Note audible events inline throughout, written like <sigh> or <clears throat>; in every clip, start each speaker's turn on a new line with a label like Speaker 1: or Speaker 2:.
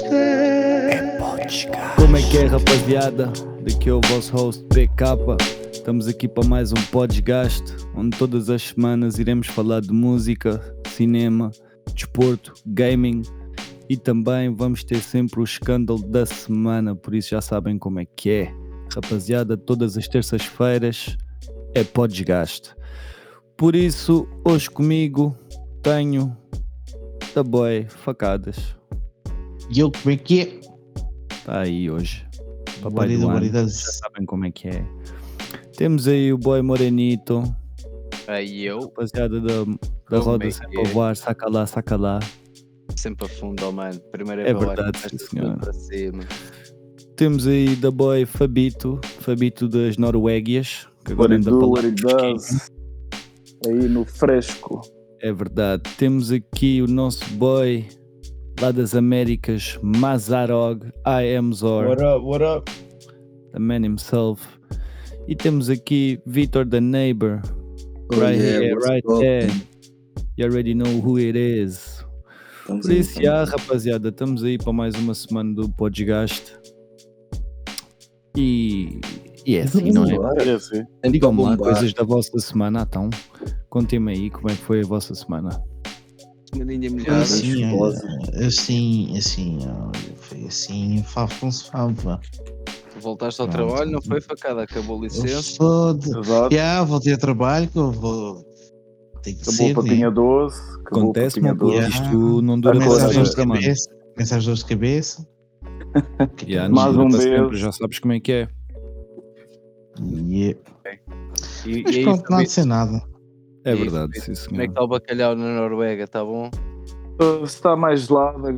Speaker 1: podcast.
Speaker 2: Como é que é, rapaziada? Daqui é o vosso host BK. Estamos aqui para mais um podcast, onde todas as semanas iremos falar de música, cinema, desporto, gaming e também vamos ter sempre o escândalo da semana, por isso já sabem como é que é. Rapaziada, todas as terças-feiras é podcast. Por isso, hoje comigo tenho da boy facadas.
Speaker 3: E eu como é que é?
Speaker 2: Está aí hoje. Papai do ano. Já sabem como é que é. Temos aí o boy Morenito,
Speaker 4: Aí eu,
Speaker 2: rapaziada da, da roda
Speaker 4: é
Speaker 2: sempre
Speaker 4: que
Speaker 2: a
Speaker 4: é?
Speaker 2: voar, saca lá, saca lá.
Speaker 4: sempre a fundo, oh, mano. Primeiro
Speaker 2: É verdade, sim, senhor.
Speaker 4: para cima.
Speaker 2: Temos aí da boy Fabito, Fabito das Noruéguias, que agora
Speaker 5: it does. Aí no fresco.
Speaker 2: É verdade. Temos aqui o nosso boy lá das Américas, Mazarog, I am Zor,
Speaker 3: What up, what up?
Speaker 2: the man himself. E temos aqui Vitor the Neighbor,
Speaker 1: Oh,
Speaker 2: right
Speaker 1: yeah,
Speaker 2: here, right
Speaker 1: up?
Speaker 2: there. You already know who it is.
Speaker 1: Estamos
Speaker 2: Por
Speaker 1: aí,
Speaker 2: isso, já, rapaziada, estamos aí para mais uma semana do Podcast. E, e é assim, não é?
Speaker 5: É assim.
Speaker 2: Digam-me lá coisas da vossa semana, então. Contem-me aí como é que foi a vossa semana.
Speaker 4: Melhorada.
Speaker 3: assim, assim, assim, foi assim, fava com se fava.
Speaker 4: Voltaste ao
Speaker 3: Pronto.
Speaker 4: trabalho, não foi facada, acabou a licença.
Speaker 3: sou de...
Speaker 5: Exato.
Speaker 3: Já, voltei a trabalho, que eu vou... Tem que
Speaker 5: Acabou
Speaker 3: ser,
Speaker 5: o papinha
Speaker 3: né?
Speaker 5: 12. Acabou
Speaker 2: Acontece,
Speaker 5: o papinha
Speaker 2: meu puto,
Speaker 5: 12.
Speaker 3: Yeah.
Speaker 2: isto não dura para
Speaker 3: dores
Speaker 2: sempre,
Speaker 3: de
Speaker 2: mano.
Speaker 3: cabeça, começa às dores de cabeça. <laughs>
Speaker 2: Yeah,
Speaker 5: Mais um
Speaker 2: para sempre, já sabes como é que é.
Speaker 3: Yeah.
Speaker 4: E,
Speaker 3: Mas
Speaker 4: e aí,
Speaker 3: pronto, não há de ser nada.
Speaker 2: É verdade, sim
Speaker 4: como é
Speaker 2: senhor.
Speaker 4: que está o bacalhau na Noruega? Está bom?
Speaker 5: Está mais gelado.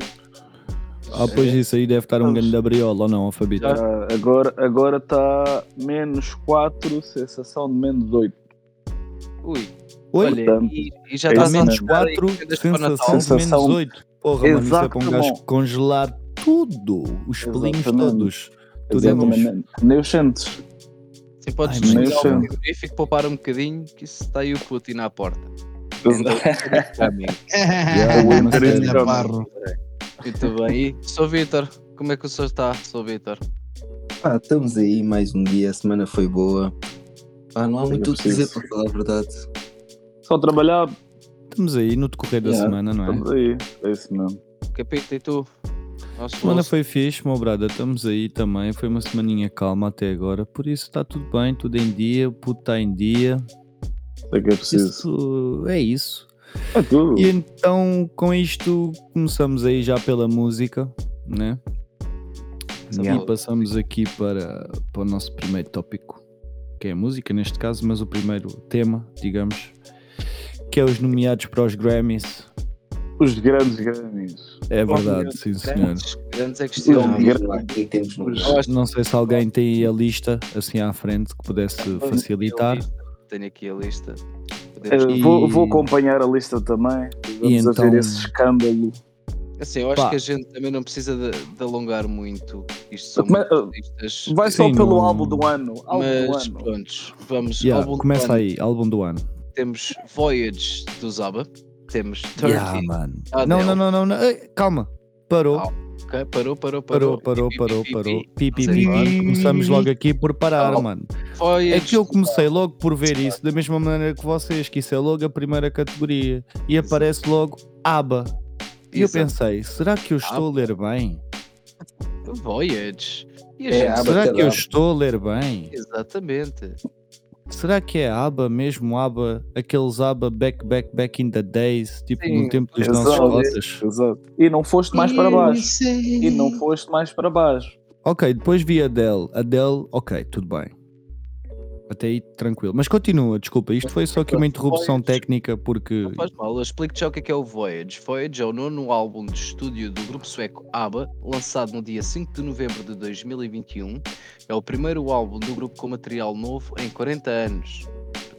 Speaker 2: Ah, pois isso aí deve estar um grande abriola ou não, Fabito?
Speaker 5: Ah, agora agora está menos 4, sensação de menos 8.
Speaker 4: Ui,
Speaker 2: Oi?
Speaker 4: olha,
Speaker 5: Portanto,
Speaker 4: e, e já
Speaker 5: é
Speaker 4: está
Speaker 5: isso
Speaker 2: menos
Speaker 5: mesmo.
Speaker 2: 4,
Speaker 4: Encomendas para Natal.
Speaker 2: sensação de menos
Speaker 5: Sensação-
Speaker 2: 8. Porra, mano, isso é para um gajo
Speaker 5: Exato,
Speaker 2: congelar tudo. Os pelinhos todos. Tudo é.
Speaker 5: Nem os sentes.
Speaker 4: Sim, podes
Speaker 2: Ai,
Speaker 5: mas
Speaker 4: desligar o frigorífico, poupar um bocadinho, que isso está aí o Putin à porta. Muito bem. E sou Vitor, como é que o senhor está? Sou Vitor.
Speaker 1: Ah, estamos aí, mais um dia, a semana foi boa. Ah, não há muito o que dizer para falar a verdade.
Speaker 5: Só trabalhar,
Speaker 2: Estamos aí no decorrer da
Speaker 1: Yeah.
Speaker 2: semana, não é?
Speaker 5: estamos aí. É isso mesmo.
Speaker 4: Capita, e tu? Nosso
Speaker 2: A semana
Speaker 4: moço.
Speaker 2: foi fixe, meu brother. Estamos aí também. Foi uma semaninha calma até agora. Por isso está tudo bem, tudo em dia. O puto está em dia.
Speaker 5: É que é preciso.
Speaker 2: Isso é isso.
Speaker 5: É tudo.
Speaker 2: E então, com isto, começamos aí já pela música, né?
Speaker 4: Yeah.
Speaker 2: E passamos aqui para, para o nosso primeiro tópico, que é a música neste caso, mas o primeiro tema, digamos, que é os nomeados para os Grammys.
Speaker 5: Os grandes Grammys.
Speaker 2: É verdade, sim senhor.
Speaker 4: Grandes, é
Speaker 5: Não,
Speaker 1: é
Speaker 2: Não sei se alguém tem aí a lista assim à frente que pudesse facilitar.
Speaker 4: Tenho aqui a lista.
Speaker 5: Eh, vou,
Speaker 2: E-
Speaker 5: vou acompanhar a lista também. Vamos a
Speaker 2: então-
Speaker 5: ver esse escândalo.
Speaker 4: Assim, eu acho
Speaker 2: Pá.
Speaker 4: que a gente também não precisa de, de alongar muito. Isto são muitas listas.
Speaker 5: Vai só
Speaker 2: Sim,
Speaker 5: pelo
Speaker 2: não-
Speaker 5: álbum do ano. Álbum
Speaker 4: Mas
Speaker 5: do ano.
Speaker 4: pronto, vamos.
Speaker 2: Yeah,
Speaker 4: álbum do
Speaker 2: começa
Speaker 4: ano.
Speaker 2: aí, álbum do ano.
Speaker 4: Temos Voyage do Zaba. Temos Turkey.
Speaker 2: Yeah, mano. Não, não, não, não, não. Ei, calma. Parou.
Speaker 4: Ah, Ok, Parou, parou,
Speaker 2: Parou,
Speaker 4: parou.
Speaker 2: parou, parou,
Speaker 4: pi,
Speaker 2: parou.
Speaker 4: pi,
Speaker 2: Pi, pi,
Speaker 4: Não sei
Speaker 2: pi,
Speaker 4: falar.
Speaker 2: pi. Começamos logo aqui por parar,
Speaker 4: Oh.
Speaker 2: mano.
Speaker 4: Voyage
Speaker 2: É que eu comecei logo por ver isso, da mesma maneira que vocês, que isso é logo a primeira categoria. E aparece logo ABBA. E eu pensei, será que eu estou a ler bem?
Speaker 4: Voyage. E a
Speaker 1: É,
Speaker 2: Será que eu estou a ler bem?
Speaker 4: Exatamente.
Speaker 2: Será que é ABBA mesmo, ABBA, aqueles ABBA back, back, back in the days, tipo
Speaker 4: Sim,
Speaker 2: no tempo dos
Speaker 5: exato.
Speaker 2: nossos cotas?
Speaker 5: Exato. E não foste mais para baixo. E não foste mais para baixo.
Speaker 2: Ok, depois vi a Adele. Adele, ok, tudo bem. Até aí tranquilo. Mas continua, desculpa, isto foi só aqui uma interrupção
Speaker 4: Voyage.
Speaker 2: técnica porque.
Speaker 4: Não faz mal, eu explico já o que é, que é o Voyage. Voyage é o nono álbum de estúdio do grupo sueco ABBA, lançado no dia 5 de novembro de 2021. É o primeiro álbum do grupo com material novo em 40 anos.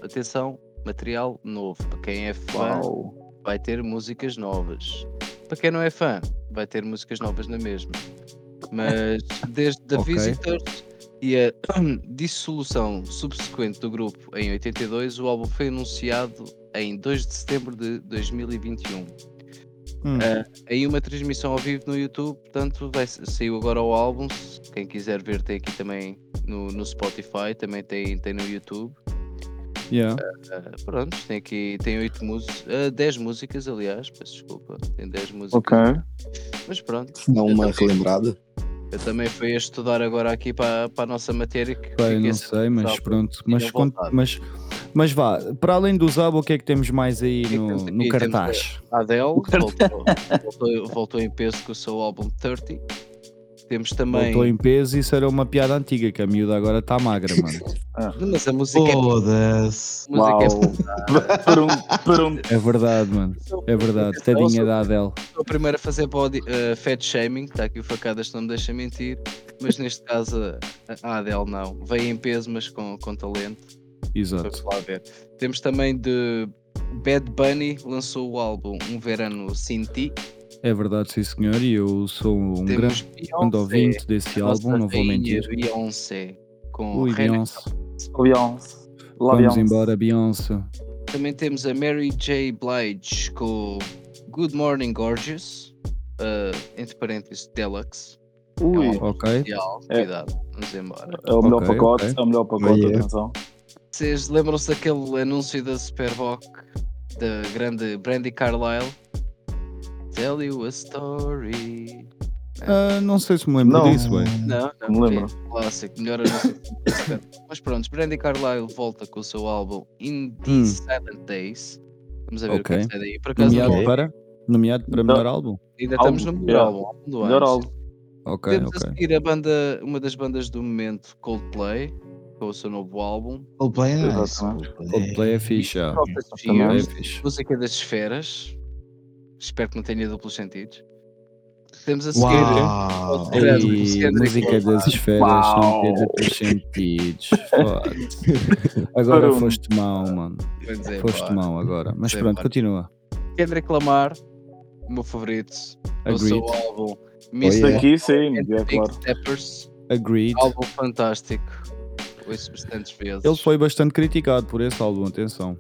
Speaker 4: Atenção, material novo. Para quem é fã,
Speaker 5: Uau.
Speaker 4: vai ter músicas novas. Para quem não é fã, vai ter músicas novas na mesma. Mas <laughs> desde The
Speaker 2: Ok.
Speaker 4: Visitors e a <clears throat> dissolução subsequente do grupo em 82, o álbum foi anunciado em 2 de setembro de 2021.
Speaker 2: Hum.
Speaker 4: Eh, aí uma transmissão ao vivo no YouTube, portanto vai, saiu agora o álbum. se Quem quiser ver tem aqui também no, no Spotify, também tem, tem no YouTube.
Speaker 2: Yeah.
Speaker 4: Eh, pronto, tem aqui tem 8 músicas, 10 músicas aliás, peço desculpa, tem 10 músicas.
Speaker 5: Ok.
Speaker 4: Mas pronto,
Speaker 1: Não
Speaker 4: eu
Speaker 1: uma relembrada.
Speaker 4: Eu também fui a estudar agora aqui para, para a nossa matéria. Que
Speaker 2: Bem, não sei, mas pronto. Mas, mas, mas vá, para além do Zabo, o que é que temos mais aí
Speaker 4: que
Speaker 2: no, no cartaz?
Speaker 4: A Adele voltou, voltou, voltou em peso com o seu álbum 30. Temos também.
Speaker 2: Voltou em peso, isso era uma piada antiga, que a miúda agora está magra, mano. <laughs>
Speaker 4: Mas a música é.
Speaker 3: Foda-se.
Speaker 4: a música é
Speaker 5: Uau. Perum, perum.
Speaker 2: É verdade, mano. É verdade. Tadinha
Speaker 4: sou-
Speaker 2: da Adele.
Speaker 4: sou o primeiro a fazer body, uh, fat shaming, está aqui o Facadas, não me deixa mentir, mas neste caso a, a Adele não. Veio em peso, mas com, com talento.
Speaker 2: Exato.
Speaker 4: Vamos lá ver. Temos também de Bad Bunny, lançou o álbum Um Verano Sin Ti.
Speaker 2: É verdade, sim senhor. E eu sou um
Speaker 4: Temos
Speaker 2: grande
Speaker 4: Beyoncé,
Speaker 2: ouvinte desse álbum, não vou mentir.
Speaker 4: Beyoncé, com
Speaker 2: Ui, Beyoncé.
Speaker 5: Beyoncé.
Speaker 2: Vamos
Speaker 5: Beyoncé.
Speaker 2: embora, Beyoncé.
Speaker 4: Também temos a Mary J. Blige com Good Morning Gorgeous, uh, entre parênteses Deluxe.
Speaker 5: Ui,
Speaker 4: É um
Speaker 2: Ok.
Speaker 4: especial,
Speaker 5: É.
Speaker 4: Cuidado, vamos embora.
Speaker 5: é o melhor
Speaker 2: Ok,
Speaker 5: pacote,
Speaker 2: ok.
Speaker 5: é o melhor pacote,
Speaker 1: yeah.
Speaker 5: atenção.
Speaker 4: Vocês lembram-se daquele anúncio da Superboc da grande Brandy Carlyle? Tell you a story.
Speaker 2: Ah, não sei se me lembro
Speaker 5: Não.
Speaker 2: disso, bem.
Speaker 4: Não,
Speaker 5: Não
Speaker 4: não,
Speaker 5: me lembro.
Speaker 4: Clássico, melhor anúncio. <coughs> Mas pronto, Brandy Carlyle volta com o seu álbum In
Speaker 2: Hum.
Speaker 4: These Silent Days. Vamos a ver o que é
Speaker 2: Ok.
Speaker 4: que sai daí. Por acaso,
Speaker 2: Nomeado
Speaker 4: não-
Speaker 2: para? Nomeado para
Speaker 5: Não.
Speaker 2: melhor álbum?
Speaker 4: ainda estamos
Speaker 5: Álbum,
Speaker 4: no melhor
Speaker 5: yeah.
Speaker 4: álbum, álbum do
Speaker 5: Melhor
Speaker 4: ano.
Speaker 5: álbum.
Speaker 2: Ok,
Speaker 4: Temos a
Speaker 2: ok.
Speaker 4: seguir a banda, uma das bandas do momento, Coldplay, com o seu novo álbum.
Speaker 3: Coldplay é nice.
Speaker 5: Exatamente.
Speaker 2: Coldplay é fixe, já.
Speaker 4: Of the
Speaker 5: Também.
Speaker 2: É fixe.
Speaker 4: música das esferas. Espero que não tenha duplos sentidos. Temos a seguir
Speaker 3: Uau!
Speaker 4: Kendrick
Speaker 2: música das esferas não
Speaker 5: Uau.
Speaker 2: tem duplos sentidos. Agora foste mau, mano.
Speaker 4: Dizer,
Speaker 2: Foste
Speaker 4: pá,
Speaker 2: mau agora. Mas
Speaker 4: Sei,
Speaker 2: pronto,
Speaker 4: pá.
Speaker 2: continua.
Speaker 4: Kendrick Lamar, o meu favorito, o seu
Speaker 2: Agreed.
Speaker 4: álbum
Speaker 1: Oh,
Speaker 5: Isso
Speaker 1: yeah.
Speaker 5: aqui sim, é claro.
Speaker 4: Steppers,
Speaker 2: Agreed.
Speaker 4: álbum fantástico. Ouço bastantes vezes.
Speaker 2: Ele foi bastante criticado por esse álbum, atenção.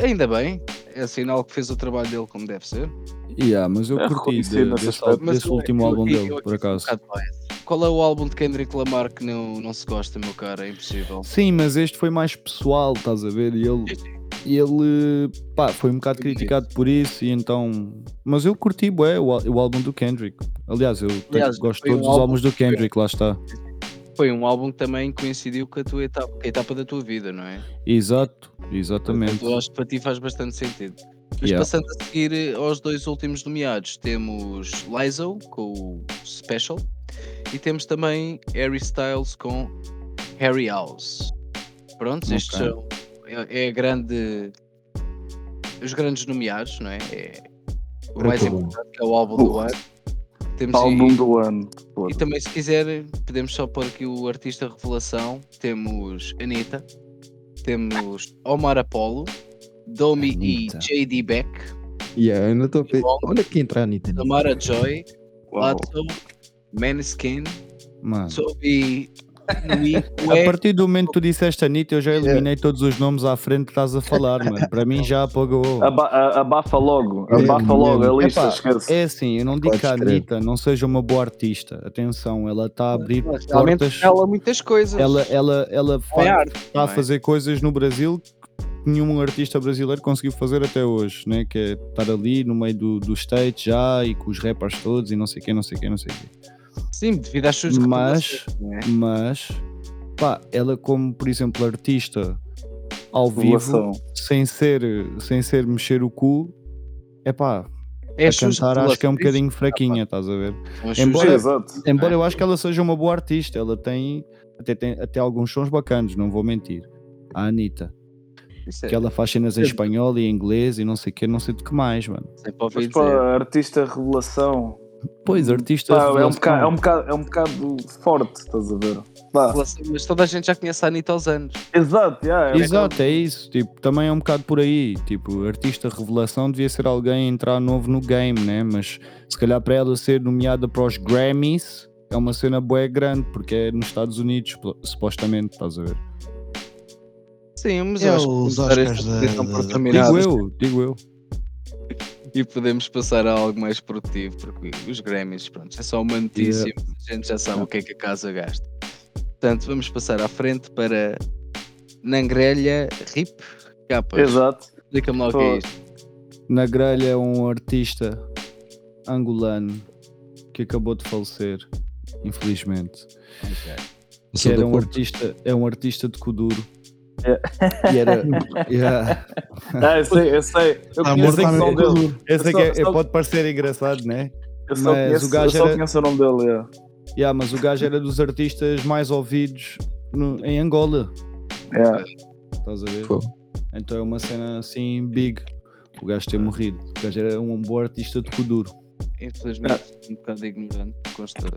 Speaker 4: Ainda bem, é sinal que fez o trabalho dele como deve ser.
Speaker 2: Yeah, mas eu
Speaker 5: É
Speaker 2: curti de- desse, desse último
Speaker 4: eu
Speaker 2: álbum dele, por
Speaker 4: um
Speaker 2: acaso.
Speaker 4: Qual é o álbum de Kendrick Lamar que não, não se gosta, meu cara? É impossível.
Speaker 2: Sim, mas este foi mais pessoal, estás a ver? E ele, e ele pá, foi um bocado criticado por isso, e então. Mas eu curti bué, o, o álbum do Kendrick. Aliás, eu tenho-
Speaker 4: Aliás,
Speaker 2: gosto de
Speaker 4: foi um
Speaker 2: todos os álbuns do Kendrick, lá está.
Speaker 4: Foi um álbum que também coincidiu com a tua etapa, a etapa da tua vida, não é?
Speaker 2: Exato, exatamente.
Speaker 4: Portanto, eu acho que para ti faz bastante sentido. Mas
Speaker 2: Yeah.
Speaker 4: passando a seguir eh, aos dois últimos nomeados, temos Lizzo com o Special e temos também Harry Styles com Harry House. Prontos, estes
Speaker 2: Ok.
Speaker 4: são é, é grande os grandes nomeados, não é? É o mais importante que é o álbum do ano. Temos
Speaker 5: Álbum
Speaker 4: aí-
Speaker 5: do ano. Pô.
Speaker 4: e também, se quiser, podemos só pôr aqui o artista revelação. Temos Anitta, temos Omar Apollo, Domi
Speaker 2: Anitta.
Speaker 4: e JD Beck,
Speaker 1: Yeah, eu não a.
Speaker 4: Bom.
Speaker 1: Olha que entrar Anitta. nisso.
Speaker 4: Tamara Joy. Lato, Maneskin,
Speaker 2: Mano. A partir do momento que tu disseste Anitta, eu já eliminei todos os nomes à frente que estás a falar, mano. Para mim já apagou.
Speaker 5: Aba- a- Abafa logo,
Speaker 1: É,
Speaker 5: abafa logo a lista,
Speaker 2: Epá,
Speaker 5: esquece.
Speaker 2: É assim, eu não digo que a. Anitta não seja uma boa artista. Atenção, ela está a abrir portas.
Speaker 4: ela muitas coisas.
Speaker 2: Ela, ela, ela
Speaker 4: é
Speaker 2: fa-
Speaker 4: arte.
Speaker 2: está a
Speaker 4: é?
Speaker 2: fazer coisas no Brasil que nenhum artista brasileiro conseguiu fazer até hoje, né? que é estar ali no meio do, do state já e com os rappers todos e não sei o quê, não sei o quê, não sei o quê.
Speaker 4: Sim, devido às suas
Speaker 2: Mas-
Speaker 4: é?
Speaker 2: Mas, pá, ela como, por exemplo, artista ao vivo, sem ser, sem ser mexer o cu, é pá,
Speaker 4: É
Speaker 2: a cantar acho que é um
Speaker 4: revelações,
Speaker 2: bocadinho fraquinha, estás a ver?
Speaker 4: suas-
Speaker 2: embora-. Embora eu acho que ela seja uma boa artista, ela tem até, tem até alguns sons bacanas, não vou mentir. A Anitta,
Speaker 4: é-
Speaker 2: que ela faz cenas em espanhol e em inglês e não sei o que, não sei de que mais, mano.
Speaker 5: Mas pá, artista revelação.
Speaker 2: Pois, artista.
Speaker 5: Pá, é, um
Speaker 2: revelação.
Speaker 5: bocado, é, um bocado, é um bocado forte, estás a ver? Pá,
Speaker 4: Mas toda a gente já conhece a Anitta aos anos.
Speaker 5: exato, yeah, é
Speaker 2: Exato, é isso. Tipo, também é um bocado por aí. Tipo, artista revelação devia ser alguém a entrar novo no game, né? Mas se calhar para ela ser nomeada para os Grammys é uma cena bué grande, porque é nos Estados Unidos, supo- supostamente, estás a ver?
Speaker 4: Sim, mas
Speaker 3: É
Speaker 4: eu acho que
Speaker 3: os Oscars da- da-.
Speaker 2: Digo eu, digo eu.
Speaker 4: E podemos passar a algo mais produtivo, porque os Grammys, pronto, é só uma notícia, a gente já sabe o que é que a casa gasta. Portanto, vamos passar à frente para Nangrelha Rip Capas.
Speaker 5: Exato.
Speaker 4: Explica-me lá o que é isto.
Speaker 2: Na grelha é um artista angolano que acabou de falecer, infelizmente. Que era um artista, é um artista de Kuduro.
Speaker 5: É.
Speaker 2: E era. <laughs> Yeah.
Speaker 5: Ah, eu sei, eu sei. Eu
Speaker 3: Está
Speaker 5: conheço
Speaker 3: morto
Speaker 5: o
Speaker 3: há
Speaker 5: nome
Speaker 3: muito
Speaker 5: dele. Eu
Speaker 2: é que é-
Speaker 5: só- só-
Speaker 2: pode parecer engraçado, né?
Speaker 5: Eu só,
Speaker 2: Mas
Speaker 5: conheço,
Speaker 2: o gajo
Speaker 5: eu só
Speaker 2: era-
Speaker 5: conheço o nome dele. é.
Speaker 2: Yeah, mas o gajo era dos artistas mais ouvidos no- em Angola.
Speaker 5: É.
Speaker 2: Estás a ver?
Speaker 1: Pô.
Speaker 2: Então é uma cena assim big. O gajo ter morrido. O gajo era um bom artista de Kuduro.
Speaker 4: Infelizmente, um bocado ignorante.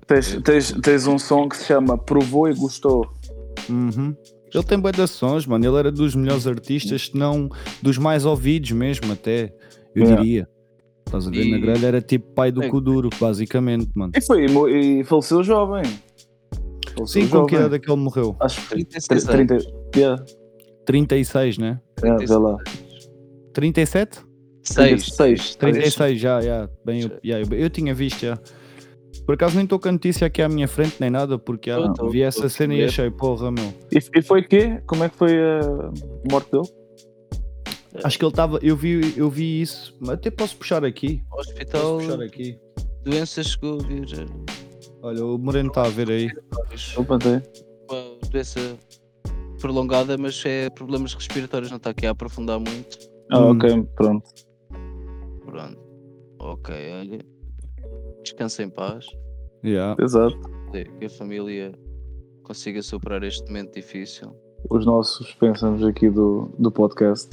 Speaker 5: Tens, tens um som que se chama Provou e Gostou.
Speaker 2: Uhum. Ele tem bué de sons, mano. Ele era dos melhores artistas, se não dos mais ouvidos mesmo, até. Eu
Speaker 5: Yeah.
Speaker 2: diria. Estás a ver?
Speaker 4: E-
Speaker 2: Na grelha era tipo pai do
Speaker 4: É.
Speaker 2: Kuduro, basicamente, mano.
Speaker 5: E foi, e faleceu jovem. Faleceu
Speaker 2: Sim, com que idade é que ele morreu?
Speaker 5: Acho que
Speaker 4: 36
Speaker 5: 30.
Speaker 4: anos.
Speaker 5: Yeah,
Speaker 2: 36, né?
Speaker 5: yeah, vê lá.
Speaker 2: 37?
Speaker 4: 6.
Speaker 5: 36.
Speaker 2: 36 já, já. Bem, eu, já, eu, eu tinha visto já. Por acaso nem estou com a notícia aqui à minha frente nem nada, porque
Speaker 4: Tô, tô,
Speaker 2: vi essa cena e achei, porra, meu.
Speaker 5: E, e foi quê? Como é que foi a morte dele?
Speaker 2: Acho que ele estava. Eu vi, eu vi isso, mas até posso puxar aqui.
Speaker 4: Hospital,
Speaker 2: Posso puxar aqui.
Speaker 4: doenças chegou a vir. eh,
Speaker 2: Olha, o Moreno está a ver aí.
Speaker 5: Opa, tem.
Speaker 4: Uma doença prolongada, mas é problemas respiratórios, não está aqui a aprofundar muito.
Speaker 5: Ah,
Speaker 2: Hum.
Speaker 5: ok, pronto.
Speaker 4: Pronto. Ok, olha. Descansa em paz.
Speaker 2: Yeah.
Speaker 5: Exato.
Speaker 4: Que a família consiga superar este momento difícil.
Speaker 5: Os nossos pensamos aqui do, do podcast.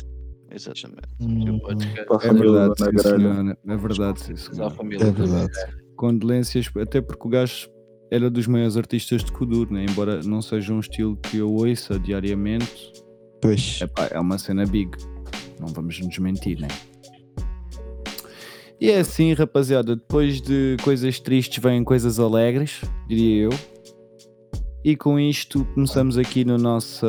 Speaker 4: Exatamente.
Speaker 3: Hum,
Speaker 4: podcast
Speaker 2: É
Speaker 5: família
Speaker 2: verdade, sim, senhora. É verdade, sim, senhora.
Speaker 4: família.
Speaker 1: É verdade.
Speaker 2: Condolências, até porque o gajo era dos maiores artistas de Kuduro, né? embora não seja um estilo que eu ouça diariamente,
Speaker 1: Pois.
Speaker 2: epá, é uma cena big. Não vamos nos mentir, né? E é assim, rapaziada, depois de coisas tristes vêm coisas alegres, diria eu. E com isto começamos aqui no nosso,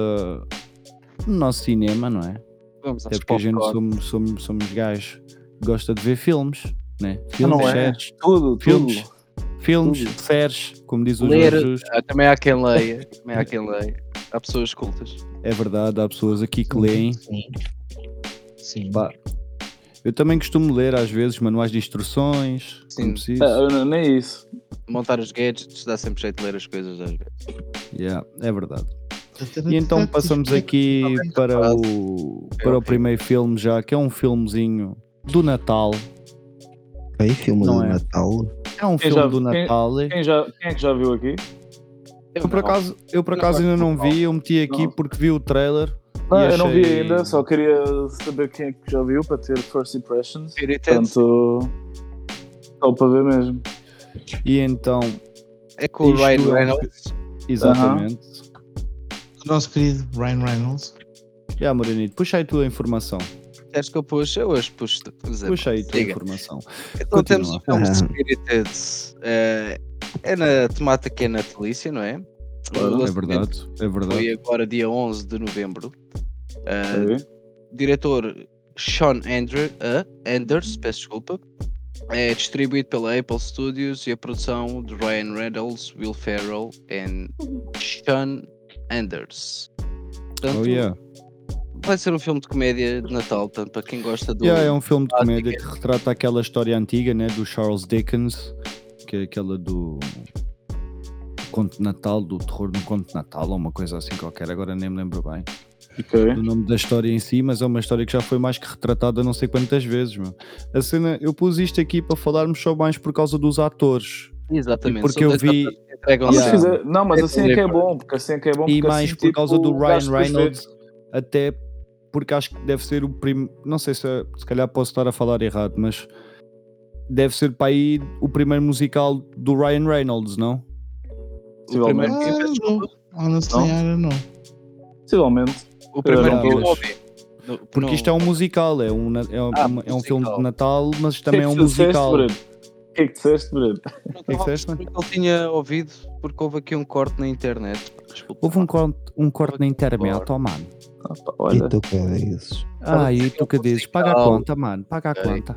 Speaker 2: no nosso cinema, não é?
Speaker 4: Vamos
Speaker 2: Até porque a gente somos, somos, somos gajos que gosta de ver filmes, né?
Speaker 5: Ah,
Speaker 2: Filmes,
Speaker 5: não é?
Speaker 2: séries,
Speaker 5: Tudo,
Speaker 2: filmes,
Speaker 5: tudo.
Speaker 2: filmes,
Speaker 5: Tudo.
Speaker 2: séries, como diz o
Speaker 4: Ler,
Speaker 2: Jorge Jesus.
Speaker 4: ah, também há quem leia. Também há quem leia. Há pessoas cultas.
Speaker 2: É verdade, há pessoas aqui que leem.
Speaker 3: Sim. Sim.
Speaker 2: Pá, Eu também costumo ler às vezes manuais de instruções,
Speaker 4: Sim.
Speaker 5: eu não- nem isso.
Speaker 4: Montar os gadgets dá sempre jeito de ler as coisas às vezes.
Speaker 2: Yeah, é verdade. E então passamos aqui para o, para o primeiro filme já, que é um filmezinho do Natal.
Speaker 1: Aí, filme
Speaker 2: Não
Speaker 1: do
Speaker 2: é.
Speaker 1: Natal.
Speaker 2: É um
Speaker 5: Quem
Speaker 2: filme
Speaker 5: já-
Speaker 2: do
Speaker 5: quem-
Speaker 2: Natal.
Speaker 5: Quem, já, quem é que já viu aqui?
Speaker 2: Eu por acaso, eu por acaso ainda não vi, eu meti aqui
Speaker 5: Não.
Speaker 2: porque vi o trailer.
Speaker 5: Não,
Speaker 2: e
Speaker 5: eu não vi ainda, só queria saber quem é que já viu para ter first impressions.
Speaker 4: Spirited
Speaker 5: Portanto, só para ver mesmo.
Speaker 2: E então,
Speaker 4: é com o Ryan
Speaker 2: é
Speaker 4: Reynolds.
Speaker 2: exatamente.
Speaker 3: O nosso querido Ryan Reynolds.
Speaker 2: Já, Morenito, puxa aí a tua informação.
Speaker 4: Acho que eu puxo, eu hoje puxo. por exemplo.
Speaker 2: Puxa aí a tua
Speaker 4: Siga.
Speaker 2: informação.
Speaker 4: Então temos o
Speaker 2: Continua.
Speaker 4: filme
Speaker 1: Ah.
Speaker 4: Spirited. eh, é na temática natalícia, não é?
Speaker 2: É verdade, é verdade.
Speaker 4: Foi agora dia 11 de novembro.
Speaker 5: Ok?
Speaker 4: diretor Sean Andrew, ah, Anders, peço desculpa. É distribuído pela Apple Studios e a produção de Ryan Reynolds, Will Ferrell e Sean Anders. Portanto,
Speaker 2: Oh yeah.
Speaker 4: vai ser um filme de comédia de Natal, tanto para quem gosta do.
Speaker 2: Yeah, é um filme de comédia que retrata aquela história antiga né, do Charles Dickens, que é aquela do Conto de Natal, do terror no Conto de Natal, ou uma coisa assim qualquer, agora nem me lembro bem
Speaker 5: Ok.
Speaker 2: do nome da história em si, mas é uma história que já foi mais que retratada não sei quantas vezes. Meu. A cena, eu pus isto aqui para falarmos só mais por causa dos atores
Speaker 4: Exatamente.
Speaker 2: porque eu vi-
Speaker 5: Mas fizer- não, mas assim é que é bom, porque assim é que é bom.
Speaker 2: e
Speaker 5: porque
Speaker 2: mais
Speaker 5: assim,
Speaker 2: por causa
Speaker 5: tipo,
Speaker 2: do
Speaker 5: o
Speaker 2: Ryan Reynolds, até porque acho que deve ser o primeiro. Não sei se, é- se calhar posso estar a falar errado, mas deve ser para aí o primeiro musical do Ryan Reynolds, não?
Speaker 4: O
Speaker 5: Possivelmente.
Speaker 3: Honestly,
Speaker 5: Não?
Speaker 3: I don't know.
Speaker 5: Possivelmente.
Speaker 4: O primeiro
Speaker 2: não Porque
Speaker 4: não-
Speaker 2: isto é um musical, é um, é um,
Speaker 4: Ah,
Speaker 2: é um filme
Speaker 4: musical.
Speaker 2: de Natal, mas também é um
Speaker 5: O que é que disseste,
Speaker 2: musical.
Speaker 5: Bruno? O que é que disseste, Bruno?
Speaker 4: não
Speaker 2: que é que disseste?
Speaker 4: ele tinha ouvido porque houve aqui um corte na internet. Desculpa.
Speaker 2: Houve um corte, um corte na internet, oh mano.
Speaker 5: Ah, pá,
Speaker 1: E
Speaker 5: olha,
Speaker 1: tu que é isso?
Speaker 2: Ah, e tu que dizes? Paga a conta, mano, paga a conta.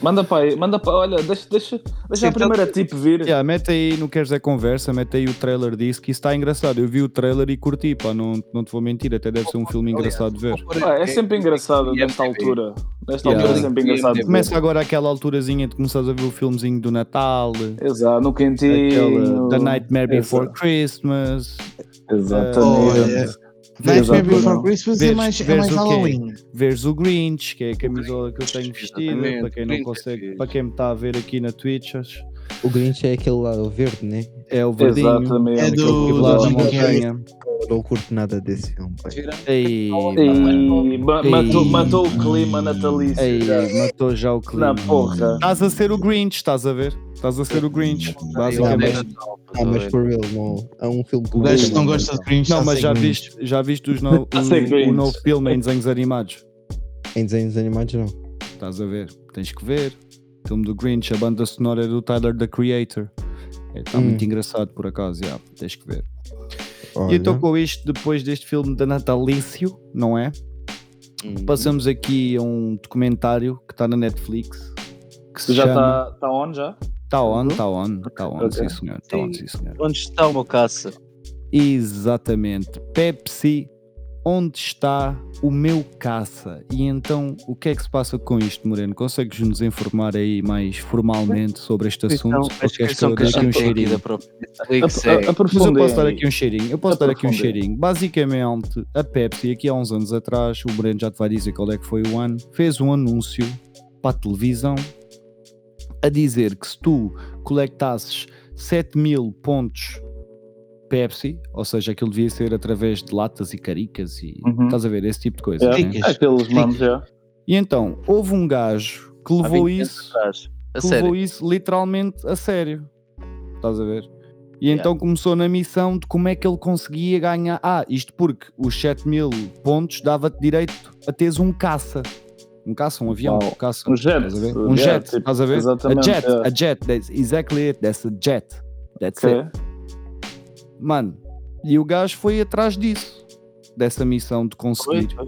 Speaker 5: Manda para aí, manda para. Olha, deixa, deixa, deixa
Speaker 4: Sim,
Speaker 5: a primeira tip vir.
Speaker 2: Yeah, mete aí, não queres é conversa, mete aí o trailer disso, que isso está engraçado. Eu vi o trailer e curti, pá, não, não te vou mentir, até deve ser um filme engraçado de ver.
Speaker 5: Ah, é sempre engraçado nesta altura. Nesta
Speaker 2: Yeah.
Speaker 5: altura é sempre engraçado.
Speaker 2: Começa agora aquela alturazinha de começares a ver o filmezinho do Natal,
Speaker 5: Exato, no
Speaker 2: aquela
Speaker 5: quentinho.
Speaker 2: The Nightmare Before
Speaker 5: Exato.
Speaker 2: Christmas,
Speaker 5: Exatamente.
Speaker 3: Olha, Nightmare Before. Christmas é
Speaker 2: Vês-
Speaker 3: mais, é
Speaker 2: vês
Speaker 3: mais? Halloween.
Speaker 2: veres o Grinch, que é a camisola que eu tenho vestida,
Speaker 4: Exatamente,
Speaker 2: para quem não
Speaker 4: Grinch é
Speaker 2: consegue, para quem me está a ver aqui na Twitch,
Speaker 1: O Grinch é aquele lá, o verde, né?
Speaker 2: é o verdinho,
Speaker 5: Exatamente.
Speaker 3: É
Speaker 2: aquele
Speaker 3: do-
Speaker 2: que
Speaker 3: do
Speaker 2: lá da montanha.
Speaker 1: Eu não curto nada desse filme.
Speaker 2: Ei, mano.
Speaker 5: E ma- matou,
Speaker 2: Ei.
Speaker 5: matou o clima natalício.
Speaker 2: Ei,
Speaker 5: já.
Speaker 2: matou já o clima.
Speaker 5: Na porra.
Speaker 2: Estás a ser o Grinch, estás a ver? Estás a ser o Grinch, basicamente.
Speaker 1: Ah, mas por real, não. É um filme que
Speaker 3: O não gosta de Grinch
Speaker 2: Não,
Speaker 3: está
Speaker 2: mas já viste, já viste os <laughs> no,
Speaker 5: ser
Speaker 2: o, o novo filme em desenhos animados?
Speaker 1: Em desenhos animados, não.
Speaker 2: Estás a ver? Tens que ver. Filme do Grinch, a banda sonora é do Tyler the Creator. Está
Speaker 1: Hum.
Speaker 2: muito engraçado por acaso, já, tens que ver.
Speaker 1: Olha,
Speaker 2: E então com isto, depois deste filme da Natalício, não é?
Speaker 4: Hum.
Speaker 2: Passamos aqui a um documentário que está na Netflix. Que se
Speaker 5: Já
Speaker 2: chama...
Speaker 5: está tá on já?
Speaker 2: Está on, está on, está on,
Speaker 5: Ok.
Speaker 2: sim senhor, está on,
Speaker 4: sim
Speaker 2: senhor.
Speaker 4: Onde está o meu caça?
Speaker 2: Exatamente. Pepsi, onde está o meu caça? E então, o que é que se passa com isto, Moreno? Consegues nos informar aí mais formalmente sobre este assunto?
Speaker 4: Então,
Speaker 2: Ou
Speaker 4: a
Speaker 2: queres que
Speaker 4: descrição
Speaker 2: eu aqui um cheirinho?
Speaker 4: é...
Speaker 5: A- a-
Speaker 2: Mas eu posso dar aqui um cheirinho. Eu posso dar aqui um cheirinho. Basicamente, a Pepsi, aqui há uns anos atrás, o Moreno já te vai dizer qual é que foi o ano, fez um anúncio para a televisão a dizer que se tu colectasses 7 mil pontos Pepsi, ou seja, aquilo devia ser através de latas e caricas e
Speaker 5: Uhum.
Speaker 2: estás a ver esse tipo de coisa.
Speaker 5: É,
Speaker 2: né?
Speaker 5: Aqueles mamos já.
Speaker 2: E então, houve um gajo que levou
Speaker 4: 20 anos
Speaker 2: isso que
Speaker 4: sério.
Speaker 2: levou isso literalmente a sério. Estás a ver? E
Speaker 4: Yeah.
Speaker 2: então começou na missão de como é que ele conseguia ganhar. Ah, isto porque os 7 mil pontos dava-te direito a teres um caça. Um caça, um avião,
Speaker 5: Uau.
Speaker 2: um caça.
Speaker 5: Um jet,
Speaker 2: Estás a ver? Um
Speaker 5: yeah,
Speaker 2: jet,
Speaker 5: tipo,
Speaker 2: estás a ver? A jet,
Speaker 5: yeah.
Speaker 2: a jet, that's exactly it, that's a jet. That's
Speaker 5: Ok.
Speaker 2: it. Mano, e o gajo foi atrás disso, dessa missão de
Speaker 4: Foi,
Speaker 2: conseguir.
Speaker 4: foi.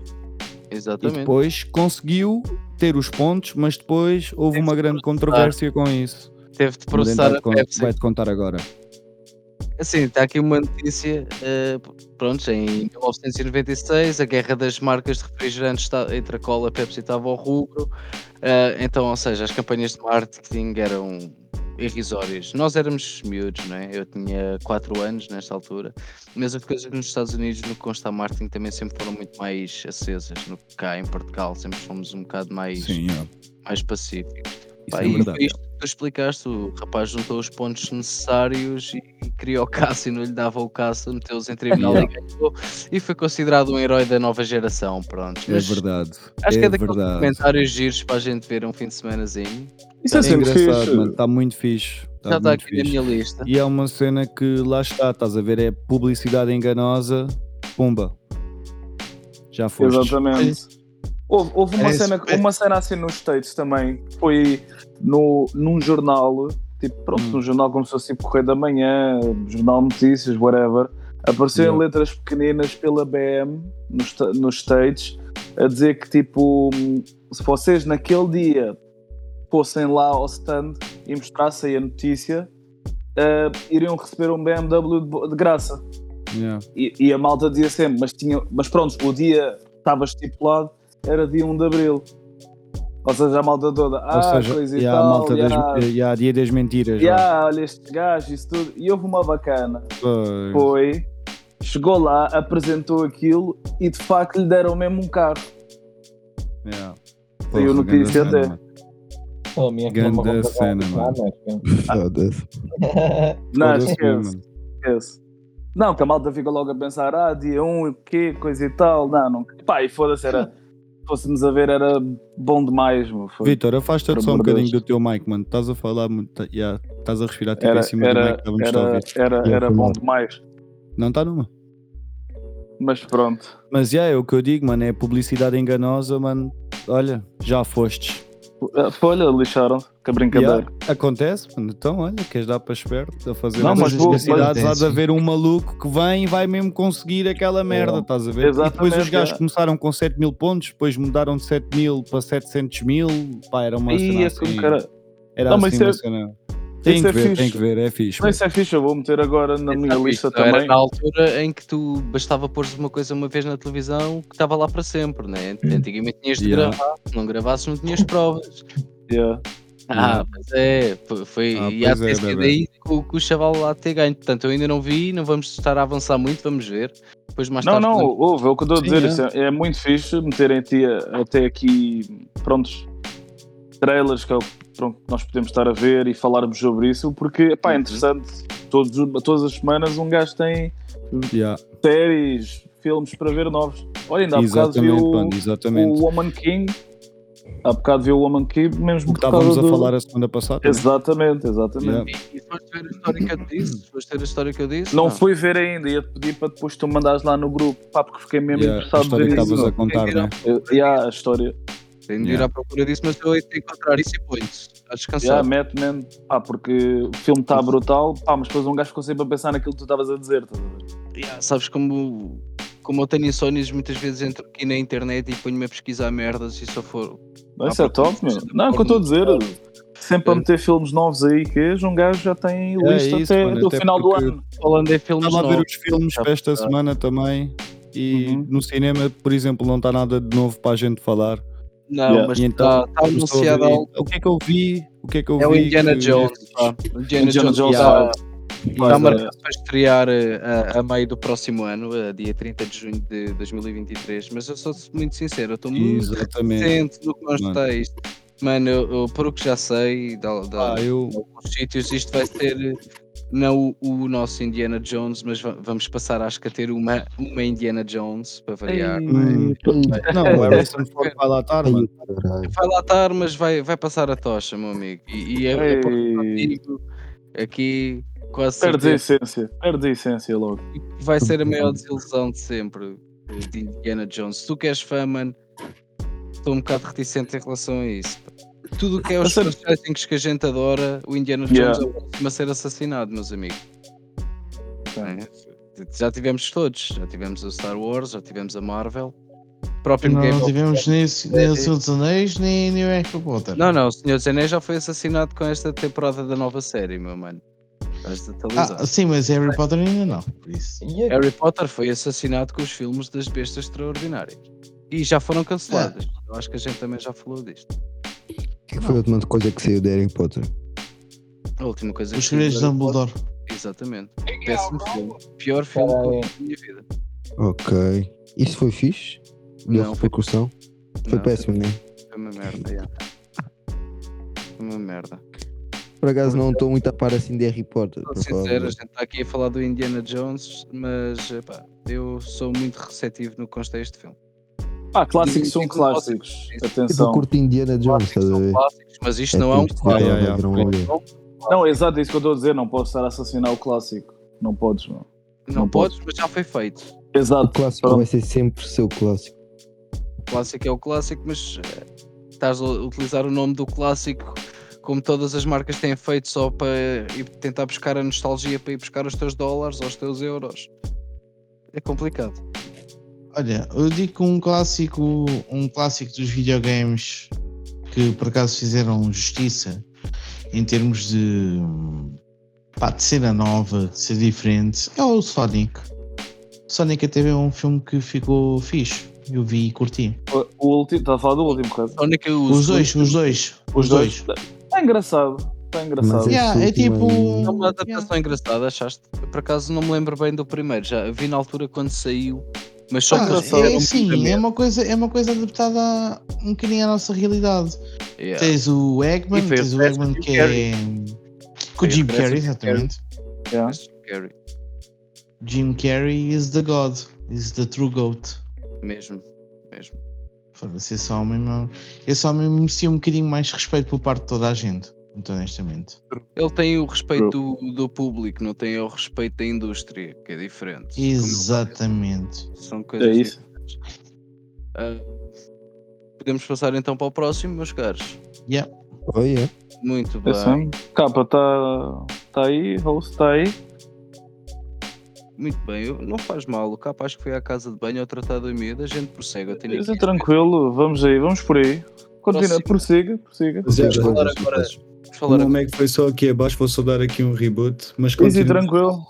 Speaker 2: E
Speaker 4: Exatamente.
Speaker 2: depois conseguiu ter os pontos, mas depois houve
Speaker 4: Teve
Speaker 2: uma
Speaker 4: de
Speaker 2: grande controvérsia com isso.
Speaker 4: Teve de processar a Pepsi.
Speaker 2: Vai-te contar agora.
Speaker 4: Assim, está aqui uma notícia, eh, pronto, em 1996 a guerra das marcas de refrigerantes está- entre a cola e a Pepsi estava ao rubro, eh, então, ou seja, as campanhas de marketing eram irrisórias. Nós éramos miúdos, não é? Eu tinha 4 anos nesta altura, mas as coisas nos Estados Unidos, no que consta a marketing, também sempre foram muito mais acesas, no que cá em Portugal sempre fomos um bocado mais, mais pacíficos.
Speaker 2: Isso
Speaker 4: Pá,
Speaker 2: é
Speaker 4: e
Speaker 2: verdade.
Speaker 4: foi isto que tu explicaste, o rapaz juntou os pontos necessários e, criou o caça e não lhe dava o caça, meteu-os em tribunal
Speaker 2: Yeah.
Speaker 4: e ganhou e foi considerado um herói da nova geração, pronto.
Speaker 2: É
Speaker 4: Mas
Speaker 2: verdade.
Speaker 4: acho que é
Speaker 2: é
Speaker 4: daqueles comentários giros para a gente ver um fim de semanazinho.
Speaker 5: Isso é
Speaker 2: É
Speaker 5: sempre
Speaker 2: engraçado. Está muito fixe. Tá
Speaker 4: Já está
Speaker 2: muito
Speaker 4: aqui na
Speaker 2: fixe.
Speaker 4: minha lista.
Speaker 2: E é uma cena que lá está, estás a ver? É publicidade enganosa. Pumba. Já foste.
Speaker 5: Exatamente. Houve, houve uma,
Speaker 3: É
Speaker 5: cena,
Speaker 3: super-
Speaker 5: uma cena assim nos States também. Foi no, num jornal, tipo, pronto,
Speaker 2: Hum.
Speaker 5: num jornal como se fosse tipo Correio da Manhã, Jornal de Notícias, whatever. Apareceram
Speaker 2: Yeah.
Speaker 5: letras pequeninas pela BM nos, nos States a dizer que, tipo, se vocês naquele dia fossem lá ao stand e mostrassem a notícia, eh, iriam receber um BMW de, de graça.
Speaker 2: Yeah.
Speaker 5: E, e a malta dizia sempre, mas, tinha, mas pronto, o dia estava estipulado era dia 1 de Abril. Ou seja, a malta toda, ah,
Speaker 2: Ou seja,
Speaker 5: coisa e
Speaker 2: e há a
Speaker 5: tal,
Speaker 2: malta das,
Speaker 5: yeah,
Speaker 2: e há dia das mentiras.
Speaker 5: yeah, olha estes gajos, isso tudo. E houve uma bacana.
Speaker 2: Pois.
Speaker 5: foi, chegou lá, apresentou aquilo e de facto lhe deram mesmo um carro.
Speaker 2: Yeah.
Speaker 5: Saiu notícia até.
Speaker 2: mano.
Speaker 6: A minha
Speaker 2: Ganda cena, mano. <laughs>
Speaker 1: Foda-se.
Speaker 5: Não, esquece,
Speaker 2: mesmo, mano.
Speaker 5: esquece. Não, que a malta fica logo a pensar, ah, dia 1, o quê, coisa e tal. Não, não. Pá, e foda-se, era. <laughs> Se fôssemos a ver, era bom demais, meu. Foi.
Speaker 2: Vitor, afasta-te só um bocadinho do teu mic, mano. Estás a falar muito. tá- yeah, Estás a respirar tipo
Speaker 5: Era,
Speaker 2: em cima do
Speaker 5: era,
Speaker 2: mic, estávamos a
Speaker 5: era, era, era
Speaker 1: foi
Speaker 5: bom demais.
Speaker 2: Não está numa.
Speaker 5: Mas pronto.
Speaker 2: Mas yeah, é o que eu digo, mano. É publicidade enganosa, mano. Olha, já fostes.
Speaker 5: Ah, Olha, lixaram que a brincadeira.
Speaker 2: Yeah, acontece, mano. Então, olha, queres dar para esperto a fazer
Speaker 5: Não, mas
Speaker 2: publicidades, há
Speaker 3: mas-
Speaker 2: de haver um maluco que vem e vai mesmo conseguir aquela merda,
Speaker 5: É,
Speaker 2: estás a ver? E depois os
Speaker 5: exatamente,
Speaker 2: gajos
Speaker 5: é.
Speaker 2: começaram com 7 mil pontos, depois mudaram de 7 mil para 700 mil, pá, era uma
Speaker 5: E
Speaker 2: cena assim.
Speaker 5: cara.
Speaker 2: Era
Speaker 5: Não, mas
Speaker 2: assim uma
Speaker 5: isso é-
Speaker 2: cena. Tem que
Speaker 5: é
Speaker 2: ver,
Speaker 5: fixe.
Speaker 2: tem que ver, é fixe.
Speaker 5: Não, isso é fixe, eu vou meter agora na minha
Speaker 4: Sabe,
Speaker 5: lista
Speaker 4: isto era
Speaker 5: também.
Speaker 4: na altura em que tu bastava pôr uma coisa uma vez na televisão que estava lá para sempre, né? Antigamente tinhas de
Speaker 2: Yeah.
Speaker 4: gravar, se não gravasses não tinhas provas.
Speaker 5: Yeah.
Speaker 4: Ah, pois é, foi,
Speaker 2: Ah,
Speaker 4: e há
Speaker 2: é,
Speaker 4: ter sido
Speaker 2: bebê.
Speaker 4: aí que o, que o chaval lá ter ganho. Portanto, eu ainda não vi, não vamos estar a avançar muito, vamos ver. Depois mais
Speaker 5: Não,
Speaker 4: tarde.
Speaker 5: não,
Speaker 4: podemos-
Speaker 5: ouve, é o que eu estou a dizer.
Speaker 2: é.
Speaker 5: Isso é, é muito fixe meterem até aqui, prontos, trailers que é que nós podemos estar a ver e falarmos sobre isso, porque pá, é
Speaker 4: Uhum.
Speaker 5: interessante. Todos, todas as semanas um gajo tem
Speaker 2: Yeah,
Speaker 5: séries, filmes para ver novos. Olha, ainda há bocado vi
Speaker 2: exatamente,
Speaker 5: o,
Speaker 2: mano, exatamente.
Speaker 5: o Woman King. Há bocado vi o Woman King, mesmo
Speaker 2: que estávamos a
Speaker 5: do...
Speaker 2: falar a semana passada. né?
Speaker 5: Exatamente, exatamente.
Speaker 2: Yeah.
Speaker 4: E, e se foste ver a história que eu te disse, se <coughs> foste ver a que eu disse,
Speaker 5: Não
Speaker 4: pá,
Speaker 5: fui ver ainda, ia-te pedir para depois tu mandares lá no grupo, pá, porque fiquei mesmo
Speaker 2: Yeah, a
Speaker 5: interessado em ver isso.
Speaker 2: a contar, né?
Speaker 5: Eu- yeah, a história.
Speaker 4: Tenho de ir à procura disso, mas eu hei de encontrar isso e ponho-te. Está descansado.
Speaker 5: Yeah, mete mesmo, pá, porque o filme está brutal, pá, mas depois um gajo ficou sempre a pensar naquilo que tu estavas a dizer. estás a ver?
Speaker 4: Yeah, sabes como, como eu tenho insónios, muitas vezes entro aqui na internet e ponho-me a pesquisar merdas e só for.
Speaker 5: Não, Isso é top, meu. Não, é o que eu estou a dizer. Sempre a meter filmes novos aí, que és, um gajo já tem
Speaker 2: É
Speaker 5: lista
Speaker 2: isso,
Speaker 5: até
Speaker 2: mano,
Speaker 5: do
Speaker 2: até
Speaker 5: final
Speaker 2: porque-
Speaker 5: do ano.
Speaker 4: Falando em filmes
Speaker 2: Estava a ver
Speaker 4: novos,
Speaker 2: os filmes para esta semana também. E
Speaker 5: Uhum.
Speaker 2: no cinema, por exemplo, não está nada de novo para a gente falar.
Speaker 4: Não,
Speaker 5: Yeah.
Speaker 4: mas
Speaker 2: E então,
Speaker 4: está tá
Speaker 2: a
Speaker 4: anunciado algo.
Speaker 2: O que é que eu vi? O que é que eu
Speaker 4: É o
Speaker 2: vi
Speaker 4: Indiana
Speaker 2: que-
Speaker 4: Jones. pá. O Indiana,
Speaker 5: Indiana
Speaker 4: Jones
Speaker 5: Jones
Speaker 4: está, está
Speaker 5: Vai,
Speaker 4: marcado para estrear eh, a, a meio do próximo ano, a dia 30 de junho de 2023. Mas eu sou muito sincero, eu estou muito recente no que nós
Speaker 2: Mano.
Speaker 4: tens. Mano, eu, eu, por o que já sei, da, da,
Speaker 2: Ah, eu,
Speaker 4: em alguns sítios, isto vai ser não o, o nosso Indiana Jones, mas va- vamos passar, acho que, a ter uma, uma Indiana Jones para variar.
Speaker 2: Hum, não, <laughs> o Harrison Ford vai lá estar, mano.
Speaker 4: Vai lá estar, mas vai, vai passar a tocha, meu amigo. E, e é, é aqui quase
Speaker 5: Perdes a essência, perdes a essência logo.
Speaker 4: vai ser a maior desilusão de sempre de Indiana Jones. Se tu queres fã, mano, estou um bocado reticente em relação a isso. Tudo o que é os settings que a gente adora, o Indiana Jones
Speaker 5: Yeah.
Speaker 4: é o próximo a ser assassinado, meus amigos. É, Já tivemos todos, já tivemos o Star Wars, já tivemos a Marvel. Próprio
Speaker 3: Não,
Speaker 4: Game
Speaker 3: não tivemos nem, nem o
Speaker 4: É,
Speaker 3: Senhor dos Anéis, nem, nem o Harry Potter.
Speaker 4: Não, não, o Senhor dos Anéis já foi assassinado com esta temporada da nova série, meu mano.
Speaker 3: Ah, sim, mas Harry Potter ainda não. Por isso.
Speaker 4: Harry Potter foi assassinado com os filmes das bestas extraordinárias. E já foram canceladas. Eu acho que a gente também já falou disto.
Speaker 7: O que foi a última coisa que saiu de Harry Potter?
Speaker 4: A última coisa
Speaker 3: Os
Speaker 4: que vi
Speaker 3: segredos de Dumbledore.
Speaker 4: Exatamente. Péssimo filme. Pior filme que eu vi na minha vida.
Speaker 7: Ok. Isso foi fixe? Deu
Speaker 4: Não, foi,
Speaker 7: repercussão? Foi
Speaker 4: não,
Speaker 7: péssimo, né?
Speaker 4: Foi uma merda, yeah. Foi uma merda.
Speaker 7: Por acaso não estou muito a par assim de Harry Potter. Para falar a
Speaker 4: sincero, a gente está aqui a falar do Indiana Jones, mas epá, eu sou muito receptivo no que consta este filme.
Speaker 5: Ah, clássicos são
Speaker 4: sim,
Speaker 5: clássicos.
Speaker 4: sim.
Speaker 7: Tipo, eu
Speaker 5: Atenção.
Speaker 7: curto Indiana Jones, estás a ver?
Speaker 4: clássicos, mas isto
Speaker 7: É
Speaker 4: não é um
Speaker 7: tipo,
Speaker 4: clássico.
Speaker 7: padrão ali.
Speaker 5: Não, exato, é isso que eu estou a dizer. Não podes estar a assassinar o clássico. Não podes, não.
Speaker 4: Não,
Speaker 5: não
Speaker 4: podes, mas já foi feito.
Speaker 7: O
Speaker 5: Exato.
Speaker 7: clássico
Speaker 5: Pronto.
Speaker 7: vai ser sempre seu clássico.
Speaker 4: O clássico é o clássico, mas eh, estás a utilizar o nome do clássico como todas as marcas têm feito só para ir tentar buscar a nostalgia para ir buscar os teus dólares ou os teus euros. É complicado.
Speaker 3: Olha, eu digo que um clássico, um clássico dos videogames que por acaso fizeram justiça em termos de, pá, de cena nova, de ser diferente, é o Sonic. Sonic até é um filme que ficou fixe. Eu vi e curti.
Speaker 5: O, o último, está a falar do último, correto?
Speaker 4: Sonic, o
Speaker 3: Os
Speaker 4: segundo
Speaker 3: dois, os dois, os dois.
Speaker 5: Está engraçado. Está engraçado.
Speaker 7: Mas
Speaker 3: Yeah, é tipo.
Speaker 4: É uma adaptação engraçada, achaste? Por acaso não me lembro bem do primeiro, já vi na altura quando saiu, mas só
Speaker 3: Ah,
Speaker 4: que eles
Speaker 3: é assim, é
Speaker 4: medo.
Speaker 3: uma, coisa, é uma coisa adaptada a- um bocadinho à nossa realidade.
Speaker 4: Yeah.
Speaker 3: Tens o Eggman, tens o Eggman que é. Com o Jim Carrey, exatamente.
Speaker 5: Yeah.
Speaker 4: Jim Carrey,
Speaker 3: is the God, is the true GOAT.
Speaker 4: mesmo, mesmo.
Speaker 3: Foda-se, esse homem, esse homem merecia um bocadinho mais respeito por parte de toda a gente, muito honestamente.
Speaker 4: Ele tem o respeito do, do público, não tem o respeito da indústria, que é diferente.
Speaker 3: Exatamente.
Speaker 4: São coisas
Speaker 5: É isso.
Speaker 4: diferentes. Ah, podemos passar então para o próximo, meus caros.
Speaker 3: Yeah.
Speaker 7: Oh, yeah.
Speaker 4: Muito bem.
Speaker 5: Atenção. Capa está tá aí, host está aí.
Speaker 4: Muito bem, não faz mal. O capa acho que foi à casa de banho ao tratar do miúdo. A gente prossegue. Eu tenho
Speaker 5: Isso é tranquilo, vamos aí, vamos por aí. Continua, prossiga, prossiga.
Speaker 2: Zé,
Speaker 4: Vamos falar agora. Falar
Speaker 2: meu
Speaker 4: agora.
Speaker 2: Mac foi só aqui abaixo, vou só dar aqui um reboot. Mas
Speaker 5: Easy,
Speaker 2: continua.
Speaker 5: tranquilo.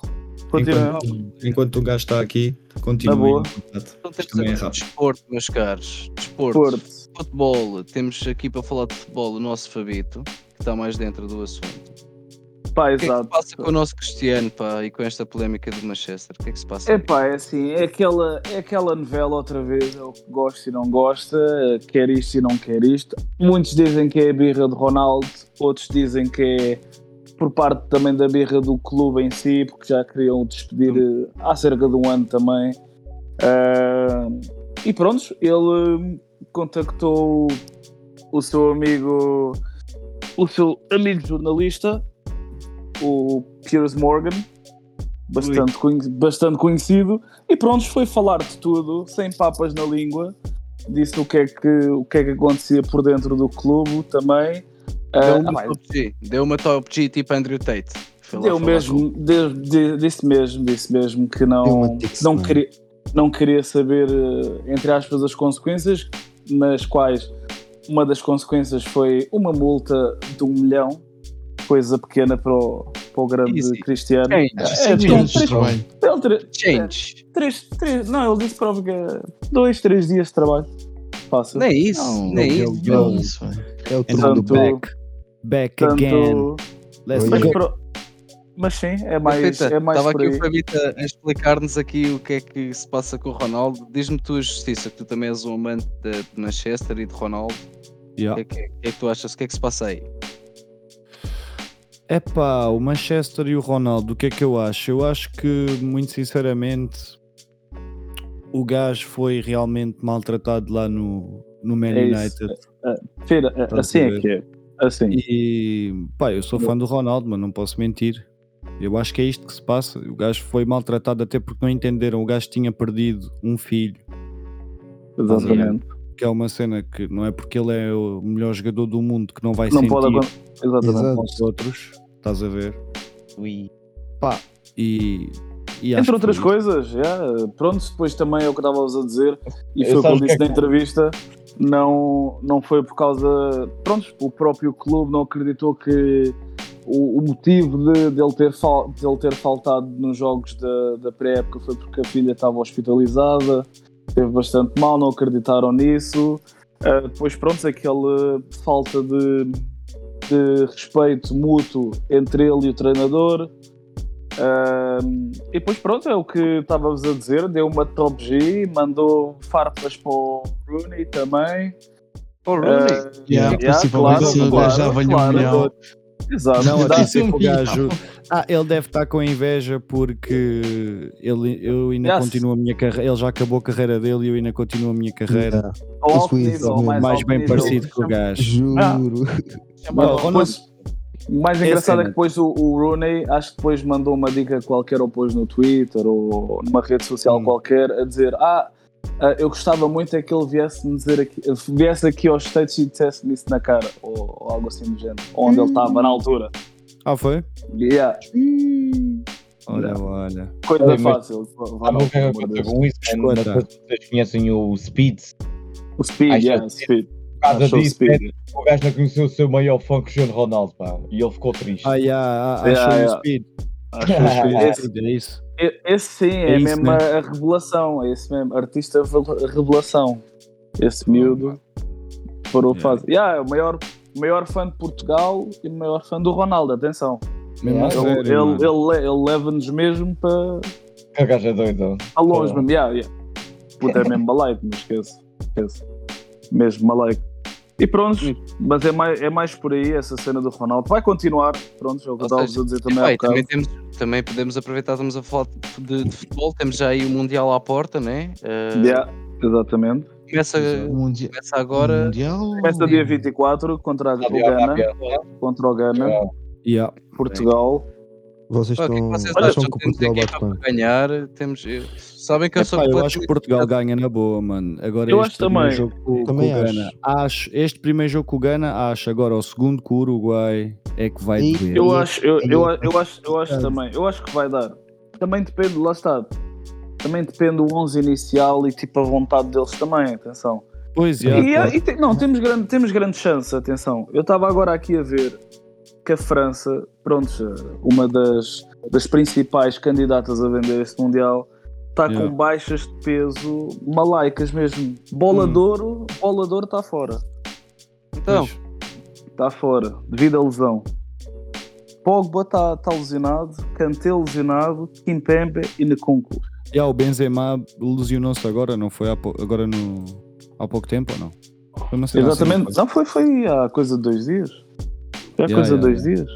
Speaker 5: Continua.
Speaker 2: Enquanto, enquanto o gajo está aqui, continua.
Speaker 5: Na boa.
Speaker 4: Então temos
Speaker 2: também é rápido.
Speaker 4: desporto, meus caros. Desporto.
Speaker 5: Porto.
Speaker 4: Futebol. Temos aqui para falar de futebol o nosso Fabito, que está mais dentro do assunto.
Speaker 5: Pá,
Speaker 4: O que é que se passa com o nosso Cristiano, pá, e com esta polémica do Manchester? O que é que se passa?
Speaker 5: É pá, é assim, é aquela, é aquela novela outra vez, é o que gosta e não gosta, quer isto e não quer isto. Muitos dizem que é a birra de Ronaldo, outros dizem que é por parte também da birra do clube em si, porque já queriam o despedir eh, há cerca de um ano também. Ah, e pronto, ele contactou o seu amigo, o seu amigo jornalista, o Piers Morgan, bastante, conhe- bastante conhecido, e pronto, foi falar de tudo, sem papas na língua, disse o que é que, o que, é que acontecia por dentro do clube também.
Speaker 4: Deu
Speaker 5: Ah,
Speaker 4: uma
Speaker 5: ah,
Speaker 4: top G. Deu uma top G tipo Andrew Tate.
Speaker 5: Deu mesmo, de- de- disse mesmo, disse mesmo que não,
Speaker 7: uma tic
Speaker 5: não, queria, não queria saber, eh, entre aspas, as consequências, nas quais uma das consequências foi uma multa de um milhão, coisa pequena para o, para o grande
Speaker 4: Easy.
Speaker 5: Cristiano.
Speaker 4: Change.
Speaker 5: É,
Speaker 3: Cinco
Speaker 5: então,
Speaker 3: minutos de
Speaker 5: três-
Speaker 3: trabalho.
Speaker 5: ele tre-
Speaker 4: Change.
Speaker 5: três, três, não, ele disse prova que é dois, três dias de trabalho. Fácil.
Speaker 4: Nem é isso,
Speaker 3: Não,
Speaker 2: não,
Speaker 4: isso.
Speaker 2: não.
Speaker 3: É isso.
Speaker 7: É o do
Speaker 5: Tanto-
Speaker 2: back. Back
Speaker 5: Tanto-
Speaker 2: again. Let's
Speaker 5: mas,
Speaker 2: go.
Speaker 5: pro- mas sim, é mais,
Speaker 4: Perfeita.
Speaker 5: é mais
Speaker 4: Estava aqui o Fabito a explicar-nos aqui o que é que se passa com o Ronaldo. Diz-me tu a justiça, que tu também és um amante de, de Manchester e de Ronaldo. O
Speaker 2: Yeah.
Speaker 4: que, é que, o que é que tu achas? O que é que se passa aí?
Speaker 2: Epá, o Manchester e o Ronaldo, o que é que eu acho? Eu acho que, muito sinceramente, o gajo foi realmente maltratado lá no, no Man
Speaker 5: É.
Speaker 2: United.
Speaker 5: Filha,
Speaker 2: Estás a
Speaker 5: assim é que é. Assim.
Speaker 2: E pá, eu sou fã do Ronaldo, mas não posso mentir. Eu acho que é isto que se passa. O gajo foi maltratado até porque não entenderam. O gajo tinha perdido um filho,
Speaker 5: Exatamente.
Speaker 2: que é uma cena que não é porque ele é o melhor jogador do mundo que não vai
Speaker 5: Não
Speaker 2: sentir
Speaker 5: pode. Exatamente.
Speaker 2: Os outros. Estás a ver?
Speaker 6: Ui.
Speaker 2: E, e acho
Speaker 5: Entre outras
Speaker 2: foi
Speaker 5: coisas, já. pronto, depois também é o que estava a dizer, e foi o que ele disse
Speaker 6: é
Speaker 5: na entrevista, não, não foi por causa. Pronto, o próprio clube não acreditou que o, o motivo de, dele, ter fal, dele ter faltado nos jogos da, da pré-época foi porque a filha estava hospitalizada, esteve bastante mal, não acreditaram nisso. Ah, depois, pronto, aquela falta de, de respeito mútuo entre ele e o treinador. E depois pronto, é o que estávamos a dizer, deu uma top G, mandou farpas para o Rooney também.
Speaker 4: Oh, Rooney.
Speaker 5: Ah,
Speaker 3: Yeah,
Speaker 5: yeah, claro,
Speaker 3: ele
Speaker 5: claro,
Speaker 3: já valha
Speaker 5: claro.
Speaker 3: um milhão.
Speaker 5: Exato.
Speaker 2: Não, a
Speaker 5: Dá-
Speaker 2: dizer que o
Speaker 3: um
Speaker 2: gajo. Ah, ele deve estar com inveja porque ele, eu ainda
Speaker 5: Yes.
Speaker 2: continuo a minha carreira. Ele já acabou a carreira dele e eu ainda continuo a minha carreira.
Speaker 7: Yeah.
Speaker 5: ao alto nível, mais,
Speaker 2: mais
Speaker 5: alto
Speaker 2: bem
Speaker 5: nível.
Speaker 2: parecido com o gajo.
Speaker 5: Ah.
Speaker 7: Juro.
Speaker 5: Não,
Speaker 2: Não,
Speaker 5: depois- o mais engraçado é que depois o, o Rooney acho que depois mandou uma dica qualquer ou pôs no Twitter ou numa rede social
Speaker 2: Hum.
Speaker 5: qualquer a dizer ah, ah, eu gostava muito é que ele viesse me dizer aqui, viesse aquaqui aos States e dissesse-me isso na cara ou, ou algo assim do género, onde ele estava na altura.
Speaker 2: Ah, foi?
Speaker 5: Yeah,
Speaker 2: Olha,
Speaker 5: Não.
Speaker 2: olha.
Speaker 5: coisa fácil. não,
Speaker 6: é
Speaker 5: de
Speaker 6: aconteceu
Speaker 5: Deus.
Speaker 6: com isso? Não vocês conhecem o Speeds.
Speaker 5: O Speed, yeah, o Speed.
Speaker 6: Causa disso,
Speaker 5: Speed.
Speaker 6: o gajo não conheceu o seu maior fã Cristiano Ronaldo, pá. E ele ficou triste.
Speaker 2: Ah, yeah, ah,
Speaker 5: Yeah,
Speaker 2: achou
Speaker 5: yeah.
Speaker 2: o speed. <laughs>
Speaker 5: Achou speed,
Speaker 2: é isso.
Speaker 5: esse sim, é,
Speaker 2: É isso,
Speaker 5: mesmo
Speaker 2: né?
Speaker 5: a, a revelação, é esse mesmo, artista vel- revelação. Esse miúdo parou
Speaker 2: Yeah.
Speaker 5: fase. Yeah, é o maior, maior fã de Portugal e o maior fã do Ronaldo, atenção.
Speaker 2: Mesmo a
Speaker 5: Ele,
Speaker 2: sério,
Speaker 5: ele, ele, le- ele leva-nos mesmo para,
Speaker 6: Que gajo é doido.
Speaker 5: para longe, mesmo. Yeah, yeah. Puta, é mesmo malaico, não esqueço. esqueço. Mesmo malaico. E pronto, mas é mais, é mais por aí essa cena do Ronaldo. Vai continuar, pronto, é o que eu
Speaker 4: Ou
Speaker 5: estava
Speaker 4: seja,
Speaker 5: a dizer também
Speaker 4: e também, temos, também podemos aproveitar, estamos a falar de, de futebol, temos já aí o Mundial à porta, né? Eh,
Speaker 5: Yeah, exatamente.
Speaker 4: começa,
Speaker 3: O Mundial.
Speaker 4: começa agora.
Speaker 3: Mundial.
Speaker 5: Começa dia 24 contra o
Speaker 6: Sabe,
Speaker 5: Ghana,
Speaker 6: Arábia,
Speaker 5: contra o Ghana,
Speaker 6: Yeah.
Speaker 2: Yeah.
Speaker 7: Vocês
Speaker 4: Pá, o que é que
Speaker 7: estão.
Speaker 4: vocês
Speaker 7: acham
Speaker 4: acham?
Speaker 7: que o Portugal bate
Speaker 4: para ganhar. Temos... eu- Sabem que eu sou
Speaker 2: Epá, eu acho que Portugal ganha na boa, mano. Agora
Speaker 5: Eu
Speaker 2: este
Speaker 5: acho também.
Speaker 2: jogo com, com
Speaker 7: Também
Speaker 2: o Gana. Acho. Este primeiro jogo com o Gana, acho. Agora o segundo com o Uruguai é que vai
Speaker 7: E-
Speaker 2: doer.
Speaker 5: Eu acho, eu, eu,
Speaker 7: é
Speaker 5: eu acho, eu acho também. Eu acho que vai dar. Também depende, lá está. Também depende do 11 inicial e tipo a vontade deles também, atenção.
Speaker 2: Pois, já,
Speaker 5: E,
Speaker 2: claro.
Speaker 5: e tem- não, temos grande, temos grande chance, atenção. Eu estava agora aqui a ver que a França, pronto, uma das, das principais candidatas a vender este Mundial, está
Speaker 2: Yeah.
Speaker 5: com baixas de peso malaicas mesmo. Bola
Speaker 2: Hum.
Speaker 5: de ouro, bola de ouro está fora.
Speaker 4: Então.
Speaker 5: Está fora, devido à lesão. Pogba está tá lesionado, Kanté lesionado, Kimpembe e Nkunku.
Speaker 2: Já, o Benzema lesionou-se agora, não foi agora no, há pouco tempo ou não? Assim,
Speaker 5: Exatamente.
Speaker 2: não
Speaker 5: Não, foi, foi há coisa de dois dias. Há
Speaker 2: Yeah,
Speaker 5: coisa de
Speaker 2: yeah,
Speaker 5: dois dias.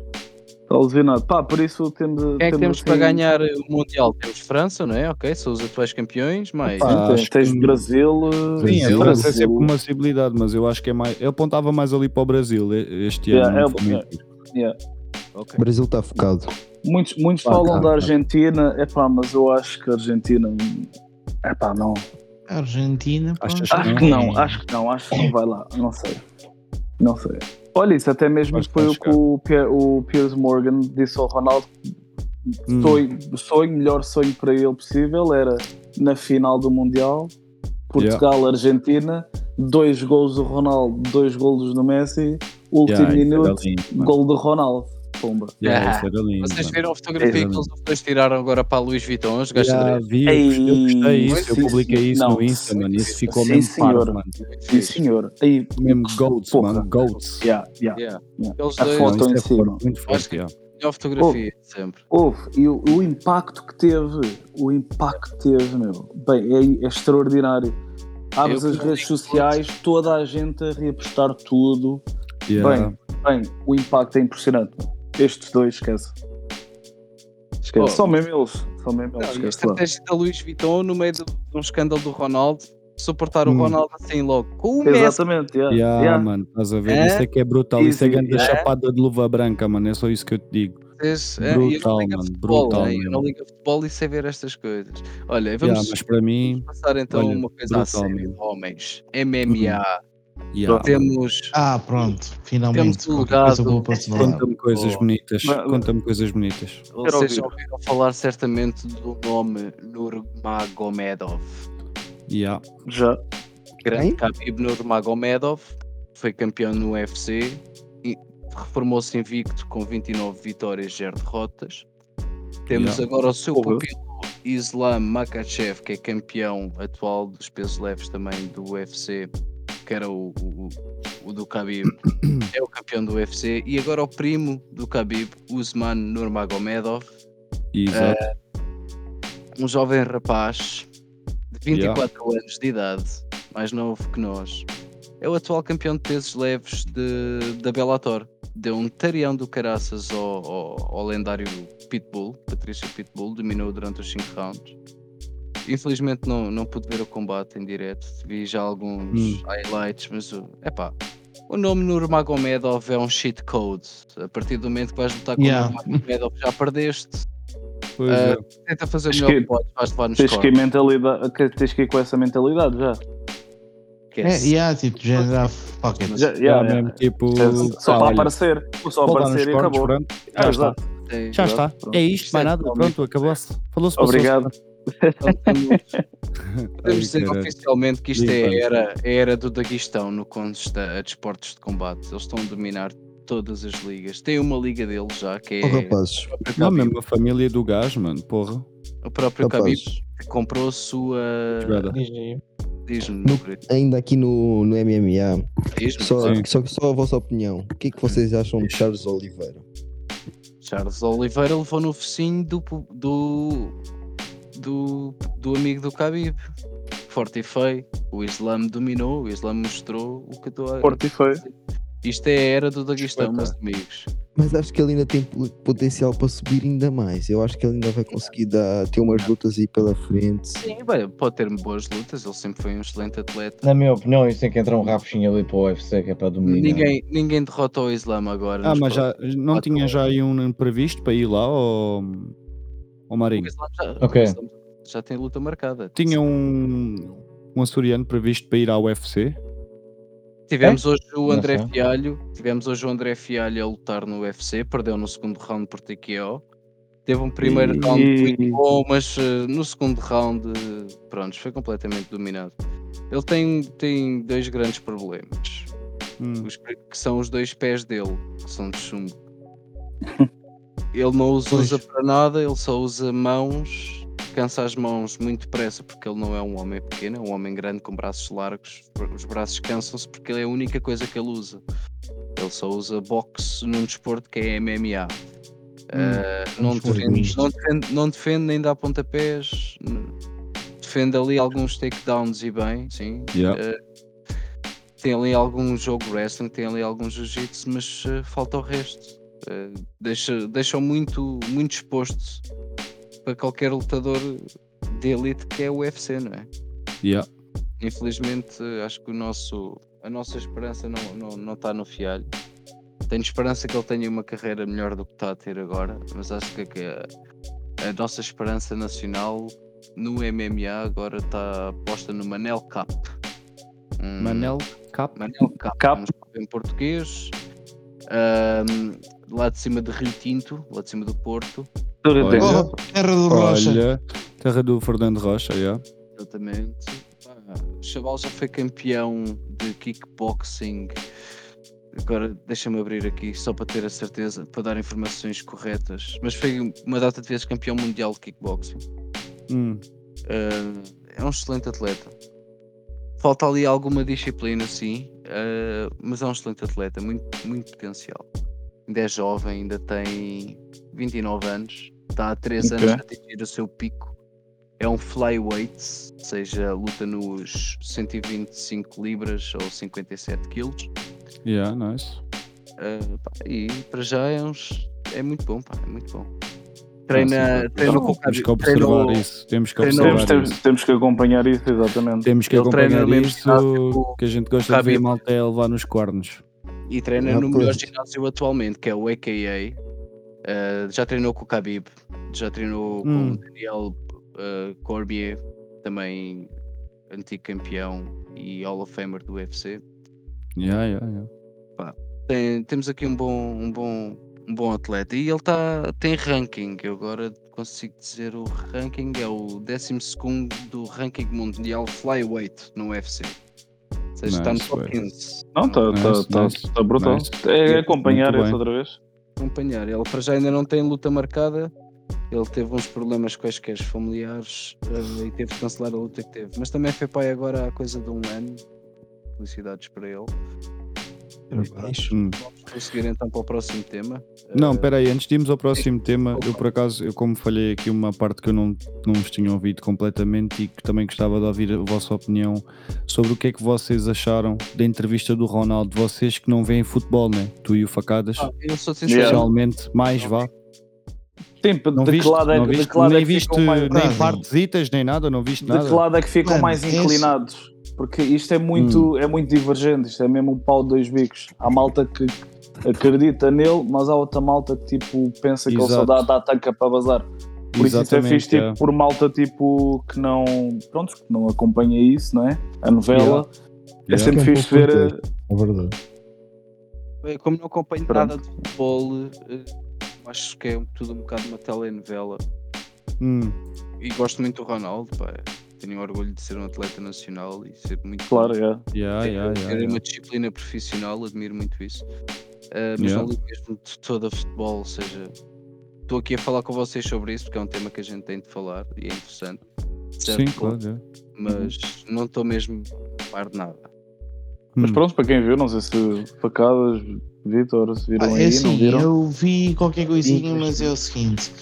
Speaker 5: Está lesionado. Pá, por isso temos.
Speaker 4: quem é que temos
Speaker 5: assim,
Speaker 4: para ganhar o Mundial? Temos França, não é? Ok, são os atuais campeões, mas.
Speaker 2: Pá,
Speaker 5: tens,
Speaker 2: acho
Speaker 5: tens
Speaker 2: que-
Speaker 5: Brasil.
Speaker 2: Sim, a
Speaker 5: Brasil.
Speaker 2: França é sempre uma possibilidade, mas eu acho que é mais. Eu apontava mais ali para o Brasil este ano.
Speaker 5: Yeah,
Speaker 2: não
Speaker 5: é-. Yeah.
Speaker 2: Ok.
Speaker 7: O Brasil está focado.
Speaker 5: Muitos, muitos
Speaker 2: Pá,
Speaker 5: falam
Speaker 2: tá,
Speaker 5: da. Argentina, é pá, mas eu acho que a Argentina. É pá, não.
Speaker 3: A Argentina. pá.
Speaker 5: Acho
Speaker 2: Não.
Speaker 5: que não, acho que não, acho que não vai lá. Não sei. Não sei. Olha, isso até mesmo
Speaker 2: que
Speaker 5: foi o que o, Pier- o Piers Morgan disse ao Ronaldo.
Speaker 2: Hum.
Speaker 5: Sonho, o sonho, melhor sonho para ele possível era na final do Mundial, Portugal-Argentina, dois gols do Ronaldo, dois gols do Messi, último
Speaker 2: Yeah,
Speaker 5: minuto,
Speaker 2: lindo,
Speaker 5: gol do Ronaldo. Pomba.
Speaker 2: Yeah,
Speaker 4: Ah,
Speaker 2: isso era lindo,
Speaker 4: Vocês viram a fotografia
Speaker 2: É,
Speaker 4: que eles depois tiraram agora para a Luís Vuitton, os gajos
Speaker 2: Já
Speaker 4: de
Speaker 2: vi, eu
Speaker 5: Ei,
Speaker 2: gostei- eu gostei isso, eu
Speaker 5: sim,
Speaker 2: publiquei
Speaker 5: sim.
Speaker 2: isso
Speaker 5: Não,
Speaker 2: no Insta,
Speaker 5: sim,
Speaker 2: mano. Isso ficou
Speaker 5: sim,
Speaker 2: mesmo parvo,
Speaker 5: senhor.
Speaker 2: mano.
Speaker 5: Sim, senhor. Aí,
Speaker 2: Mesmo goats,
Speaker 5: porra.
Speaker 2: mano, goats.
Speaker 5: Yeah, yeah.
Speaker 4: Yeah.
Speaker 5: Yeah.
Speaker 4: Eles
Speaker 5: A
Speaker 4: dois,
Speaker 5: foto em
Speaker 2: é
Speaker 5: cima.
Speaker 2: forte, muito forte,
Speaker 4: melhor fotografia sempre.
Speaker 5: Houve, e o, o impacto que teve, o impacto que teve, meu, bem, é, é extraordinário. Abres
Speaker 4: Eu
Speaker 5: as redes sociais, toda a gente a reapostar tudo.
Speaker 2: Yeah.
Speaker 5: Bem, o impacto é impressionante. meu. Estes dois, esquece. Esquece.
Speaker 4: Oh.
Speaker 5: Só mesmo eles. Só mesmo
Speaker 4: Não,
Speaker 5: eles,
Speaker 4: e a
Speaker 5: esquece lá.
Speaker 4: estratégia da Luís Vuitton no meio de, um escândalo do Ronaldo, suportar o
Speaker 2: Hum.
Speaker 4: Ronaldo assim logo. Com o.
Speaker 5: Exatamente, yeah.
Speaker 2: Yeah,
Speaker 5: yeah.
Speaker 2: mano, estás a ver?
Speaker 4: É?
Speaker 2: Isso é que é brutal. Isso é grande
Speaker 4: é?
Speaker 2: chapada de luva branca, mano. É só isso que eu te digo.
Speaker 4: Vocês, é,
Speaker 2: Brutal,
Speaker 4: eu não ligo a
Speaker 2: mano,
Speaker 4: futebol,
Speaker 2: brutal
Speaker 4: né? eu não ligo a futebol e sei ver estas coisas. Olha,
Speaker 2: Yeah,
Speaker 4: vamos
Speaker 2: mas para mim,
Speaker 4: passar então
Speaker 2: olha,
Speaker 4: uma coisa
Speaker 2: brutal mesmo.
Speaker 4: homens. MMA,
Speaker 2: yeah,
Speaker 4: temos
Speaker 3: Ah, pronto, finalmente.
Speaker 4: Temos um legado.
Speaker 2: conta-me coisas
Speaker 4: Oh.
Speaker 2: bonitas. Conta-me coisas bonitas.
Speaker 4: Vocês já
Speaker 5: ouvir.
Speaker 4: ouviram falar certamente do nome Nurmagomedov.
Speaker 2: Yeah.
Speaker 5: Já.
Speaker 4: Grande
Speaker 7: Quem?
Speaker 4: Khabib Nurmagomedov foi campeão no UFC e reformou-se invicto com 29 vitórias e 0 derrotas. Temos
Speaker 2: Yeah.
Speaker 4: agora o seu pupilo Islam Makachev, que é campeão atual dos pesos leves também do UFC, que era o, o, o do Khabib, é o campeão do UFC. E agora o primo do Khabib, Usman Nurmagomedov,
Speaker 2: Exato.
Speaker 4: um jovem rapaz de 24 anos de idade, mais novo que nós, é o atual campeão de pesos leves de, da Bellator. Deu um tarião do caraças ao, ao, ao lendário Pitbull, Patrício Pitbull, dominou durante os 5 rounds. Infelizmente não, não pude ver o combate em direto, vi já alguns
Speaker 2: Hum.
Speaker 4: highlights, mas o- epá, o nome Nurmagomedov é um cheat code. A partir do momento que vais lutar com
Speaker 3: Yeah.
Speaker 4: o Nurmagomedov já perdeste.
Speaker 2: Pois
Speaker 4: Ah,
Speaker 2: é.
Speaker 4: Tenta fazer o
Speaker 5: Tens
Speaker 4: melhor
Speaker 5: que-
Speaker 4: que podes, vais levar nos
Speaker 5: Tens que, mentalidade, que- tens que ir com essa mentalidade já.
Speaker 3: É,
Speaker 4: Esquece.
Speaker 3: yeah, tipo, já já fuck it.
Speaker 5: Já,
Speaker 2: Já
Speaker 5: já, já.
Speaker 2: mesmo, tipo,
Speaker 5: Só-
Speaker 2: pá,
Speaker 5: para
Speaker 2: olha,
Speaker 5: aparecer. Só aparecer e
Speaker 2: cortes,
Speaker 5: acabou.
Speaker 2: pronto.
Speaker 5: Ah,
Speaker 2: Já está.
Speaker 5: exato.
Speaker 4: Tem-
Speaker 2: Já está.
Speaker 4: Pronto.
Speaker 2: É isto,
Speaker 4: é
Speaker 2: mais nada. Pronto, acabou-se. Falou-se passou-se.
Speaker 5: Obrigado.
Speaker 4: Então, <laughs> Podemos dizer oficialmente que isto é a era, a era do Daguestão no que consta a desportos de combate. Eles estão a dominar todas as ligas. Tem uma liga deles já, que é
Speaker 7: Oh, rapazes,
Speaker 2: Não, mesmo a família do gajo, mano. Porra.
Speaker 4: O próprio Khabib comprou a sua. Diz-me,
Speaker 7: Ainda aqui no, no MMA, só, só, só a vossa opinião. O que é que vocês acham de Charles Oliveira?
Speaker 4: Charles Oliveira levou no focinho do, do, do, do amigo do Khabib. Forte e feio. O Islam dominou, o Islam mostrou o que estou a.
Speaker 5: Forte e feio.
Speaker 4: Isto é a era do Daguestão, meus amigos.
Speaker 7: Mas acho que ele ainda tem po- potencial para subir ainda mais. Eu acho que ele ainda vai conseguir dar, ter umas lutas aí pela frente.
Speaker 4: Sim, vai, pode ter boas lutas, ele sempre foi um excelente atleta.
Speaker 6: Na minha opinião, isso tem que entrar um rapchinho ali para o UFC, que é para dominar.
Speaker 4: Ninguém, ninguém derrota o Islam agora.
Speaker 2: Ah, mas já não tinha já aí um previsto para ir lá ou, ou
Speaker 4: O
Speaker 2: Marinho?
Speaker 4: Já,
Speaker 6: Ok.
Speaker 4: o Islam já tem luta marcada.
Speaker 2: Tinha um, um açoriano previsto para ir à UFC?
Speaker 4: Tivemos hoje o André. Fialho, tivemos hoje o André Fialho a lutar no UFC, perdeu no segundo round por TKO. Teve um primeiro
Speaker 5: E-
Speaker 4: round muito bom, mas eh, no segundo round, pronto, foi completamente dominado. Ele tem, tem dois grandes problemas,
Speaker 2: Hum.
Speaker 4: os que que são os dois pés dele, que são de chumbo. <laughs> Ele não os
Speaker 3: Pois.
Speaker 4: usa para nada, ele só usa mãos, cansa as mãos muito depressa porque ele não é um homem pequeno, é um homem grande com braços largos. Os braços cansam-se porque é a única coisa que ele usa. Ele só usa boxe num desporto que é MMA. Ah, não,
Speaker 3: Vamos ver
Speaker 4: defende, não, defende, não defende nem dá pontapés, defende ali alguns takedowns e bem, sim.
Speaker 2: Yeah.
Speaker 4: Ah, tem ali algum jogo wrestling, tem ali algum jiu-jitsu, mas ah, falta o resto. Deixa, deixa muito, muito exposto para qualquer lutador de elite que é o UFC, não é?
Speaker 2: Yeah.
Speaker 4: Infelizmente, acho que o nosso, a nossa esperança não está não, não está no fialho. Tenho esperança que ele tenha uma carreira melhor do que está a ter agora, mas acho que, que a, a nossa esperança nacional no MMA agora está posta no Manel Cap. Um-
Speaker 2: Manel Cap?
Speaker 4: Manel Cap,
Speaker 5: Cap.
Speaker 4: um em português, ahm, lá de cima de Rio Tinto, lá de cima do Porto,
Speaker 2: Olha.
Speaker 3: Oh, terra do Rocha.
Speaker 2: Olha, terra do Fernando Rocha, yeah.
Speaker 4: Exatamente. Ah, o Chaval já foi campeão de kickboxing. Agora deixa-me abrir aqui só para ter a certeza, para dar informações corretas. Mas foi uma data de vezes campeão mundial de kickboxing.
Speaker 2: Hum.
Speaker 4: Ah, é um excelente atleta. Falta ali alguma disciplina, sim, ah, mas é um excelente atleta, muito, muito potencial. Ainda é jovem, ainda tem 29 anos, está há 3
Speaker 5: Ok.
Speaker 4: anos a atingir o seu pico. É um flyweight, ou seja, luta nos 125 libras ou 57 quilos.
Speaker 2: Yeah, nice.
Speaker 4: Ah, pá, e para já é, uns, é muito bom, pá, é muito bom. Treina, treina com o
Speaker 2: Temos que observar isso. Temos que observar
Speaker 5: temos,
Speaker 2: isso.
Speaker 5: temos que acompanhar isso, exatamente.
Speaker 2: Temos que
Speaker 4: Ele
Speaker 2: acompanhar isso que a gente gosta de ver malta a levar nos cornos.
Speaker 4: E treina
Speaker 7: Ah,
Speaker 4: no melhor
Speaker 7: pois.
Speaker 4: ginásio atualmente, que é o AKA. Uh, já treinou com o Khabib, já treinou com
Speaker 2: Hum.
Speaker 4: o Daniel uh, Cormier, também antigo campeão e Hall of Famer do UFC.
Speaker 2: Yeah, yeah, yeah.
Speaker 4: Tem- temos aqui um bom, um, bom, um bom atleta e ele tá, tem ranking. Eu agora consigo dizer o ranking, é o 12 do ranking mundial Flyweight no UFC. Seja, está no
Speaker 2: Nice,
Speaker 4: top
Speaker 2: ué.
Speaker 4: 15.
Speaker 5: Não, está
Speaker 2: Nice,
Speaker 5: tá, tá,
Speaker 2: nice,
Speaker 5: tá brutal.
Speaker 2: nice.
Speaker 5: É acompanhar essa outra vez.
Speaker 4: acompanhar. Ele para já ainda não tem luta marcada. Ele teve uns problemas quaisquer familiares eh, e teve de cancelar a luta que teve. Mas também foi pai agora há coisa de um ano. Felicidades para ele.
Speaker 2: Hum.
Speaker 4: Vamos prosseguir então para o próximo tema.
Speaker 2: Não,
Speaker 4: Eh,
Speaker 2: espera aí, antes de irmos ao próximo tema, eu por acaso, eu como falhei aqui uma parte que eu não, não vos tinha ouvido completamente e que também gostava de ouvir a vossa opinião sobre o que é que vocês acharam da entrevista do Ronaldo, vocês que não veem futebol, né? Tu e o Facadas,
Speaker 4: ah, eu sou sincero.
Speaker 2: Especialmente, mais vá.
Speaker 5: Sim,
Speaker 2: Não
Speaker 5: de
Speaker 2: viste,
Speaker 5: que lado é,
Speaker 2: não
Speaker 5: de
Speaker 2: viste,
Speaker 5: que lado é
Speaker 2: nem
Speaker 5: que
Speaker 2: viste
Speaker 5: ficam mais,
Speaker 2: nem
Speaker 3: Nada.
Speaker 2: partesitas, nem nada, não viste
Speaker 5: de
Speaker 2: nada.
Speaker 5: que lado é que ficam
Speaker 3: Mano,
Speaker 5: mais
Speaker 3: esse-
Speaker 5: inclinados? Porque isto é muito, é muito divergente, isto é mesmo um pau de dois bicos. Há malta que acredita nele, mas há outra malta que tipo, pensa que ele só
Speaker 2: Exato.
Speaker 5: dá, dá tanca para bazar. Por isso isso é fixe tipo,
Speaker 2: é.
Speaker 5: por malta tipo, que não, pronto, que não acompanha isso, não é? A novela. É
Speaker 2: Yeah.
Speaker 5: sempre
Speaker 7: é um
Speaker 5: fixe ver.
Speaker 7: É verdade.
Speaker 4: Eh, Como não acompanho
Speaker 5: Pronto.
Speaker 4: nada de futebol, eh, acho que é tudo um bocado uma telenovela.
Speaker 2: Hum,
Speaker 4: E gosto muito do Ronaldo, pá. Tenho orgulho de ser um atleta nacional e ser muito
Speaker 5: Claro, é.
Speaker 2: yeah,
Speaker 4: ter,
Speaker 2: yeah, yeah,
Speaker 4: ter
Speaker 2: yeah.
Speaker 4: uma disciplina profissional, admiro muito isso. Uh, mas
Speaker 2: Yeah.
Speaker 4: não ligo mesmo de todo a futebol, ou seja, estou aqui a falar com vocês sobre isso porque é um tema que a gente tem de falar e é interessante.
Speaker 2: Sim,
Speaker 4: ponto,
Speaker 2: claro. é.
Speaker 4: Mas não estou mesmo a par de nada.
Speaker 5: Mas
Speaker 2: Hum.
Speaker 5: pronto, para quem viu, não sei se facadas, Vitor, se viram
Speaker 3: Ah,
Speaker 5: aí,
Speaker 3: é
Speaker 5: não
Speaker 3: assim,
Speaker 5: viram?
Speaker 3: eu vi qualquer coisinha, mas é o seguinte: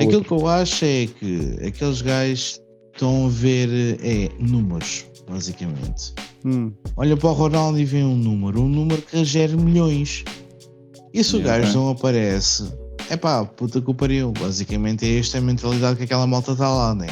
Speaker 3: aquilo que eu acho é que aqueles gajos estão a ver é números, basicamente.
Speaker 2: Hum,
Speaker 3: Olha para o Ronaldo e vê um número, um número que gera milhões. E se o
Speaker 2: Yeah,
Speaker 3: gajo não aparece, é pá, puta que o pariu. Basicamente é esta a mentalidade que aquela malta está lá, né?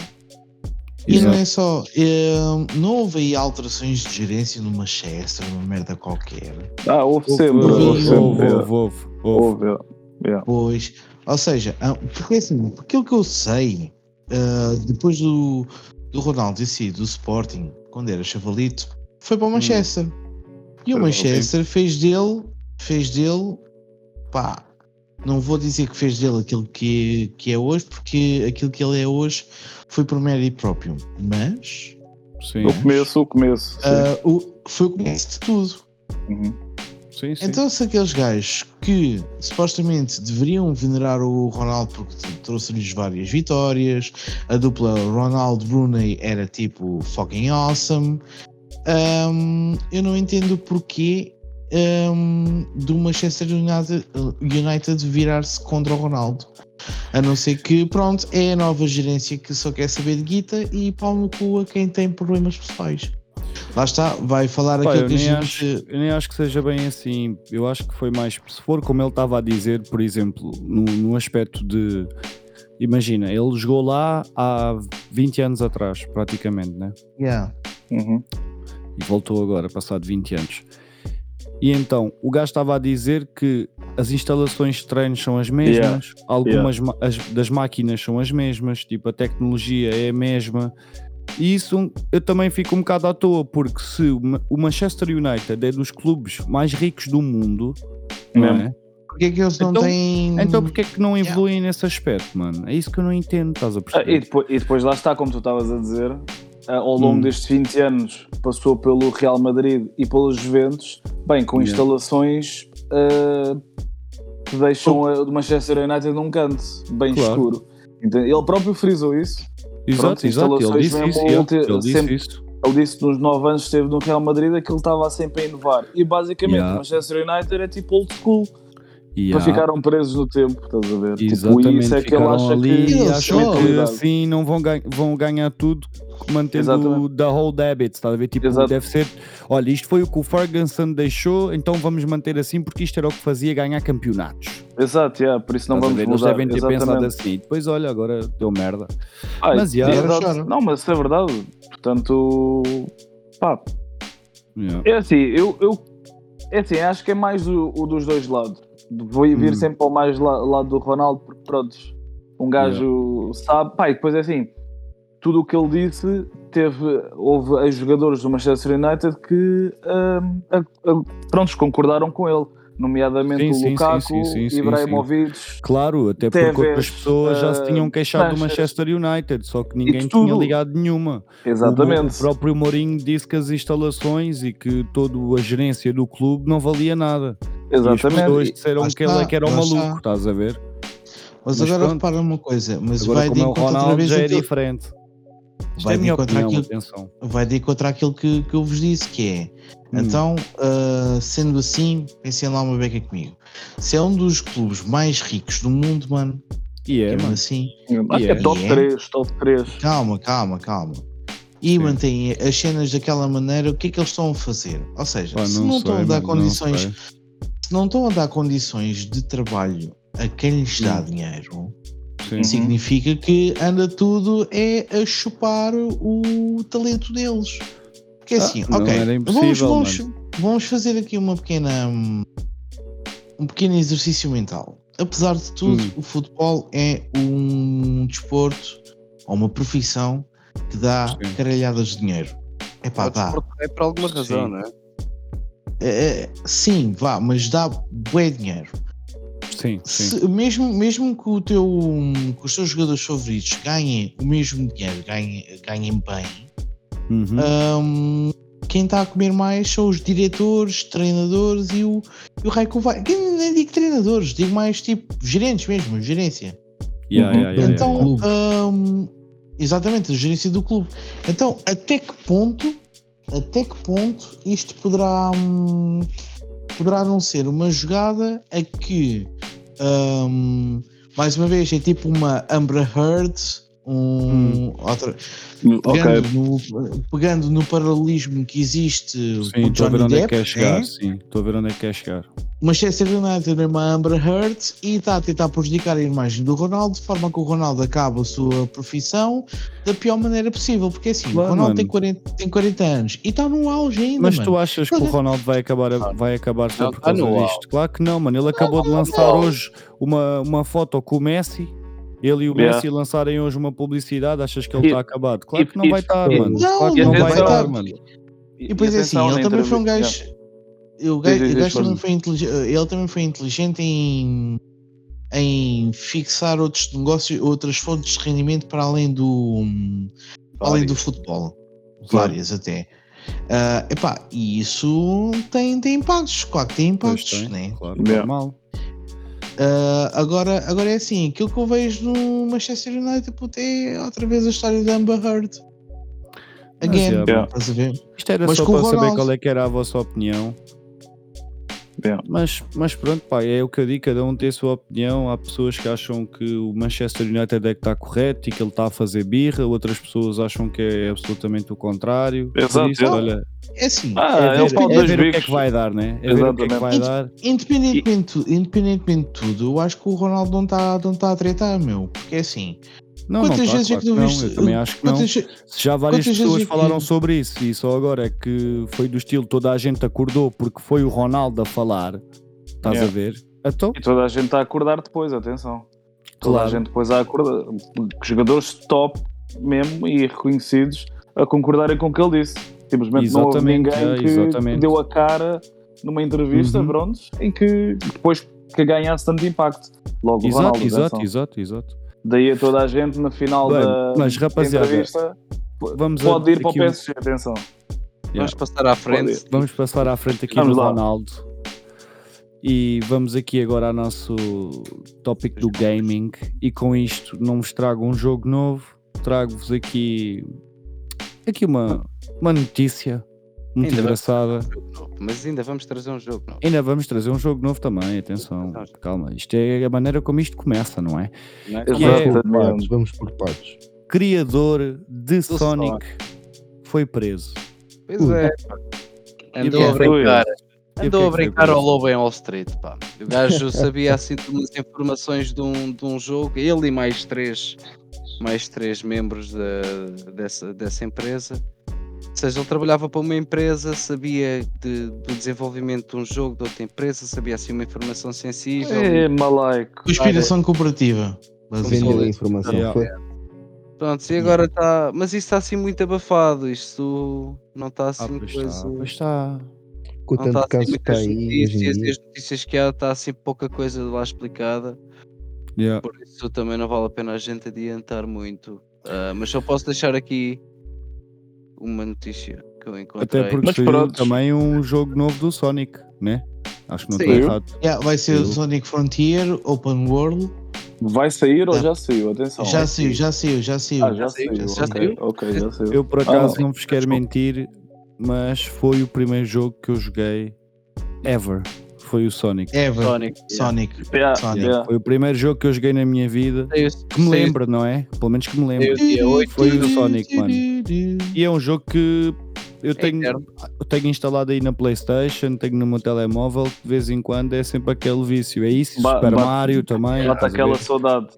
Speaker 3: E não é só. eh, não houve aí alterações de gerência no Manchester, uma merda qualquer.
Speaker 5: Ah, houve sempre.
Speaker 3: houve,
Speaker 5: Houve
Speaker 2: Houve,
Speaker 5: sempre.
Speaker 2: houve,
Speaker 5: é.
Speaker 2: houve, houve, houve.
Speaker 5: Houve, é.
Speaker 3: Pois, ou seja, ah, porque assim, porque aquilo que eu sei, ah, depois do, do Ronaldo ter sido do Sporting, quando era chavalito, foi para o Manchester. E o Manchester fez dele, fez dele, pá, não vou dizer que fez dele aquilo que, que é hoje, porque aquilo que ele é hoje foi por mérito próprio, mas
Speaker 2: Sim,
Speaker 5: O começo, o começo.
Speaker 3: ah, o, foi o começo de tudo.
Speaker 5: Uhum.
Speaker 2: Sim, sim.
Speaker 3: Então, se aqueles gajos que supostamente deveriam venerar o Ronaldo porque trouxe-lhes várias vitórias, a dupla Ronaldo-Brunei era tipo fucking awesome, hum, eu não entendo porquê hum, do Manchester United, United virar-se contra o Ronaldo. A não ser que, pronto, é a nova gerência que só quer saber de guita e pau cu a quem tem problemas pessoais. Lá está, vai falar
Speaker 2: Pá,
Speaker 3: aquilo
Speaker 2: eu,
Speaker 3: que a gente.
Speaker 2: acho, eu nem acho que seja bem assim. Eu acho que foi mais. Se for como ele estava a dizer, por exemplo, no, no aspecto de. Imagina, ele jogou lá há 20 anos atrás, praticamente, né?
Speaker 3: Yeah.
Speaker 5: Uhum.
Speaker 2: E voltou agora, passado 20 anos. E então, o gajo estava a dizer que as instalações de treinos são as mesmas, algumas ma- as- das máquinas são as mesmas, tipo, a tecnologia é a mesma. E isso eu também fico um bocado à toa, porque se o Ma- o Manchester United é dos clubes mais ricos do mundo, não é?
Speaker 3: Porque é que eles não
Speaker 2: Então-
Speaker 3: têm.
Speaker 2: Então porque é que não evoluem nesse aspecto, mano? É isso que eu não entendo, estás a
Speaker 5: Ah, e,
Speaker 2: perceber?
Speaker 5: depois, e depois lá está, como tu estavas a dizer, ah, ao longo
Speaker 2: Hum.
Speaker 5: destes 20 anos passou pelo Real Madrid e pelos Juventus, bem, com
Speaker 2: Yeah.
Speaker 5: instalações ah, que deixam a do Manchester United num canto bem
Speaker 2: Claro.
Speaker 5: escuro. Entende? Ele próprio frisou isso.
Speaker 2: Exato,
Speaker 5: pronto,
Speaker 2: exato, ele disse isso,
Speaker 5: ulti-
Speaker 2: ele disse
Speaker 5: sempre-
Speaker 2: isso.
Speaker 5: Ele disse que nos 9 anos que esteve no Real Madrid é que ele estava sempre a inovar. E basicamente
Speaker 2: Yeah.
Speaker 5: o Manchester United é tipo old school.
Speaker 2: Yeah.
Speaker 5: Ficaram presos no tempo, estás a ver? Tipo, e
Speaker 2: Exatamente,
Speaker 5: isso é que ele acha
Speaker 2: ali
Speaker 5: que.
Speaker 2: e acham
Speaker 3: só-
Speaker 2: que assim não vão, ganhar, vão ganhar tudo mantendo
Speaker 5: Exatamente.
Speaker 2: the whole habit, estás a ver? Tipo,
Speaker 5: Exato.
Speaker 2: deve ser, olha, isto foi o que o Ferguson deixou, então vamos manter assim porque isto era o que fazia ganhar campeonatos.
Speaker 5: Exato, yeah, por isso não
Speaker 2: Estás
Speaker 5: vamos
Speaker 2: ver? Eles
Speaker 5: mudar.
Speaker 2: devem ter pensado
Speaker 5: Exatamente.
Speaker 2: assim. Depois, olha, agora deu merda.
Speaker 5: Ah,
Speaker 2: Mas,
Speaker 5: é
Speaker 2: yeah.
Speaker 5: verdade.
Speaker 3: Chora.
Speaker 5: Não, mas isso é verdade. Portanto, pá,
Speaker 2: Yeah.
Speaker 5: é assim, eu, eu é assim, acho que é mais o, o dos dois lados. Vou ir vir
Speaker 2: Hum.
Speaker 5: sempre ao mais la- lado do Ronaldo, porque pronto, um gajo sabe, pá, e depois é assim, tudo o que ele disse teve, houve os jogadores do Manchester United que hum, a- a- prontos, concordaram com ele, nomeadamente
Speaker 2: Sim,
Speaker 5: o Lukaku,
Speaker 2: sim, sim, sim,
Speaker 5: Ibrahimovic,
Speaker 2: Claro, até porque
Speaker 5: Tevez,
Speaker 2: outras pessoas já se tinham
Speaker 5: uh,
Speaker 2: queixado do. Manchester United, só que ninguém tinha ligado nenhuma.
Speaker 5: exatamente.
Speaker 2: O próprio Mourinho disse que as instalações e que toda a gerência do clube não valia nada. E as pessoas
Speaker 5: Exatamente.
Speaker 2: disseram que ele é que era
Speaker 3: lá
Speaker 2: maluco,
Speaker 3: está.
Speaker 2: estás a ver?
Speaker 3: Mas,
Speaker 2: Mas
Speaker 3: agora
Speaker 2: pronto.
Speaker 3: repara uma coisa, mas
Speaker 2: Agora,
Speaker 3: vai de
Speaker 2: é
Speaker 3: encontro outra
Speaker 2: Ronaldo,
Speaker 3: vez
Speaker 2: já é
Speaker 3: aquilo-
Speaker 2: diferente.
Speaker 3: Vai
Speaker 2: é
Speaker 3: de encontro
Speaker 2: opinião,
Speaker 3: àquilo-
Speaker 2: atenção.
Speaker 3: vai de encontro àquilo que, que eu vos disse, que é
Speaker 2: Hum.
Speaker 3: então, ah, sendo assim, pensem lá uma beca comigo. Se é um dos clubes mais ricos do mundo, mano,
Speaker 2: E é, mano.
Speaker 3: assim,
Speaker 5: Acho que é
Speaker 2: Yeah.
Speaker 5: top
Speaker 3: Yeah.
Speaker 5: 3, top 3.
Speaker 3: calma, calma, calma. E
Speaker 2: Sim.
Speaker 3: mantêm as cenas daquela maneira, o que é que eles estão a fazer? Ou seja,
Speaker 2: Pá,
Speaker 3: se não, estão a
Speaker 2: sei,
Speaker 3: dar
Speaker 2: mano,
Speaker 3: condições,
Speaker 2: sei.
Speaker 3: Se não estão a dar condições de trabalho a quem lhes dá
Speaker 2: Hum.
Speaker 3: dinheiro,
Speaker 2: Sim.
Speaker 3: significa que anda tudo é a chupar o talento deles. Porque
Speaker 2: Ah,
Speaker 3: assim, ok, vamos, vamos, vamos fazer aqui uma pequena um pequeno exercício mental. Apesar de tudo,
Speaker 2: Hum.
Speaker 3: o futebol é um desporto ou uma profissão que dá
Speaker 2: Sim.
Speaker 3: caralhadas de dinheiro. É pá,
Speaker 4: O
Speaker 3: dá.
Speaker 4: É por alguma razão,
Speaker 2: Sim.
Speaker 4: não é?
Speaker 3: É, é, sim, vá, mas dá bué dinheiro.
Speaker 2: Sim, sim.
Speaker 3: Se- mesmo, mesmo que, o teu, que os teus jogadores favoritos ganhem o mesmo dinheiro, ganhem, ganhem bem,
Speaker 2: Uhum.
Speaker 3: hum, quem está a comer mais são os diretores, treinadores e o, e o que vai. Nem digo treinadores, digo mais tipo gerentes mesmo, gerência.
Speaker 2: Yeah, yeah, yeah,
Speaker 3: então,
Speaker 2: yeah.
Speaker 3: hum, exatamente, a gerência do clube. Então, até que ponto, até que ponto isto poderá, hum, poderá não ser uma jogada a que, hum, mais uma vez, é tipo uma Amber Heard um outra,
Speaker 5: Ok.
Speaker 3: pegando, no, pegando no paralelismo que existe
Speaker 2: Sim,
Speaker 3: com
Speaker 2: estou a ver
Speaker 3: Johnny
Speaker 2: onde é que
Speaker 3: Depp,
Speaker 2: quer chegar.
Speaker 3: né?
Speaker 2: Sim, estou a ver onde é que quer chegar.
Speaker 3: Manchester United é uma Amber Heard e está a tentar prejudicar a imagem do Ronaldo de forma que o Ronaldo acabe a sua profissão da pior maneira possível, porque assim,
Speaker 2: Claro,
Speaker 3: o Ronaldo
Speaker 2: mano.
Speaker 3: tem 40, tem 40 anos e está no auge ainda,
Speaker 2: Mas
Speaker 3: mano.
Speaker 2: tu achas que o Ronaldo vai acabar, a- vai acabar só
Speaker 4: Não,
Speaker 2: por causa disto? Claro que não, mano. Ele acabou de lançar hoje uma, uma foto com o Messi. Ele e o
Speaker 5: Yeah.
Speaker 2: Messi lançarem hoje uma publicidade. Achas que ele está acabado? Claro que não vai estar,
Speaker 5: e-
Speaker 2: mano.
Speaker 3: Não,
Speaker 2: claro que
Speaker 3: não
Speaker 2: vai estar,
Speaker 5: estar.
Speaker 2: mano.
Speaker 3: E depois é assim, ele também foi um gajo. O gajo,
Speaker 5: Diz, diz,
Speaker 3: o gajo
Speaker 5: diz,
Speaker 3: também
Speaker 5: força.
Speaker 3: foi inteligente, ele também foi inteligente em, em fixar outros negócios, outras fontes de rendimento para além do, além do futebol. Várias até. Ah, epá, e isso tem, tem impactos, claro que tem impactos,
Speaker 2: tem,
Speaker 3: né?
Speaker 2: Claro,
Speaker 5: Yeah.
Speaker 2: normal.
Speaker 3: Ah, agora, agora é assim, aquilo que eu vejo no Manchester United puto, é outra vez a história da Amber Heard. Again,
Speaker 2: yeah,
Speaker 3: estás a ver?
Speaker 2: Isto era
Speaker 3: Mas
Speaker 2: só para saber
Speaker 3: Ronaldo.
Speaker 2: qual é que era a vossa opinião.
Speaker 5: Yeah.
Speaker 2: Mas, mas pronto, pá, é o que eu digo, cada um tem a sua opinião. Há pessoas que acham que o Manchester United é que está correto e que ele está a fazer birra, outras pessoas acham que é absolutamente o contrário.
Speaker 5: Exato,
Speaker 2: isso,
Speaker 5: é.
Speaker 2: olha,
Speaker 3: É assim,
Speaker 5: Ah,
Speaker 2: é
Speaker 5: é
Speaker 2: ver,
Speaker 5: o pau
Speaker 2: é
Speaker 5: dos
Speaker 2: ver o que é que vai dar, né? É ver o que é que vai
Speaker 3: Exatamente.
Speaker 2: dar.
Speaker 3: Independentemente, de- independentemente de tudo, eu acho que o Ronaldo não está não tá a tretar, meu. Porque é assim.
Speaker 2: Não, não,
Speaker 3: quantas
Speaker 2: tá,
Speaker 3: vezes
Speaker 2: claro
Speaker 3: é que tu
Speaker 2: não,
Speaker 3: viste?
Speaker 2: Eu também acho que não.
Speaker 3: quantas-
Speaker 2: Se já várias pessoas
Speaker 3: é que-
Speaker 2: falaram sobre isso e só agora é que foi do estilo toda a gente acordou porque foi o Ronaldo a falar. Estás
Speaker 5: Yeah.
Speaker 2: a ver? Então,
Speaker 5: E toda a gente está a acordar depois, atenção. Toda
Speaker 2: Claro.
Speaker 5: a gente depois a acordar. Jogadores top mesmo e reconhecidos a concordarem com o que ele disse. Simplesmente não houve
Speaker 2: Exatamente,
Speaker 5: ninguém
Speaker 2: é,
Speaker 5: que
Speaker 2: exatamente.
Speaker 5: deu a cara numa entrevista,
Speaker 2: Uhum.
Speaker 5: pronto, em que depois que ganhasse tanto impacto. Logo
Speaker 2: exato,
Speaker 5: Ronaldo,
Speaker 2: exato,
Speaker 5: atenção.
Speaker 2: exato, exato.
Speaker 5: Daí a toda a gente na final
Speaker 2: Bem,
Speaker 5: da,
Speaker 2: mas,
Speaker 5: da
Speaker 2: rapaziada,
Speaker 5: entrevista
Speaker 2: Vamos
Speaker 5: pode
Speaker 2: a-
Speaker 5: ir para o
Speaker 2: aqui um-
Speaker 5: PSG, atenção.
Speaker 4: Vamos passar à frente.
Speaker 2: Vamos passar à frente aqui
Speaker 5: Vamos
Speaker 2: do
Speaker 5: lá.
Speaker 2: Ronaldo. E vamos aqui agora ao nosso tópico do gaming. E com isto não vos trago um jogo novo, trago-vos aqui, aqui uma, uma notícia muito
Speaker 4: Ainda
Speaker 2: engraçada.
Speaker 4: um Mas ainda vamos trazer um jogo novo.
Speaker 2: Ainda vamos trazer um jogo novo também, atenção, calma. Isto é a maneira como isto começa, não é?
Speaker 4: não é?
Speaker 2: É-
Speaker 7: Vamos por partes,
Speaker 5: Exatamente.
Speaker 7: vamos por partes.
Speaker 2: Criador de
Speaker 4: Do
Speaker 2: Sonic foi preso.
Speaker 4: Pois
Speaker 7: Ui.
Speaker 4: é. Andou
Speaker 2: E
Speaker 4: a
Speaker 2: é
Speaker 4: brincar.
Speaker 2: E
Speaker 4: Andou
Speaker 2: é
Speaker 4: a brincar
Speaker 2: preso?
Speaker 4: ao lobo em Wall Street, pá. O gajo sabia assim de umas informações de um, de um jogo, ele e mais três, mais três membros da- dessa, dessa empresa. Ou seja, ele trabalhava para uma empresa, sabia de- do desenvolvimento de um jogo de outra empresa, sabia assim uma informação sensível.
Speaker 5: É malaico.
Speaker 3: Conspiração cooperativa. basicamente.
Speaker 7: Vender a informação.
Speaker 2: Yeah.
Speaker 7: Foi?
Speaker 4: Pronto, e agora está. Mas isso está assim muito abafado. Isto não está
Speaker 2: Ah,
Speaker 4: assim
Speaker 2: pois
Speaker 4: coisa.
Speaker 2: está, pois está.
Speaker 7: Com o
Speaker 4: Não
Speaker 7: tanto
Speaker 4: está assim
Speaker 7: caso que está
Speaker 4: muitas
Speaker 7: aí
Speaker 4: notícias, e as notícias que há está assim pouca coisa lá explicada.
Speaker 2: Yeah.
Speaker 4: Por isso também não vale a pena a gente adiantar muito. Ah, mas só posso deixar aqui uma notícia que eu encontrei.
Speaker 2: Até porque
Speaker 5: Mas
Speaker 2: saiu
Speaker 5: pronto.
Speaker 2: também um jogo novo do Sonic, né? Acho que não estou errado.
Speaker 3: Yeah, vai ser
Speaker 2: Eu-
Speaker 3: o Sonic Frontier Open World.
Speaker 5: Vai sair ou
Speaker 3: Não.
Speaker 5: já saiu? Atenção.
Speaker 3: já saiu, já saiu, já saiu.
Speaker 5: Ah, já
Speaker 4: saiu, já
Speaker 5: ok,
Speaker 4: saiu?
Speaker 5: Ok, já saiu.
Speaker 2: Eu por acaso
Speaker 5: Ah,
Speaker 2: não vos quero mentir, mas foi o primeiro jogo que eu joguei ever. Foi o Sonic.
Speaker 3: Ever.
Speaker 4: Sonic.
Speaker 3: Sonic.
Speaker 5: Yeah,
Speaker 3: Sonic.
Speaker 5: yeah.
Speaker 2: Foi o primeiro jogo que eu joguei na minha vida. Que me lembro, não é? Pelo menos que me lembro.
Speaker 4: dia 8
Speaker 2: Foi o Sonic, mano.
Speaker 3: E
Speaker 2: é um jogo que eu tenho,
Speaker 4: eterno.
Speaker 2: eu tenho instalado aí na Playstation, tenho no meu telemóvel, de vez em quando é sempre aquele vício. É isso,
Speaker 5: Ba-
Speaker 2: Super
Speaker 5: bate-
Speaker 2: Mario também.
Speaker 5: Bate aquela
Speaker 2: ver?
Speaker 5: saudade.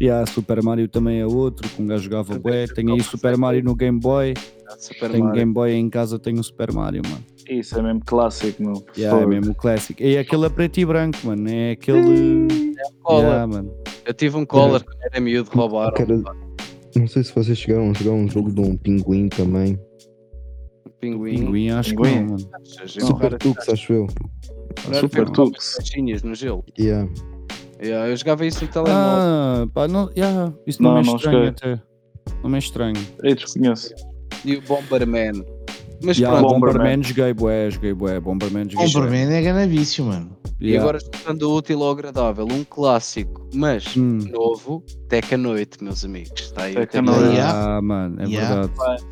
Speaker 2: E a Super Mario também é outro, que um gajo jogava bué.
Speaker 4: tem
Speaker 2: Tenho aí
Speaker 4: Super
Speaker 2: Mario no Game Boy.
Speaker 4: Super
Speaker 2: Tenho
Speaker 4: Mario.
Speaker 2: Game Boy em casa, tenho o Super Mario, mano.
Speaker 5: Isso é mesmo clássico, meu.
Speaker 2: Yeah, é mesmo clássico. É aquele a preto e branco, mano. É aquele.
Speaker 4: Collar.
Speaker 2: Yeah, mano.
Speaker 4: Eu tive um collar quando era miúdo, roubaram.
Speaker 7: quero- Não sei se vocês chegaram a jogar um jogo de um pinguim também.
Speaker 4: Um pinguim.
Speaker 2: Pinguim, acho que
Speaker 5: Pinguim.
Speaker 2: não, mano.
Speaker 7: Super Tux, acho eu.
Speaker 5: Super Tux.
Speaker 4: No gelo.
Speaker 7: Yeah.
Speaker 4: Yeah, eu jogava isso no telemóvel.
Speaker 2: Ah, pá, não, yeah, isso não,
Speaker 5: Não,
Speaker 2: é
Speaker 5: não
Speaker 2: estranho até. Não é estranho.
Speaker 5: Eu desconheço.
Speaker 4: E o Bomberman. Mas
Speaker 2: Yeah,
Speaker 4: pronto,
Speaker 5: Bomberman.
Speaker 2: Bomberman joguei bué, joguei bué. Bomberman joguei.
Speaker 3: Bomberman é grande vício, mano.
Speaker 4: e
Speaker 2: Yeah.
Speaker 4: agora juntando o útil ao agradável, um clássico, mas
Speaker 2: Hum.
Speaker 4: novo, Teca Noite, meus amigos. Está aí o
Speaker 5: Teca Noite.
Speaker 2: Ah, mano, é
Speaker 3: Yeah.
Speaker 2: verdade.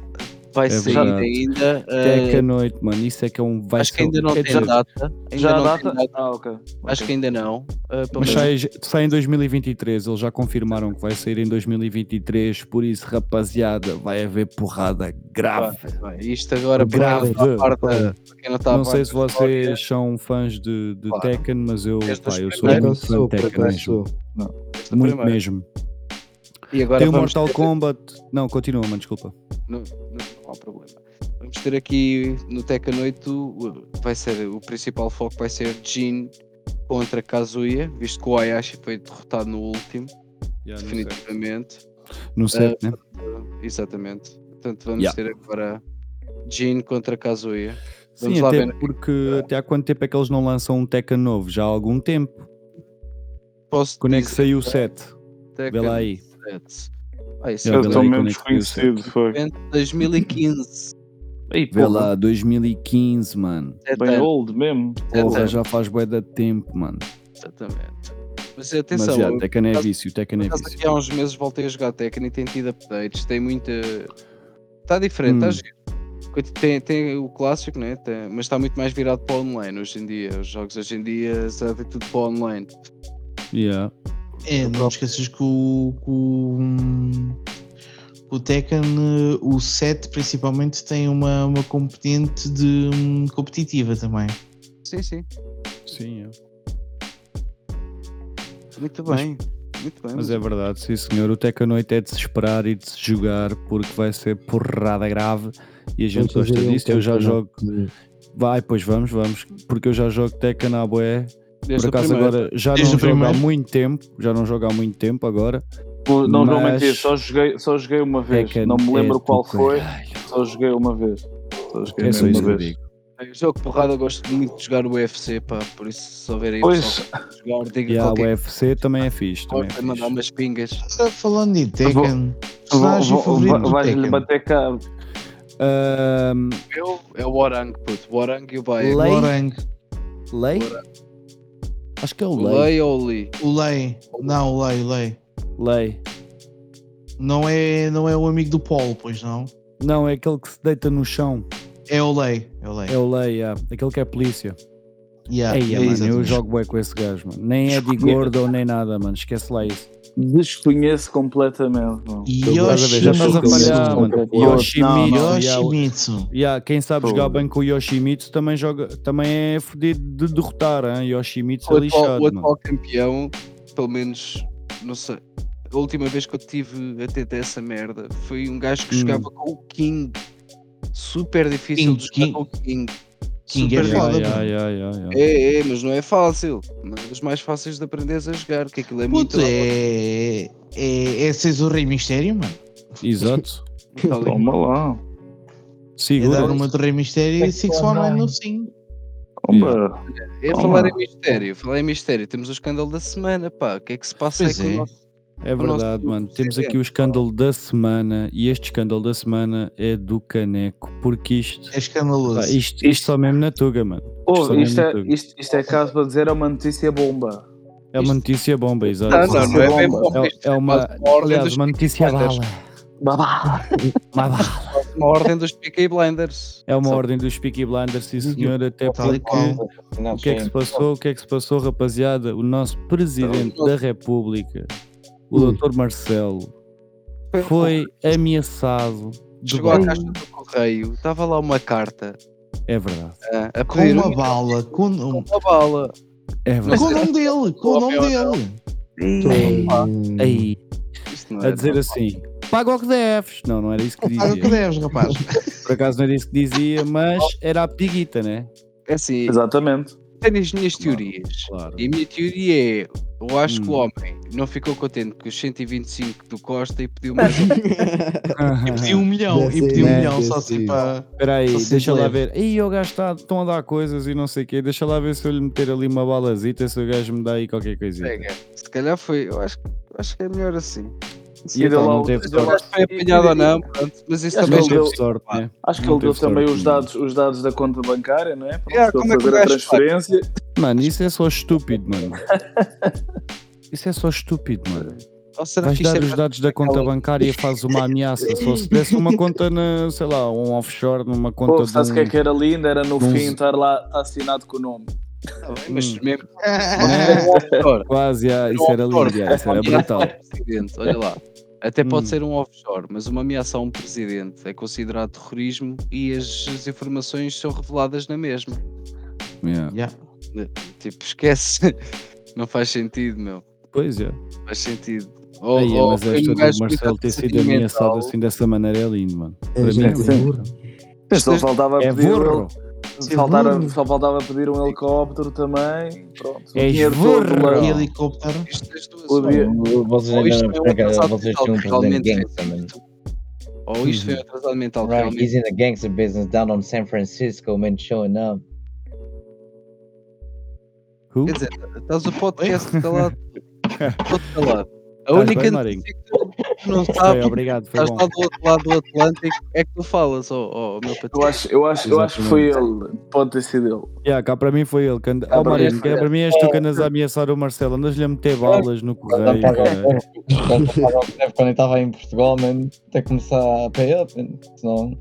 Speaker 4: Vai
Speaker 2: É
Speaker 4: sair
Speaker 2: verdade.
Speaker 4: ainda.
Speaker 2: Até que
Speaker 4: eh,
Speaker 2: a noite, mano. Isso é que é um. Vai
Speaker 4: acho que
Speaker 2: ser-
Speaker 4: ainda não tem
Speaker 2: dizer,
Speaker 4: data. Ainda
Speaker 5: Já a
Speaker 4: não
Speaker 5: data?
Speaker 4: data.
Speaker 5: Ah, ok.
Speaker 4: Acho que ainda não. Uh, pelo
Speaker 2: Mas sai, sai em 2023, eles já confirmaram que vai sair em 2023, por isso, rapaziada, vai haver porrada grave.
Speaker 4: Vai, Isto agora para
Speaker 2: Grave.
Speaker 4: quem não está a par da- para quem não
Speaker 2: Não sei se vocês são fãs de, de
Speaker 4: Claro.
Speaker 2: Tekken, mas eu, pá, eu sou muito fã de Tekken
Speaker 7: acaso
Speaker 2: mesmo. Muito
Speaker 4: primeira.
Speaker 2: mesmo.
Speaker 4: E agora
Speaker 2: Tem o Mortal
Speaker 4: ter-
Speaker 2: Kombat. Não, continua, mano, desculpa.
Speaker 4: Não, não há problema. Vamos ter aqui no 8 o- vai ser o principal foco vai ser Jin contra Kazuya, visto que o Ayashi foi derrotado no último, definitivamente.
Speaker 2: No set, né?
Speaker 4: Exatamente. Portanto, vamos
Speaker 2: Yeah.
Speaker 4: ter agora Jin contra Kazuya. Vamos
Speaker 2: Sim,
Speaker 4: lá
Speaker 2: até
Speaker 4: ver.
Speaker 2: porque até há quanto tempo é que eles não lançam um Tekken novo? Já há algum tempo.
Speaker 4: Posso
Speaker 2: Quando é que
Speaker 4: dizer,
Speaker 2: saiu o set? Vê lá aí.
Speaker 4: 7. Ah,
Speaker 5: Eu estou
Speaker 2: lá aí
Speaker 5: mesmo
Speaker 2: quando é que saiu o set.
Speaker 5: desconhecido, foi.
Speaker 4: é 2015.
Speaker 5: Aí,
Speaker 2: Vê
Speaker 5: porra,
Speaker 2: lá, 2015, mano.
Speaker 4: Sete
Speaker 5: bem old mesmo.
Speaker 4: sete
Speaker 2: Porra, já faz bué de tempo, mano.
Speaker 4: Exatamente. Mas
Speaker 2: Mas
Speaker 4: atenção,
Speaker 2: já,
Speaker 4: eu-
Speaker 2: Tekken é vício, Tekken é vício.
Speaker 4: aqui há uns meses voltei a jogar Tekken e tem tido updates, tem muita. Está diferente, está
Speaker 2: Hum.
Speaker 4: giro. Tem, tem o clássico, né? Tem- mas está muito mais virado para o online hoje em dia. Os jogos hoje em dia servem tudo para o online.
Speaker 2: Yeah.
Speaker 3: É, não te esqueças que o, que o, o Tekken, eh, o 7 principalmente, tem uma, uma componente de hum, competitiva também.
Speaker 4: Sim, sim.
Speaker 2: Sim, é.
Speaker 4: Muito
Speaker 2: Mas-
Speaker 4: bem. Muito bem.
Speaker 2: Mas é verdade, sim senhor. O Tekken 8 é de se esperar e de se jogar porque vai ser porrada grave e a gente gosta
Speaker 7: fazer um
Speaker 2: disso. Eu já jogo. Vai, pois vamos, vamos. Porque eu já jogo Tekken à boé.
Speaker 4: Desde
Speaker 2: Por
Speaker 4: o
Speaker 2: acaso agora já
Speaker 3: Desde
Speaker 2: não
Speaker 3: o
Speaker 2: jogo há muito tempo. Já não jogo há muito tempo agora.
Speaker 5: Pô, Não
Speaker 2: Mas-
Speaker 5: mentir, só joguei, só joguei uma vez.
Speaker 2: Tekken
Speaker 5: não me
Speaker 2: é
Speaker 5: lembro
Speaker 2: do
Speaker 5: qual foi,
Speaker 2: caralho.
Speaker 5: só joguei uma vez. Só joguei
Speaker 2: É só
Speaker 5: mesmo
Speaker 2: isso
Speaker 5: uma
Speaker 2: eu
Speaker 5: vez.
Speaker 2: digo.
Speaker 4: Eu jogo porrada, gosto muito de jogar o UFC, pá. Por isso, se houver aí
Speaker 5: Pois.
Speaker 4: jogar, diga
Speaker 2: E a
Speaker 4: qualquer
Speaker 2: UFC também é fixe. Também é
Speaker 4: coisa, mandar
Speaker 2: fixe.
Speaker 4: umas pingas.
Speaker 3: Ah, Falando em Tekken,
Speaker 5: Vou-
Speaker 3: personagem
Speaker 5: Vou- vou-
Speaker 3: favorito do
Speaker 5: Vais-lhe
Speaker 3: Tekken.
Speaker 5: bater caro.
Speaker 2: Ahm,
Speaker 4: Eu é o Orang, puto. O Orang e o Baia.
Speaker 2: Lei?
Speaker 3: Lorango.
Speaker 2: Lei? Acho que é o
Speaker 4: O
Speaker 2: Lei.
Speaker 4: Lei ou o Lee?
Speaker 3: O Lei. Não, o Lei, o Lei.
Speaker 2: Lei.
Speaker 3: Não é, não é o amigo do Paulo, pois não?
Speaker 2: Não, é aquele que se deita no chão.
Speaker 3: É o Lei. É o Lei.
Speaker 2: É o Lei, yeah. aquele que é polícia.
Speaker 3: Yeah,
Speaker 2: Eia,
Speaker 3: é
Speaker 2: mano, eu jogo bué com esse gajo, mano. Nem é de gordo nem nada, mano. Esquece lá isso.
Speaker 5: Desconheço completamente.
Speaker 2: a a.
Speaker 5: Não,
Speaker 2: Yoshimitsu. yeah, o- quem sabe jogar bem com o Yoshimitsu também, joga, também é fodido de derrotar, hein? Yoshimitsu
Speaker 4: O
Speaker 2: é
Speaker 4: atual,
Speaker 2: lixado,
Speaker 4: o
Speaker 2: mano.
Speaker 4: atual campeão, pelo menos, não sei. A última vez que eu tive a ter essa merda foi um gajo que
Speaker 2: Hum.
Speaker 4: jogava com o King. Super difícil
Speaker 3: King,
Speaker 4: de jogar
Speaker 3: King.
Speaker 4: com o King.
Speaker 3: King é
Speaker 4: Super
Speaker 3: foda,
Speaker 2: Yeah, yeah, yeah, yeah.
Speaker 4: É, é, mas não é fácil. É dos mais fáceis de aprender a jogar, que aquilo é
Speaker 3: Puto,
Speaker 4: muito.
Speaker 3: é, é, é seres o Rei Mistério, mano.
Speaker 2: Exato. <laughs>
Speaker 4: ali.
Speaker 5: Toma lá.
Speaker 3: É dar
Speaker 2: Segura.
Speaker 3: uma do Rei Mistério e Six One no 5.
Speaker 5: Toma.
Speaker 4: É falar em mistério, falar em mistério. Temos o escândalo da semana, pá. O que é que se passa
Speaker 3: Pois
Speaker 4: aí com
Speaker 3: é.
Speaker 4: o nosso.
Speaker 2: É
Speaker 4: nosso
Speaker 2: verdade, mano. Temos aqui o escândalo da semana e este escândalo da semana é do caneco. Porque isto.
Speaker 3: É escandaloso.
Speaker 2: pá, isto, isto só mesmo na tuga, mano.
Speaker 5: Oh, isto,
Speaker 2: mesmo
Speaker 5: é, isto, isto é caso para dizer é uma notícia bomba.
Speaker 2: É uma notícia bomba, exato.
Speaker 4: Não, não, não é bem
Speaker 5: bomba.
Speaker 4: bom.
Speaker 2: É,
Speaker 4: Isto
Speaker 2: é uma, aliás, uma notícia bala.
Speaker 5: Babá. <laughs>
Speaker 2: Uma
Speaker 4: ordem dos Peaky Blinders.
Speaker 2: É uma
Speaker 4: Só-
Speaker 2: ordem dos Peaky Blinders, sim senhor, até porque
Speaker 3: qual.
Speaker 2: o que é que se passou? O que é que se passou, rapaziada? O nosso presidente da República, o
Speaker 7: Ui.
Speaker 2: Dr. Marcelo, foi ameaçado.
Speaker 4: Chegou à caixa do correio, estava lá uma carta
Speaker 2: É verdade.
Speaker 4: ah, a
Speaker 3: Com uma
Speaker 4: um-
Speaker 3: bala. Com, um-
Speaker 4: uma bala.
Speaker 2: É
Speaker 3: com o
Speaker 2: verdade.
Speaker 3: nome dele. Com o nome dele.
Speaker 2: Aí, a
Speaker 4: é
Speaker 2: dizer assim: paga o que deves. Não, não era isso que
Speaker 3: Paga o que
Speaker 2: dizia.
Speaker 3: deves, rapaz.
Speaker 2: Por acaso não era isso que dizia, mas era a pediguita, né?
Speaker 4: É assim,
Speaker 5: Exatamente.
Speaker 4: Tenho as minhas teorias.
Speaker 2: Claro.
Speaker 4: E a minha teoria é: eu acho que o
Speaker 2: Hum.
Speaker 4: homem não ficou contente com os 125 do Costa e pediu mais um. <laughs>
Speaker 3: E pediu um milhão.
Speaker 7: Deve
Speaker 3: E pediu um milhão
Speaker 7: deve
Speaker 3: só assim para.
Speaker 2: Espera aí,
Speaker 3: se
Speaker 2: deixa lá ver. Ih, o gajo está, estão a dar coisas e não sei o quê. Deixa lá ver se eu lhe meter ali uma balazita, se o gajo me dá aí qualquer coisinha.
Speaker 4: Pega. Se calhar foi, eu acho, eu acho que é melhor assim.
Speaker 2: E então não teve
Speaker 4: Eu acho que foi apanhado ou não, pronto, mas isso
Speaker 5: Acho
Speaker 4: também
Speaker 5: ele
Speaker 2: teve sorte, né?
Speaker 5: Acho que ele deu também os
Speaker 2: não.
Speaker 5: dados, os dados da conta bancária, não é? Para
Speaker 4: Yeah, como é que o
Speaker 5: fazer a
Speaker 4: faz?
Speaker 5: transferência.
Speaker 2: Mano, isso é só estúpido, mano. Isso é só estúpido, mano.
Speaker 4: Ou será
Speaker 2: Vais dar
Speaker 4: é
Speaker 2: os dados da conta bancária e fazes uma ameaça. Só se desse uma conta na, sei lá, um offshore, numa conta
Speaker 5: Pô,
Speaker 2: de
Speaker 5: sabe o que é que era lindo? Era no fim estar lá, assinado com o nome.
Speaker 4: Tá mas
Speaker 2: Hum.
Speaker 4: mesmo. Offshore.
Speaker 2: Quase, isso era lindo, isso era brutal.
Speaker 4: Olha lá. Até pode
Speaker 2: Hum.
Speaker 4: ser um offshore, mas uma ameaça a um presidente é considerado terrorismo e as, as informações são reveladas na mesma.
Speaker 2: Yeah.
Speaker 3: Yeah.
Speaker 4: Tipo, esquece. <laughs> Não faz sentido, meu.
Speaker 2: Pois é.
Speaker 4: Não faz sentido. Ou,
Speaker 2: Aí,
Speaker 4: ou
Speaker 2: mas esta do Marcelo ter sido ameaçado assim dessa maneira é lindo, mano.
Speaker 7: É
Speaker 2: Para mim é
Speaker 5: faltava
Speaker 2: É
Speaker 5: pedir
Speaker 2: burro.
Speaker 5: Faltava, só faltava pedir um helicóptero também. Pronto. O
Speaker 2: És
Speaker 5: dinheiro todo lá.
Speaker 3: E helicóptero.
Speaker 4: Isto das duas,
Speaker 6: Vocês
Speaker 4: ou
Speaker 6: ainda
Speaker 4: isto
Speaker 6: não
Speaker 4: foi um atrasado
Speaker 6: vocês
Speaker 4: mental
Speaker 6: tinham um
Speaker 4: realmente
Speaker 6: gangster, man.
Speaker 4: Ou isto foi um atrasado mental
Speaker 6: Right, he's in the gangster business down on San Francisco, man, showing up.
Speaker 2: Who?
Speaker 4: Quer dizer, estás o podcast <laughs> calado. <laughs> Todo calado. A única notícia que tu não
Speaker 2: Foi,
Speaker 4: sabes,
Speaker 2: obrigado, foi
Speaker 4: estás
Speaker 2: bom.
Speaker 4: lá do outro lado do Atlântico, é que tu falas, ó ó, meu
Speaker 5: Eu
Speaker 4: patrão.
Speaker 5: acho, eu, acho, eu acho que foi ele. Pode ter sido ele.
Speaker 2: Yeah, cá para mim foi ele. Que.
Speaker 5: Cá
Speaker 2: Oh,
Speaker 5: para
Speaker 2: Mariano,
Speaker 5: mim
Speaker 2: que
Speaker 5: foi
Speaker 2: para mim és tu que andas a ameaçar o Marcelo. Andas-lhe a meter balas no correio. <laughs>
Speaker 6: Quando eu estava em Portugal, man, até começar a pay up. Senão,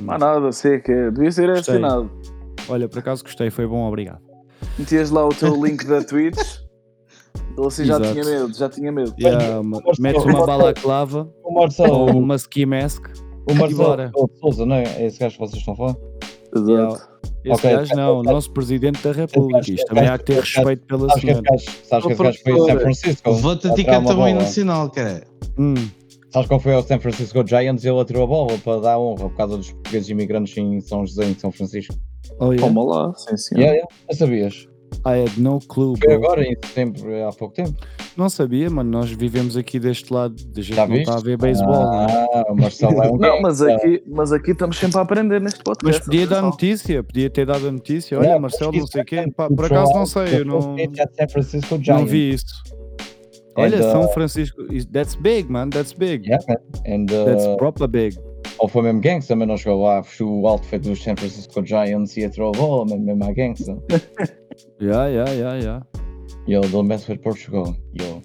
Speaker 5: Mas nada, sei que é. Devia ser assinado.
Speaker 2: Olha, por acaso gostei, foi bom, obrigado.
Speaker 5: Metias lá o teu link da <laughs> Twitch. Ele assim já
Speaker 2: Exato.
Speaker 5: tinha medo, já tinha medo.
Speaker 2: Yeah, uma- metes uma balaclava
Speaker 6: o Marcelo,
Speaker 2: ou uma ski mask.
Speaker 6: o Marcelo Souza, não é? É esse gajo que vocês estão a falar?
Speaker 5: Exato.
Speaker 2: Esse
Speaker 6: Ok.
Speaker 2: gajo não, o nosso presidente da República. Isto também há que ter respeito pela senhora.
Speaker 6: sabes que esse gajo foi a San Francisco?
Speaker 3: Vou-te
Speaker 6: uma
Speaker 3: também
Speaker 6: bola.
Speaker 3: nacional, cara.
Speaker 2: Hum,
Speaker 6: Sabes qual foi ao San Francisco Giants e ele atirou a bola para dar honra por causa dos portugueses imigrantes em São José, em São Francisco.
Speaker 2: oh, yeah.
Speaker 5: Toma lá, sim senhor.
Speaker 6: Yeah, yeah. Já sabias?
Speaker 2: I had no clue,
Speaker 6: Foi
Speaker 2: bro.
Speaker 6: agora, em setembro, há pouco tempo.
Speaker 2: Não sabia, mano. Nós vivemos aqui deste lado. A gente
Speaker 6: Já
Speaker 2: não
Speaker 6: viste?
Speaker 2: está a ver beisebol.
Speaker 6: Ah, o Marcelo é um <laughs>
Speaker 5: Não, mas aqui, mas aqui estamos sempre a aprender neste
Speaker 2: Mas
Speaker 5: podcast.
Speaker 2: podia dar
Speaker 5: atenção.
Speaker 2: notícia, podia ter dado a notícia. Olha,
Speaker 6: Yeah,
Speaker 2: Marcelo, não sei o quê. Pá, por acaso não sei, eu
Speaker 6: o
Speaker 2: não,
Speaker 6: é San Francisco
Speaker 2: não
Speaker 6: Giants.
Speaker 2: vi isso.
Speaker 6: And,
Speaker 2: Olha, São
Speaker 6: uh,
Speaker 2: Francisco, is- that's big, man, that's big.
Speaker 6: Yeah, man. And,
Speaker 2: That's
Speaker 6: uh,
Speaker 2: proper big.
Speaker 6: ou foi mesmo gangster, mas não chegou lá, o outfit dos San Francisco Giants e atirou a bola, mesmo, mesmo a gangster. <laughs>
Speaker 2: Yeah, yeah, yeah, yeah.
Speaker 6: Yo, don't mess with Portugal, yo.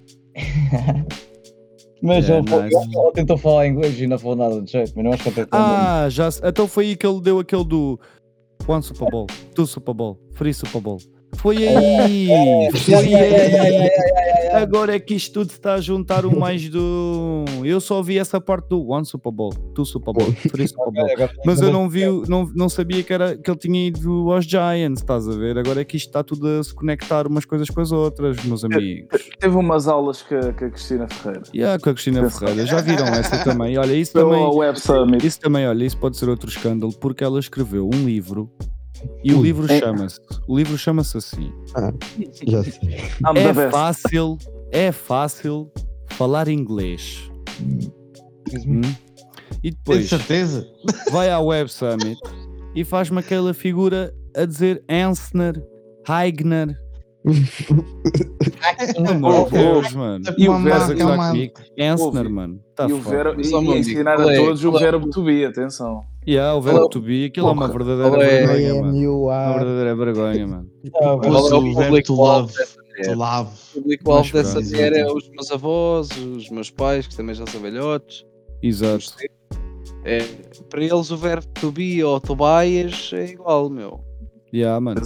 Speaker 6: mas
Speaker 2: Yeah,
Speaker 6: ele,
Speaker 2: nice.
Speaker 6: ele tentou falar inglês e não falou nada de jeito, mas não acho que tentou.
Speaker 2: Ah, já Então foi aí que ele deu aquele do One Super Bowl, Two Super Bowl, Free Super Bowl. Foi aí! Foi aí! Agora é que isto tudo está a juntar um mais do. Eu só vi essa parte do One Super Bowl, Two Super Bowl, Free Super Bowl. Mas eu não vi, o- não, não sabia que, era, que ele tinha ido aos Giants, estás a ver? Agora é que isto está tudo a se conectar umas coisas com as outras, meus amigos.
Speaker 5: Teve umas aulas com a, com a Cristina Ferreira.
Speaker 2: Yeah, com a Cristina Ferreira, já viram essa também? Olha, isso também. Isso também, olha, isso pode ser outro escândalo, porque ela escreveu um livro e o livro
Speaker 5: É.
Speaker 2: chama-se. O livro chama-se assim.
Speaker 7: Já sei.
Speaker 5: I'm the
Speaker 2: É fácil, é fácil falar inglês. Hum? E depois
Speaker 3: certeza?
Speaker 2: vai à Web Summit e faz-me aquela figura a dizer Ansner, Heigner. Amor de Deus, mano.
Speaker 3: É
Speaker 5: E o verbo
Speaker 2: gozar
Speaker 3: mano.
Speaker 2: Tá
Speaker 5: e o verbo, e, ensinar a todos o verbo to be, atenção.
Speaker 2: Yeah, o verbo to be, aquilo é uma
Speaker 5: Porra,
Speaker 2: verdadeira
Speaker 4: é-
Speaker 2: vergonha, mano.
Speaker 7: you
Speaker 2: Uma verdadeira vergonha, mano. <laughs>
Speaker 3: Pus
Speaker 4: Qual é
Speaker 3: o verbo to love. To.
Speaker 4: O público-alvo dessa mulher é os meus avós, os meus pais, que também já são velhotes.
Speaker 2: Exato.
Speaker 4: É, para eles o verbo to be ou Tobias é igual, meu.
Speaker 2: Yeah, mano.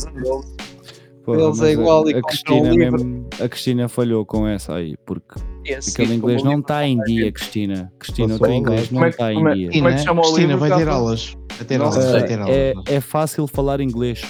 Speaker 2: Pô,
Speaker 4: Eles é
Speaker 2: mas a-
Speaker 4: igual e
Speaker 2: a, Cristina
Speaker 4: um livro.
Speaker 2: mesmo, a Cristina falhou com essa aí, porque
Speaker 4: Esse
Speaker 2: aquele
Speaker 4: tipo,
Speaker 2: inglês não
Speaker 4: livro
Speaker 2: está em dia, Cristina. Cristina, o inglês não
Speaker 5: é que-
Speaker 2: está em
Speaker 5: é-
Speaker 2: dia.
Speaker 5: Como é que
Speaker 3: Cristina,
Speaker 5: chama o
Speaker 3: Cristina
Speaker 5: livro,
Speaker 3: vai ter aulas. Vai ter
Speaker 5: Não
Speaker 3: aulas, vai ter aulas.
Speaker 2: É, é fácil falar inglês.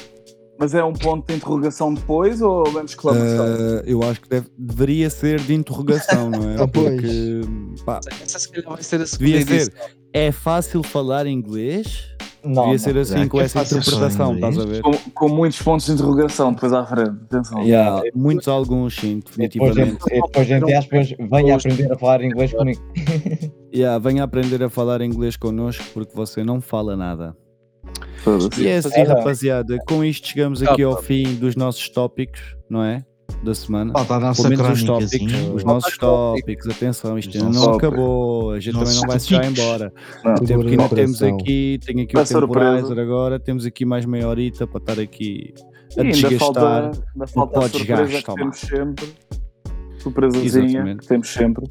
Speaker 5: Mas é um ponto de interrogação depois ou vamos exclamação?
Speaker 2: Ah, eu acho que deve- deveria ser de interrogação, não é? <laughs> Porque pá,
Speaker 4: Essa se calhar vai ser a segunda
Speaker 2: devia ser. É fácil falar inglês?
Speaker 6: Não,
Speaker 2: devia ser assim
Speaker 3: é
Speaker 2: com
Speaker 3: é
Speaker 2: essa interpretação,
Speaker 3: inglês.
Speaker 2: estás a ver?
Speaker 5: Com, com muitos pontos de interrogação depois à frente. Atenção.
Speaker 2: Yeah, muitos alguns, sim,
Speaker 6: Depois,
Speaker 2: definitivamente.
Speaker 6: depois entre aspas, venha aprender a falar inglês comigo. <laughs>
Speaker 2: Yeah, venha aprender a falar inglês connosco porque você não fala nada. E é assim, rapaziada. Com isto chegamos aqui ao fim dos nossos tópicos, não é? Da semana.
Speaker 3: Falta a nossa
Speaker 2: Pelo menos os tópicos. Os nossos tópicos. Atenção, isto ainda não acabou. A gente também não vai se já embora.
Speaker 5: Não.
Speaker 2: O tempo que ainda temos aqui, tenho aqui
Speaker 5: Uma
Speaker 2: o Temporizer
Speaker 5: surpresa.
Speaker 2: agora. Temos aqui mais meia horita para estar aqui a
Speaker 5: ainda
Speaker 2: desgastar.
Speaker 5: que
Speaker 2: toma.
Speaker 5: temos sempre. Surpresazinha que temos sempre.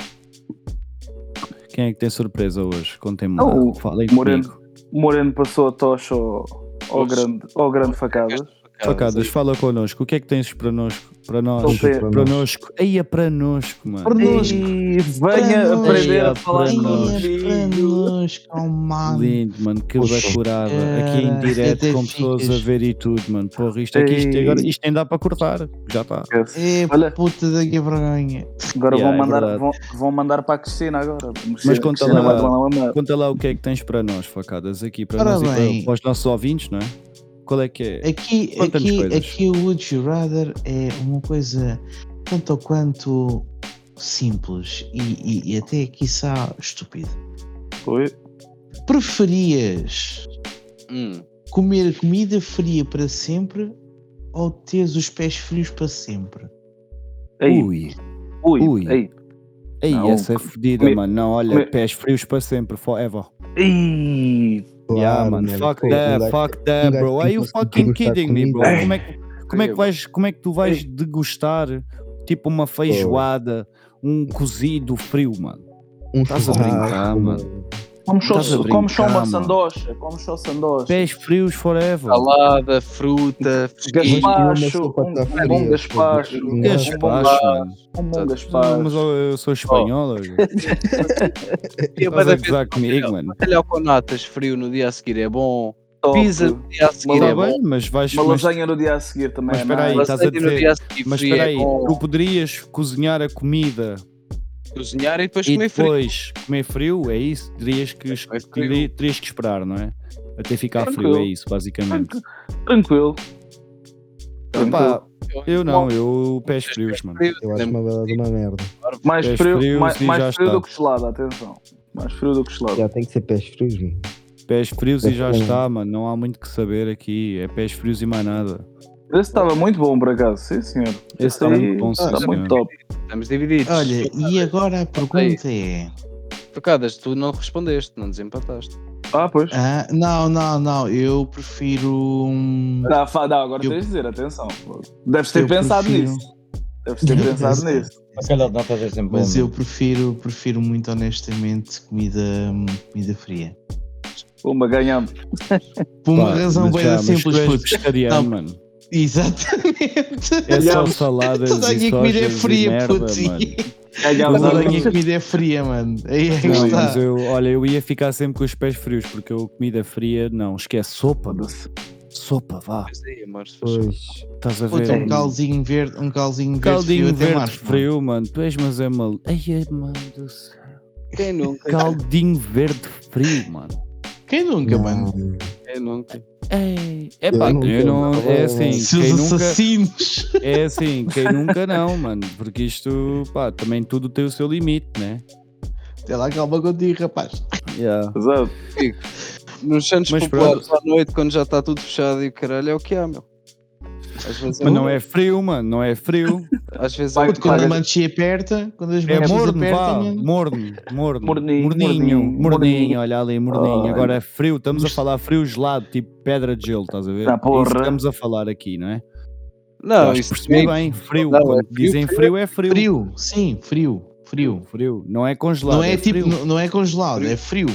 Speaker 2: Quem é que tem surpresa hoje? Contem-me
Speaker 5: Ah,
Speaker 2: lá.
Speaker 5: o
Speaker 2: Falem
Speaker 5: Moreno.
Speaker 2: comigo.
Speaker 5: O Moreno passou a tocha ao, ao, grande, ao grande facadas.
Speaker 2: Facadas, fala connosco. O que é que tens para nós? Para nós? Para nós. Aí é para nós, mano.
Speaker 3: Connosco.
Speaker 5: Ei, venha
Speaker 3: Para
Speaker 5: aprender
Speaker 2: nós.
Speaker 5: a falar
Speaker 2: Para nós.
Speaker 5: comigo.
Speaker 3: Connosco, mano.
Speaker 2: Lindo, mano, que bacurada. Aqui em direto, com pessoas a ver e tudo, mano. Porra, isto aqui, isto,
Speaker 5: Ei.
Speaker 2: agora, isto nem dá para cortar. Já está.
Speaker 3: É
Speaker 5: Olha.
Speaker 3: puta da que vergonha.
Speaker 5: Agora vão,
Speaker 2: é
Speaker 5: mandar, vão, vão mandar para a Cristina agora.
Speaker 2: Mas conta lá. Conta lá o que é que tens para nós, facadas, aqui para nós e para, para os nossos ouvintes, não é? Qual é que é?
Speaker 3: Aqui, aqui,
Speaker 2: coisas.
Speaker 3: aqui o Would You Rather é uma coisa tanto ou quanto simples e, e, e até quiçá estúpido.
Speaker 5: Oi?
Speaker 3: Preferias
Speaker 4: Hum.
Speaker 3: comer comida fria para sempre ou teres os pés frios para sempre?
Speaker 5: Ei,
Speaker 2: Ui,
Speaker 5: ui,
Speaker 2: ui.
Speaker 5: ei.
Speaker 2: aí
Speaker 5: Não,
Speaker 2: essa é fodida, mano. Não, olha,
Speaker 5: comer-
Speaker 2: pés frios para sempre, forever.
Speaker 5: Ei,
Speaker 2: yeah, man, fuck that, fuck that, bro. Are you fucking kidding me, bro? Como é que, como é que, vais, como é que tu vais degustar tipo uma feijoada, um cozido frio, mano?
Speaker 7: Um
Speaker 2: Estás a brincar, mano.
Speaker 5: Como
Speaker 2: a
Speaker 5: como só uma sandocha, como só sandocha.
Speaker 2: Pés frios forever.
Speaker 4: Salada, fruta.
Speaker 5: Gaspacho, um,
Speaker 7: tá
Speaker 5: um bom gaspacho, um
Speaker 2: Gaspacho,
Speaker 5: um bom
Speaker 2: Não,
Speaker 5: gaspacho.
Speaker 2: mas eu, sou espanhola. <laughs> Estás a gozar comigo, mano.
Speaker 4: Bacalhau com natas frio no dia a seguir é bom.
Speaker 5: Top.
Speaker 4: Pizza no dia a seguir
Speaker 5: Uma
Speaker 4: é
Speaker 2: Está
Speaker 4: bom.
Speaker 2: mas vais.
Speaker 5: Uma
Speaker 2: Mas,
Speaker 5: lasanha no dia a seguir também
Speaker 2: mas
Speaker 5: é
Speaker 2: espera aí, estás a dizer- mas
Speaker 4: frio
Speaker 2: espera
Speaker 4: é
Speaker 2: aí, tu poderias cozinhar a comida
Speaker 4: Cozinhar e depois
Speaker 2: e
Speaker 4: comer frio.
Speaker 2: depois comer frio, é isso? Terias que,
Speaker 4: frio.
Speaker 2: teria- terias que esperar, não é? Até ficar frio,
Speaker 5: Tranquilo.
Speaker 2: é isso, basicamente.
Speaker 5: Tranquilo.
Speaker 2: Eu não, eu pés frios, mano.
Speaker 4: Frio,
Speaker 7: Eu acho uma bela de uma merda.
Speaker 5: Mais
Speaker 2: Pés
Speaker 5: frio,
Speaker 2: frios
Speaker 5: mais, mais
Speaker 2: já
Speaker 5: frio
Speaker 2: está.
Speaker 5: do que gelado, atenção. Mais frio do que gelado.
Speaker 7: Já tem que ser pés frios, mano.
Speaker 2: Pés frios e já está, mano. Não há muito que saber aqui. É pés frios e mais nada.
Speaker 5: Esse estava muito bom por acaso, sim senhor.
Speaker 2: Esse está
Speaker 5: aí
Speaker 2: muito bom, sim,
Speaker 5: Está muito top.
Speaker 4: Estamos divididos.
Speaker 3: Olha, e agora a pergunta é.
Speaker 4: Facadas, tu não respondeste, não desempataste.
Speaker 5: Ah, pois.
Speaker 3: Ah, não, não, não, eu prefiro. um-
Speaker 5: Não, fa- não, agora
Speaker 3: Eu-
Speaker 5: tens de dizer, atenção. Deves ter
Speaker 3: Eu
Speaker 5: pensado
Speaker 3: prefiro-
Speaker 5: nisso. Deves ter pensado nisso.
Speaker 3: Mas eu prefiro, prefiro muito honestamente comida, comida fria.
Speaker 5: Uma ganhamos.
Speaker 3: Por uma
Speaker 2: Pá,
Speaker 3: razão bem
Speaker 2: já, mas
Speaker 3: simples,
Speaker 2: tu és mano.
Speaker 3: Exatamente.
Speaker 2: É só saladas
Speaker 3: Toda a
Speaker 2: e
Speaker 3: minha comida é fria,
Speaker 2: mano.
Speaker 5: Ganhamos.
Speaker 3: Toda a minha comida é fria, mano. Aí é que
Speaker 2: Não,
Speaker 3: está.
Speaker 2: mas eu, olha, eu ia ficar sempre com os pés frios, porque eu comida fria, não, esquece sopa, mano. Sopa, vá,
Speaker 4: aí, favor.
Speaker 7: Pois.
Speaker 2: estás a
Speaker 3: Puta,
Speaker 2: ver?
Speaker 3: um calzinho verde, um calzinho verde
Speaker 2: Caldinho
Speaker 3: frio até
Speaker 2: verde
Speaker 3: mais, mano.
Speaker 2: frio, mano. Tu és, mas é mal. Ai, é, mano do céu.
Speaker 4: Quem nunca?
Speaker 2: Caldinho verde frio, mano.
Speaker 3: Quem nunca,
Speaker 7: Não,
Speaker 3: mano?
Speaker 4: Quem nunca?
Speaker 2: Ei, é
Speaker 7: Eu
Speaker 2: pá,
Speaker 7: nunca,
Speaker 2: eu não,
Speaker 7: não.
Speaker 2: é assim,
Speaker 3: Seus
Speaker 2: quem nunca,
Speaker 3: assassinos.
Speaker 2: é assim, quem nunca não, mano, porque isto, pá, também tudo tem o seu limite, né?
Speaker 3: Até lá, calma contigo, rapaz.
Speaker 2: Yeah.
Speaker 5: Exato.
Speaker 4: Nos Santos Populares à noite, quando já está tudo fechado e o caralho, é o que há, meu. Às vezes,
Speaker 2: Mas não é frio, mano, não é frio,
Speaker 4: Às vezes
Speaker 5: Vai-
Speaker 4: é
Speaker 3: Puto, quando a mancha aperta, quando as
Speaker 2: é
Speaker 3: manchas
Speaker 2: morno,
Speaker 3: apertam,
Speaker 2: vá,
Speaker 3: mano.
Speaker 2: morno, morno,
Speaker 5: Morninho,
Speaker 2: morninho,
Speaker 5: morninho,
Speaker 2: morninho,
Speaker 5: morninho.
Speaker 2: olha ali, morninho,
Speaker 5: Ai.
Speaker 2: agora é frio, estamos a falar frio gelado, tipo pedra de gelo, estás a ver? É isso
Speaker 5: porra.
Speaker 2: estamos a falar aqui, não é?
Speaker 4: Não, isso
Speaker 2: percebi
Speaker 4: também-
Speaker 2: bem, frio,
Speaker 4: Não, é
Speaker 2: quando
Speaker 4: frio,
Speaker 2: dizem
Speaker 4: frio
Speaker 2: frio é frio.
Speaker 3: Frio, sim, frio, frio.
Speaker 2: Frio, não é congelado.
Speaker 3: Não é, tipo,
Speaker 2: frio.
Speaker 3: não, não é congelado, é frio.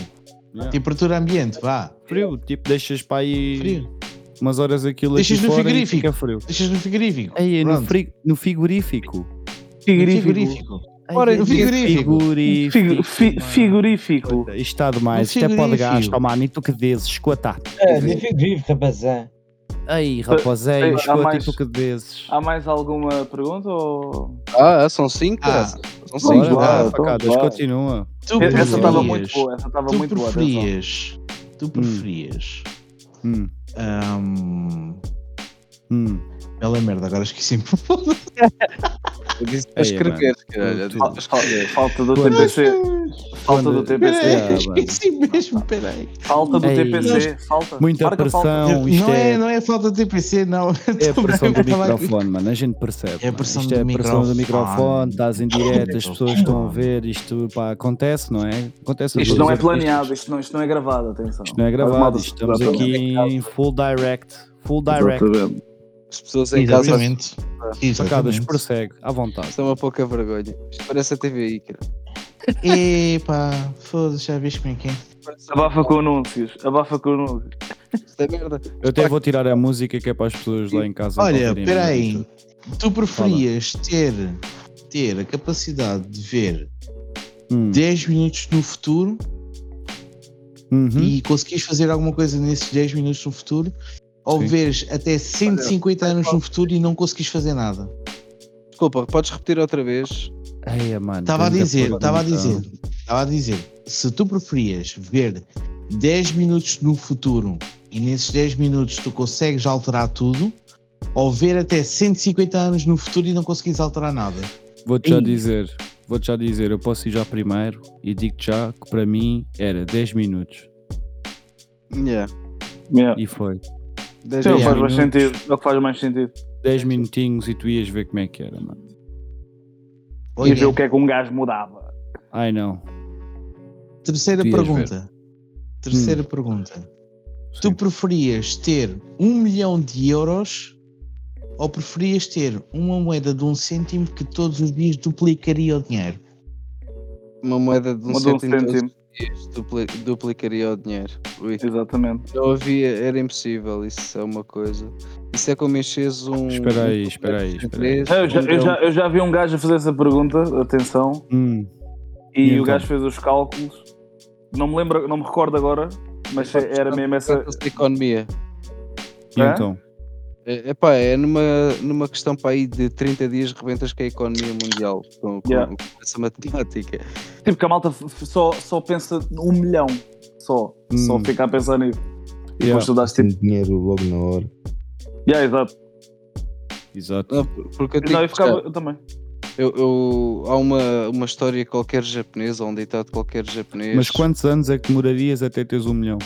Speaker 2: Yeah.
Speaker 3: Temperatura ambiente, vá.
Speaker 2: Frio, tipo, deixas para aí
Speaker 3: Frio.
Speaker 2: Umas horas aquilo
Speaker 3: Deixas
Speaker 2: aqui
Speaker 3: no
Speaker 2: fora e
Speaker 3: frigorífico.
Speaker 2: fica frio.
Speaker 3: Deixas no frigorífico.
Speaker 2: Aí, no, fri- no frigorífico.
Speaker 5: Frigorífico. Ora,
Speaker 3: no frigorífico.
Speaker 5: Figu- fi-
Speaker 2: mano.
Speaker 5: Frigorífico.
Speaker 2: Isto está demais, isto é para de
Speaker 3: frigorífico.
Speaker 2: gasto, mano, e tu que dizes, escuta.
Speaker 6: É, vive, vive, rapazão.
Speaker 2: Aí, rapaz, é, escuta,
Speaker 5: mais-
Speaker 2: e que dizes.
Speaker 5: Há mais alguma pergunta ou.
Speaker 4: Ah, são cinco?
Speaker 3: Ah.
Speaker 4: São
Speaker 2: Bora,
Speaker 4: cinco.
Speaker 5: então,
Speaker 2: facadas, continua.
Speaker 3: Tu
Speaker 5: Essa estava muito boa, essa estava
Speaker 3: Tu
Speaker 5: muito boa.
Speaker 3: preferias. Tu preferias.
Speaker 2: Hum,
Speaker 3: Um, mm.
Speaker 2: Hum.
Speaker 3: Bela merda, agora esqueci-me. <laughs>
Speaker 4: Eu disse para
Speaker 2: Ei,
Speaker 4: escrever, caralho. Escrever.
Speaker 5: Falta do TPC. Falta do TPC.
Speaker 2: Yeah,
Speaker 3: esqueci mesmo, peraí.
Speaker 5: Falta do. TPC. Falta.
Speaker 2: Muita pressão, isto
Speaker 3: não,
Speaker 2: é,
Speaker 3: é, não é falta de TPC, não. <laughs>
Speaker 2: é a pressão do
Speaker 3: a
Speaker 2: microfone, mano, a gente percebe.
Speaker 3: É a pressão
Speaker 2: isto
Speaker 3: do
Speaker 2: é a pressão do
Speaker 3: microfone.
Speaker 2: estás em direto, as pessoas estão a ver, isto pá, acontece, não é? Acontece a
Speaker 5: Isto não é planeado, isto não, isto não é gravado, atenção.
Speaker 2: Isto não é gravado, estamos aqui em full direct. Full direct.
Speaker 5: Exatamente.
Speaker 4: As pessoas em casa
Speaker 3: Exatamente.
Speaker 2: Facadas,
Speaker 3: Exatamente.
Speaker 2: prossegue, à vontade.
Speaker 4: estão uma pouca vergonha. Isto parece a TVI, cara. <laughs>
Speaker 3: Epá, foda-se, já viste como é que é?
Speaker 5: Abafa com anúncios. Abafa com anúncios.
Speaker 4: Isto é merda.
Speaker 2: Eu até vou tirar a música que é para as pessoas lá em casa.
Speaker 3: Olha,
Speaker 2: ouvirem a
Speaker 3: espera aí.
Speaker 2: música.
Speaker 3: Tu preferias ter, ter a capacidade de ver
Speaker 2: Hum.
Speaker 3: 10 minutos no futuro
Speaker 2: Uhum.
Speaker 3: e conseguires fazer alguma coisa nesses 10 minutos no futuro ou
Speaker 2: Sim.
Speaker 3: veres até 150 anos no futuro e não conseguires fazer nada?
Speaker 4: Desculpa, podes repetir outra vez?
Speaker 2: Eia, mano,
Speaker 3: Estava a
Speaker 2: tanta
Speaker 3: dizer, estava a dizer, estava a dizer, se tu preferias ver 10 minutos no futuro e nesses 10 minutos tu consegues alterar tudo, ou ver até 150 anos no futuro e não conseguires alterar nada.
Speaker 2: Vou-te já dizer, vou-te já dizer, eu posso ir já primeiro e digo-te já que para mim era 10 minutos.
Speaker 4: Yeah.
Speaker 5: Yeah.
Speaker 2: E foi.
Speaker 4: Dez
Speaker 5: Sim, é o que
Speaker 2: Yeah.
Speaker 5: faz mais sentido. É o que faz mais sentido.
Speaker 2: 10 minutinhos e tu ias ver como é que era, mano.
Speaker 5: E
Speaker 3: Olha,
Speaker 5: ver o que é que um gajo mudava.
Speaker 2: Ai não.
Speaker 3: terceira
Speaker 2: tu
Speaker 3: pergunta. Terceira
Speaker 2: Hum.
Speaker 3: pergunta. Tu
Speaker 2: Sim.
Speaker 3: preferias ter um milhão de euros ou preferias ter uma moeda de um cêntimo que todos os dias duplicaria o dinheiro?
Speaker 4: Uma moeda de um
Speaker 5: Uma de um
Speaker 4: cêntimo dias dupli- duplicaria o dinheiro. Ui.
Speaker 5: Exatamente.
Speaker 4: Não havia, era impossível, isso é uma coisa. Isso é como enches um.
Speaker 2: Espera aí,
Speaker 4: um
Speaker 2: espera aí, espera aí.
Speaker 5: Eu já, eu, já, eu já vi um gajo a fazer essa pergunta, atenção,
Speaker 2: Hum,
Speaker 5: e,
Speaker 2: E
Speaker 5: o
Speaker 2: então?
Speaker 5: gajo fez os cálculos. Não me lembro, não me recordo agora, mas era mesmo essa.
Speaker 4: Economia.
Speaker 2: e
Speaker 5: Hã?
Speaker 2: então?
Speaker 4: É, epá, é numa, numa questão para aí de 30 dias rebentas com a economia mundial com, com-
Speaker 5: Yeah.
Speaker 4: com essa matemática.
Speaker 5: Tipo, que a malta só, só pensa um milhão. Só. Só
Speaker 2: Hum.
Speaker 5: fica a pensar nisso. E
Speaker 2: Yeah,
Speaker 5: depois tu tipo.
Speaker 7: dinheiro logo na hora.
Speaker 5: Yeah, exato.
Speaker 2: Exato.
Speaker 4: Não, porque eu,
Speaker 5: Não, eu ficava. Eu também.
Speaker 4: eu- eu- há uma, uma história qualquer japonesa, ou um ditado qualquer japonês.
Speaker 2: Mas quantos anos é que demorarias até teres um milhão?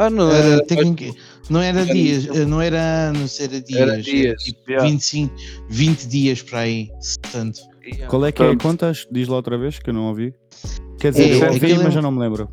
Speaker 4: Ah, não, era.
Speaker 3: técnica- não era dias, não era anos, era dias.
Speaker 4: Era dias.
Speaker 3: tipo
Speaker 5: Yeah.
Speaker 3: 25, 20 dias para aí, tanto.
Speaker 4: Yeah.
Speaker 2: Qual é que é a conta? Diz lá outra vez que eu não ouvi. Quer dizer,
Speaker 3: É,
Speaker 2: eu ouvi,
Speaker 3: é-
Speaker 2: mas já não me lembro.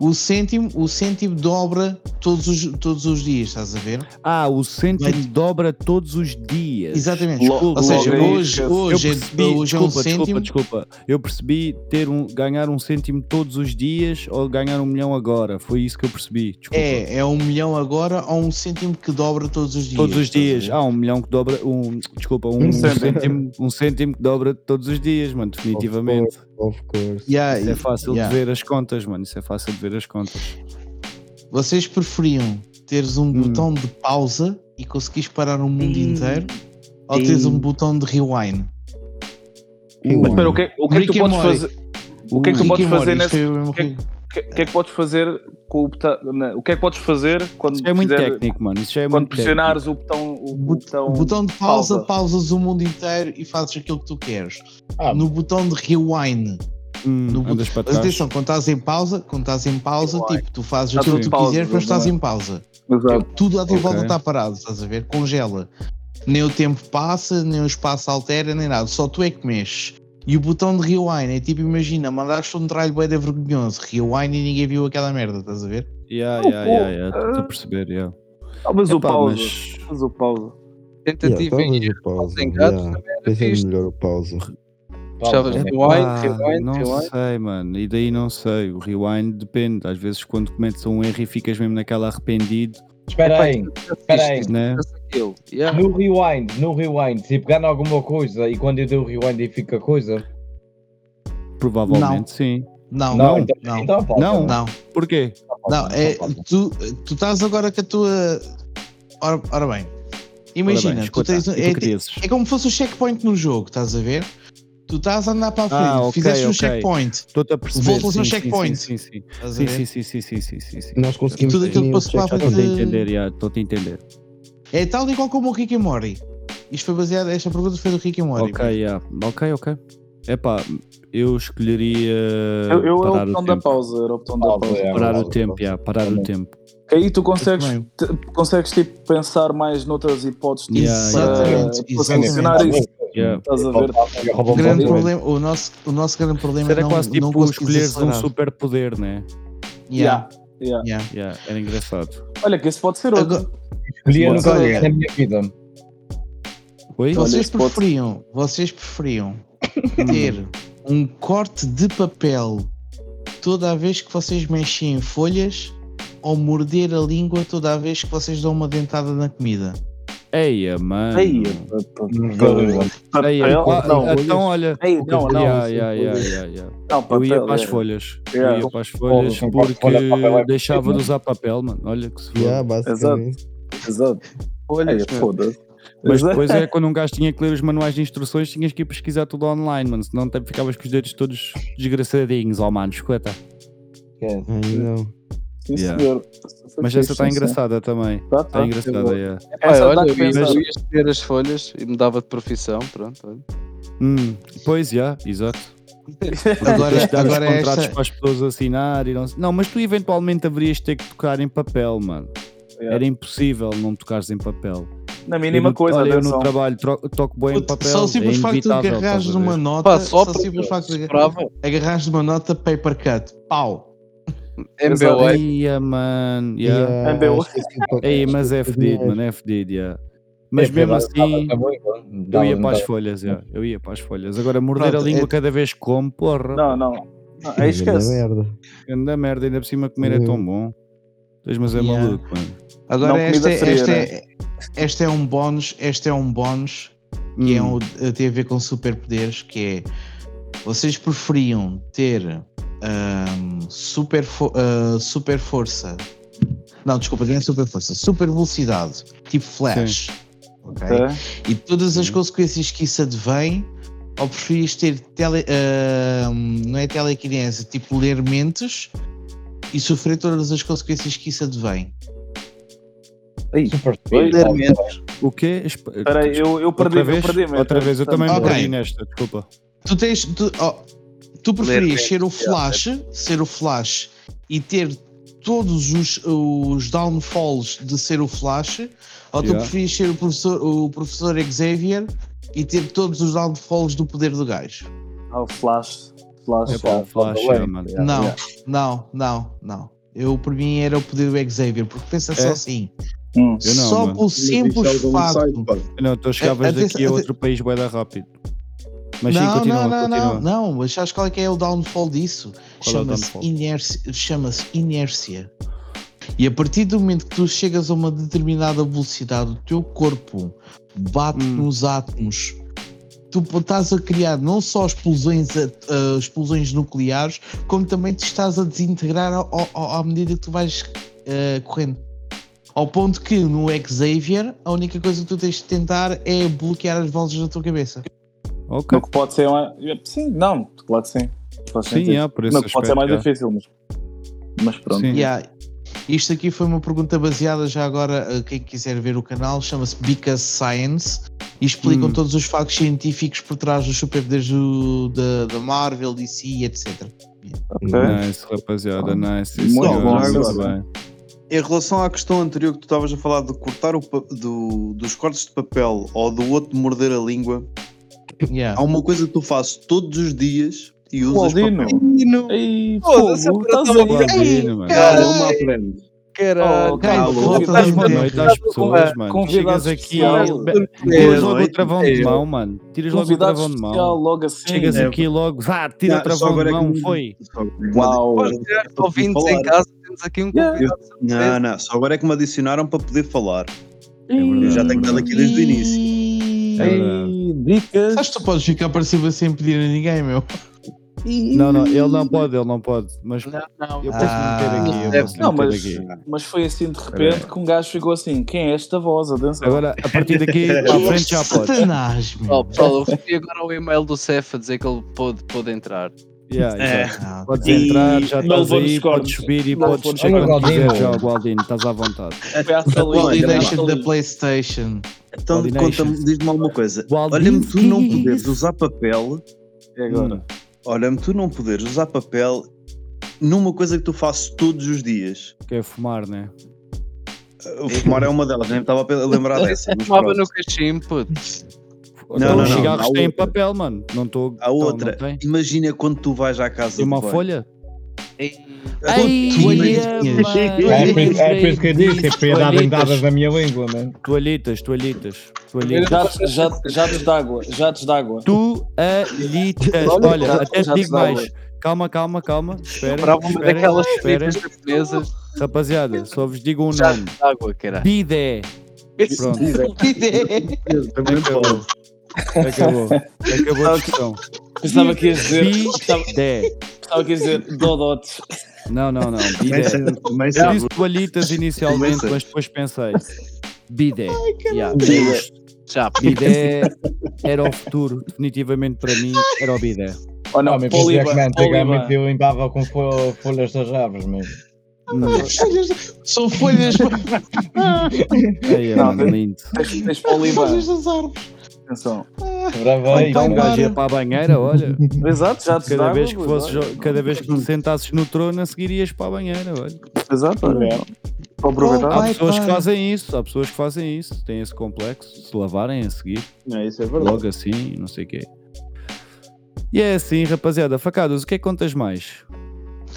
Speaker 3: O cêntimo, o cêntimo dobra todos os, todos os dias, estás a ver?
Speaker 2: Ah, o cêntimo
Speaker 3: Vai-
Speaker 2: dobra todos os dias.
Speaker 3: Exatamente.
Speaker 5: Lo-
Speaker 3: Ou seja, hoje, hoje, é,
Speaker 2: percebi,
Speaker 3: hoje é um
Speaker 2: desculpa,
Speaker 3: cêntimo.
Speaker 2: desculpa, desculpa. Eu percebi ter um, ganhar um cêntimo todos os dias ou ganhar um milhão agora. Foi isso que eu percebi. Desculpa.
Speaker 3: É, é um milhão agora ou um cêntimo que dobra todos os dias.
Speaker 2: Todos os dias. Ah, um milhão que dobra. Um, desculpa, um,
Speaker 5: Um
Speaker 2: um
Speaker 5: cêntimo.
Speaker 2: cêntimo, um cêntimo que dobra todos os dias, mano. Definitivamente.
Speaker 7: Of course.
Speaker 3: Yeah,
Speaker 2: Isso é fácil
Speaker 3: yeah.
Speaker 2: de ver as contas, mano. Isso é fácil de ver as contas.
Speaker 3: Vocês preferiam teres um botão de pausa e conseguires parar o mundo
Speaker 5: Hum.
Speaker 3: inteiro ou teres um botão de rewind?
Speaker 5: Mas espera, o que, é- o que é que tu podes fazer? O que é que tu podes fazer nesse.
Speaker 3: o
Speaker 5: que é O que, é que podes fazer com o botão. O que é que podes fazer quando,
Speaker 2: Isso é muito
Speaker 5: fizer-
Speaker 2: técnico, mano. Isso é
Speaker 5: quando
Speaker 2: muito
Speaker 5: pressionares o botão. O
Speaker 3: Bot-
Speaker 5: botão,
Speaker 3: botão de pausa,
Speaker 5: pausa.
Speaker 3: pausas o mundo inteiro e fazes aquilo que tu queres.
Speaker 6: Ah,
Speaker 3: No botão de rewind,
Speaker 2: técnico. Hum,
Speaker 3: no
Speaker 2: para
Speaker 3: mas atenção, quando estás em pausa, quando estás em pausa, tipo, tu fazes
Speaker 5: Está
Speaker 3: aquilo que tu
Speaker 5: pausa,
Speaker 3: quiseres, mas estás em pausa.
Speaker 5: Exato.
Speaker 3: Tudo à tua
Speaker 2: Ok.
Speaker 3: volta está parado, estás a ver? Congela. Nem o tempo passa, nem o espaço altera, nem nada. Só tu é que mexes. E o botão de rewind é tipo, imagina, mandaste um tralho bué de vergonhoso, rewind e ninguém viu aquela merda, estás a ver?
Speaker 2: Yeah, yeah, yeah, yeah. Estou a perceber, yeah.
Speaker 5: O
Speaker 2: Epá,
Speaker 5: pausa.
Speaker 2: mas-
Speaker 5: o pausa.
Speaker 4: Tentativa
Speaker 7: talvez
Speaker 4: e
Speaker 7: o pausa.
Speaker 4: gatos
Speaker 7: Yeah.
Speaker 4: era
Speaker 7: Pensei
Speaker 4: fixe.
Speaker 7: melhor o pausa.
Speaker 6: Pausa.
Speaker 4: rewind, rewind,
Speaker 2: não
Speaker 4: rewind.
Speaker 2: sei, mano. E daí não sei. O rewind depende. Às vezes, quando cometes um erro e ficas mesmo naquela arrependido,
Speaker 6: Espera aí, espera aí.
Speaker 2: né?
Speaker 4: Yeah.
Speaker 6: No rewind, no rewind, se pegar em alguma coisa e quando eu dei o rewind e fica coisa.
Speaker 2: Provavelmente sim.
Speaker 3: Não,
Speaker 6: Não,
Speaker 3: não,
Speaker 6: então,
Speaker 3: não.
Speaker 6: então pausa.
Speaker 2: Não.
Speaker 3: Não,
Speaker 2: Porquê?
Speaker 3: não, é, tu, tu estás agora com a tua. Ora, ora bem, imagina,
Speaker 2: Ora bem,
Speaker 3: tu
Speaker 2: escuta,
Speaker 3: tens.
Speaker 2: e tu
Speaker 3: É,
Speaker 2: que dizes?
Speaker 3: é como se fosse o checkpoint no jogo, estás a ver? Tu estás a andar para a frente,
Speaker 2: Ah, ok,
Speaker 3: fizeste um
Speaker 2: ok.
Speaker 3: checkpoint,
Speaker 2: Estou-te a perceber.
Speaker 3: Voltas
Speaker 2: sim, sim,
Speaker 3: checkpoint.
Speaker 2: Sim, sim, sim. Sim, sim, sim, sim, sim, sim.
Speaker 7: Nós conseguimos
Speaker 3: Tudo aquilo que passou para a frente
Speaker 2: Estou-te a
Speaker 3: de-
Speaker 2: entender, já. Estou-te a entender.
Speaker 3: É tal e qual como o Rick and Morty. Isto foi baseado, esta pergunta foi do Rick and Morty.
Speaker 2: Ok, yeah. ok, ok. Epá, eu escolheria
Speaker 5: Eu, eu é o
Speaker 2: parar
Speaker 5: botão
Speaker 2: o
Speaker 5: da
Speaker 2: tempo.
Speaker 5: pausa. Era o botão da
Speaker 6: Pausa,
Speaker 5: pausa.
Speaker 6: é.
Speaker 2: Parar o
Speaker 6: Pausa,
Speaker 2: tempo, yeah, parar o tempo.
Speaker 5: Aí tu consegues, te- consegues tipo, pensar mais noutras hipóteses tipo,
Speaker 2: Yeah,
Speaker 5: para,
Speaker 3: Exatamente,
Speaker 5: para
Speaker 3: exatamente.
Speaker 5: solucionar isso.
Speaker 2: Yeah.
Speaker 5: Estás a ver?
Speaker 3: O, grande problema, o, nosso, o nosso grande problema
Speaker 2: Era
Speaker 3: é não,
Speaker 2: quase tipo
Speaker 3: não
Speaker 2: escolheres um
Speaker 3: acelerar.
Speaker 2: super poder, né?
Speaker 3: Yeah,
Speaker 5: Yeah.
Speaker 3: yeah.
Speaker 2: Yeah, era engraçado.
Speaker 5: Olha, que esse pode ser outro.
Speaker 3: Agora-
Speaker 6: Escolhi nunca na minha vida.
Speaker 2: Oi?
Speaker 5: Olha,
Speaker 3: Vocês
Speaker 5: pode-
Speaker 3: preferiam, vocês preferiam ter <coughs> um corte de papel toda a vez que vocês mexem em folhas ou morder a língua toda a vez que vocês dão uma dentada na comida?
Speaker 2: Eia, mano.
Speaker 5: Ei, papel.
Speaker 2: Eia, ah,
Speaker 5: não,
Speaker 2: então olha.
Speaker 5: Ei, não, não.
Speaker 2: Yeah, yeah, yeah, yeah, yeah.
Speaker 5: Não,
Speaker 2: Eu ia
Speaker 5: papel,
Speaker 2: para as
Speaker 5: é.
Speaker 2: folhas.
Speaker 5: Yeah.
Speaker 2: Eu ia para as folhas
Speaker 6: as
Speaker 2: porque
Speaker 6: papel é
Speaker 2: deixava de
Speaker 6: possível.
Speaker 2: usar papel, mano. Olha que se for.
Speaker 7: Yeah, basicamente.
Speaker 5: Exato.
Speaker 4: Folhas,
Speaker 5: Ei,
Speaker 4: meu.
Speaker 5: foda-se.
Speaker 2: Mas
Speaker 5: Exato.
Speaker 2: depois é <laughs> quando um gajo tinha que ler os manuais de instruções, tinhas que ir pesquisar tudo online, mano. Senão até ficavas com os dedos todos desgraçadinhos, ó mano, escuta.
Speaker 7: Ai, não.
Speaker 5: Sim,
Speaker 2: Yeah.
Speaker 5: senhor.
Speaker 2: Mas
Speaker 5: Foi
Speaker 2: essa está engraçada também.
Speaker 5: sim. Tá,
Speaker 2: Está
Speaker 5: tá.
Speaker 2: engraçada, yeah.
Speaker 4: Pá,
Speaker 5: Essa dá
Speaker 4: olha, eu ia, eu escolher as folhas e mudava de profissão, pronto. olha.
Speaker 2: Hum, pois, já, exato. <laughs>
Speaker 3: Agora,
Speaker 2: Tens de dar os
Speaker 3: agora
Speaker 2: contratos
Speaker 3: esta,
Speaker 2: para as pessoas assinarem. Não, não, mas tu eventualmente haverias de ter que tocar em papel, mano.
Speaker 5: Yeah.
Speaker 2: Era impossível não tocares em papel.
Speaker 5: Na
Speaker 2: Eu
Speaker 5: mínima
Speaker 2: no-
Speaker 5: coisa,
Speaker 2: olha, eu no trabalho tro- toco bem em papel.
Speaker 3: só o simples
Speaker 2: é
Speaker 3: facto de agarrares
Speaker 2: estás a ver?
Speaker 3: numa nota,
Speaker 4: Pá, só
Speaker 3: só o simples facto de agarrares numa nota paper cut, pau.
Speaker 4: MBA.
Speaker 2: Ia, mano. Yeah.
Speaker 5: MBO.
Speaker 7: acho que esse tipo-
Speaker 2: Ei, mas é fedido, mano, é fedido, yeah. Mas mesmo assim, eu ia para as folhas, yeah. eu ia para as folhas. Agora, morder a língua
Speaker 3: é-
Speaker 2: cada vez que como, porra,
Speaker 5: Não, não. não aí esquece.
Speaker 7: merda.
Speaker 2: anda merda, ainda por cima comer é tão bom. Tens, mas é
Speaker 3: Yeah.
Speaker 2: maluco, mano.
Speaker 3: Agora
Speaker 5: Não
Speaker 3: este,
Speaker 5: comida
Speaker 3: é,
Speaker 5: fria,
Speaker 3: este,
Speaker 5: né?
Speaker 3: é, este é um bónus, este é um bónus que é
Speaker 2: Hum.
Speaker 3: um, tem a ver com superpoderes, que é vocês preferiam ter ahm, super, fo- ah, super força. Não, desculpa, não é super força, super velocidade, tipo flash. ok?
Speaker 5: Tá?
Speaker 3: E todas as consequências que isso advém, ou preferias ter tele, ahm, não é telequinesia, tipo ler mentes e sofrer todas as consequências que isso advém.
Speaker 5: Aí,
Speaker 6: Super speed.
Speaker 2: O quê? Esp-
Speaker 5: Espera aí, eu, eu perdi,
Speaker 2: Outra vez?
Speaker 5: eu perdi
Speaker 2: Outra vez, eu também me
Speaker 3: Ok.
Speaker 2: perdi nesta, desculpa.
Speaker 3: Tu tens. Tu, oh, tu preferias ser o Flash, ser o Flash e ter todos os, os downfalls de ser o Flash, ou tu
Speaker 2: Yeah.
Speaker 3: preferias ser o professor, o professor Xavier e ter todos os downfalls do poder do gajo?
Speaker 5: Ah, o Flash. Flash.
Speaker 2: É para o flash,
Speaker 6: bem.
Speaker 2: é, mano.
Speaker 3: Não,
Speaker 5: yeah.
Speaker 3: não, não, não. Eu, por mim, era o poder do Xavier, porque pensa só
Speaker 2: É?
Speaker 3: assim:
Speaker 5: Hum.
Speaker 2: Eu não,
Speaker 3: só
Speaker 2: mano.
Speaker 3: pelo simples facto.
Speaker 2: Não, tu chegavas
Speaker 3: atenção,
Speaker 2: daqui a outro país da rápido. Mas sim,
Speaker 3: não,
Speaker 2: continua,
Speaker 3: não, não,
Speaker 2: continua.
Speaker 3: não, não, mas sabes qual é que é o downfall disso?
Speaker 2: É
Speaker 3: Chama-se
Speaker 2: downfall?
Speaker 3: inércia, chama-se inércia. E a partir do momento que tu chegas a uma determinada velocidade, o teu corpo bate
Speaker 2: Hum.
Speaker 3: nos átomos. Tu estás a criar não só explosões, a- explosões nucleares, como também te estás a desintegrar ao- ao- à medida que tu vais eh, correndo. Ao ponto que no Xavier, a única coisa que tu tens de tentar é bloquear as vozes da tua cabeça.
Speaker 2: Ok.
Speaker 5: No que pode ser uma... Sim, não, claro que sim. Faz
Speaker 2: Sim,
Speaker 5: sentido.
Speaker 2: é, por esse
Speaker 5: No que pode ser mais
Speaker 2: é.
Speaker 5: difícil, mas... Mas pronto.
Speaker 2: Sim.
Speaker 3: Yeah. Isto aqui foi uma pergunta baseada já agora, a quem quiser ver o canal, chama-se Because Science e explicam
Speaker 2: Hum.
Speaker 3: todos os factos científicos por trás dos superpoderes do- da, da Marvel, DC, etc.
Speaker 5: Ok.
Speaker 2: Nice, rapaziada, nice.
Speaker 5: Muito
Speaker 2: senhor,
Speaker 5: bom,
Speaker 2: muito
Speaker 5: agora.
Speaker 2: bem.
Speaker 8: Em relação à questão anterior que tu estavas a falar de cortar o do- dos cortes de papel ou do outro de morder a língua,
Speaker 3: Yeah.
Speaker 8: há uma coisa que tu fazes todos os dias e usas
Speaker 5: Aldino.
Speaker 8: papel.
Speaker 5: Ei,
Speaker 4: Foda-se,
Speaker 5: fogo, estás
Speaker 4: tava-
Speaker 5: a ver?
Speaker 2: Aldino.
Speaker 8: Calma, aprende.
Speaker 4: Caralho.
Speaker 5: Oh,
Speaker 3: Caralho,
Speaker 5: calma,
Speaker 3: volta
Speaker 5: convidado-
Speaker 3: de
Speaker 2: Boa noite às pessoas, mano.
Speaker 5: Convidado
Speaker 2: Chegas aqui,
Speaker 8: É,
Speaker 2: tiras logo o travão de
Speaker 8: é.
Speaker 2: mão, mano. Tiras logo o travão de mão.
Speaker 5: logo assim.
Speaker 2: Chegas
Speaker 8: É.
Speaker 2: aqui logo, vá, tira o travão de
Speaker 8: é
Speaker 2: mão,
Speaker 8: que-
Speaker 2: foi.
Speaker 5: Uau.
Speaker 4: Ouvintes em casa, temos aqui um convidado.
Speaker 8: Não, não, só agora é que me adicionaram para poder falar.
Speaker 2: verdade,
Speaker 8: Eu já
Speaker 2: é
Speaker 8: tenho estado aqui desde o início.
Speaker 5: Ei, dicas.
Speaker 3: Sabes que tu podes ficar para cima sem pedir a ninguém, meu.
Speaker 2: Não, não, ele não pode, ele não pode. Mas
Speaker 4: Não, não.
Speaker 2: eu posso meter aqui, eu posso
Speaker 5: Não,
Speaker 2: meter
Speaker 5: mas,
Speaker 2: aqui.
Speaker 5: mas foi assim de repente que um gajo ficou assim: quem é esta voz? Atenção.
Speaker 2: Agora, a partir daqui <laughs> a frente já pode.
Speaker 3: Satanás, meu.
Speaker 4: Pessoal, pessoal, eu recebi agora o e-mail do Cef a dizer que ele pode, pode entrar.
Speaker 2: Yeah,
Speaker 8: É.
Speaker 3: Ah,
Speaker 2: Podes
Speaker 8: E-
Speaker 2: entrar, já
Speaker 5: não
Speaker 2: estás aí, podes subir e
Speaker 5: Não
Speaker 2: podes descer quando quiseres já, Gualdino, estás à vontade.
Speaker 5: À
Speaker 3: A
Speaker 5: foi à
Speaker 3: da. PlayStation.
Speaker 8: Então conta-me, diz-me alguma coisa. Olha-me tu não poderes usar papel,
Speaker 5: E agora?
Speaker 2: Hum.
Speaker 8: olha-me tu não poderes usar papel numa coisa que tu fazes todos os dias.
Speaker 2: Que é fumar, né?
Speaker 8: O fumar é uma delas, nem me estava a lembrar <laughs> dessa.
Speaker 4: Fumava no cachimbo, puto.
Speaker 8: Não,
Speaker 2: Então,
Speaker 8: não,
Speaker 2: os
Speaker 8: não,
Speaker 2: cigarros têm
Speaker 8: outra.
Speaker 2: papel, mano. Não estou.
Speaker 8: Há outra.
Speaker 2: Não, não.
Speaker 8: Imagina quando tu vais à casa
Speaker 2: Tem uma folha?
Speaker 3: Ai,
Speaker 6: É por isso- é por isso que eu disse, é dar dendadas na minha língua, né?
Speaker 2: Toalhitas, toalhitas, toalhitas.
Speaker 5: Jatos, jatos, jatos d'água, jatos d'água.
Speaker 2: Toalhitas.
Speaker 5: Olha,
Speaker 2: Olha,
Speaker 5: já-
Speaker 2: até te
Speaker 5: já
Speaker 2: digo mais. Calma, calma, calma. Espera. Espera,
Speaker 4: daquelas
Speaker 2: espera.
Speaker 4: japonesas.
Speaker 2: Rapaziada, só vos digo um
Speaker 4: Já
Speaker 2: nome.
Speaker 4: água.
Speaker 2: Bidé. Pronto, acabou. Acabou. Acabou a discussão.
Speaker 5: Pensava que ias dizer. Pensava,
Speaker 2: Bidé.
Speaker 5: pensava que ias dizer Dodotes.
Speaker 2: Não, não, não. Bidé. Eu disse toalhitas inicialmente, mas depois pensei. Bidé. Yeah.
Speaker 4: Já,
Speaker 2: Bidé era o futuro, definitivamente para mim, era o bidé.
Speaker 5: Ou não,
Speaker 6: Homem, pois é que antigamente eu limpava com fo- folhas das árvores mesmo.
Speaker 3: São folhas,
Speaker 2: Aí,
Speaker 5: Não,
Speaker 2: mano, lindo.
Speaker 5: Tens, tens Poliban.
Speaker 3: folhas das árvores.
Speaker 5: Atenção.
Speaker 2: Então um gajo ia para a banheira, olha. <laughs>
Speaker 5: Exato, já te
Speaker 2: Cada
Speaker 5: dava,
Speaker 2: vez que fosses,
Speaker 5: olha.
Speaker 2: cada vez que te sentasses no trono, a seguir ias para a banheira, olha.
Speaker 5: Exato, olha. Para aproveitar.
Speaker 2: Há
Speaker 3: Vai,
Speaker 2: pessoas que fazem isso, há pessoas que fazem isso, têm esse complexo, se lavarem a seguir,
Speaker 8: É, isso é verdade.
Speaker 2: logo assim, não sei o quê. E é assim, rapaziada. Facadas, o que é que contas mais?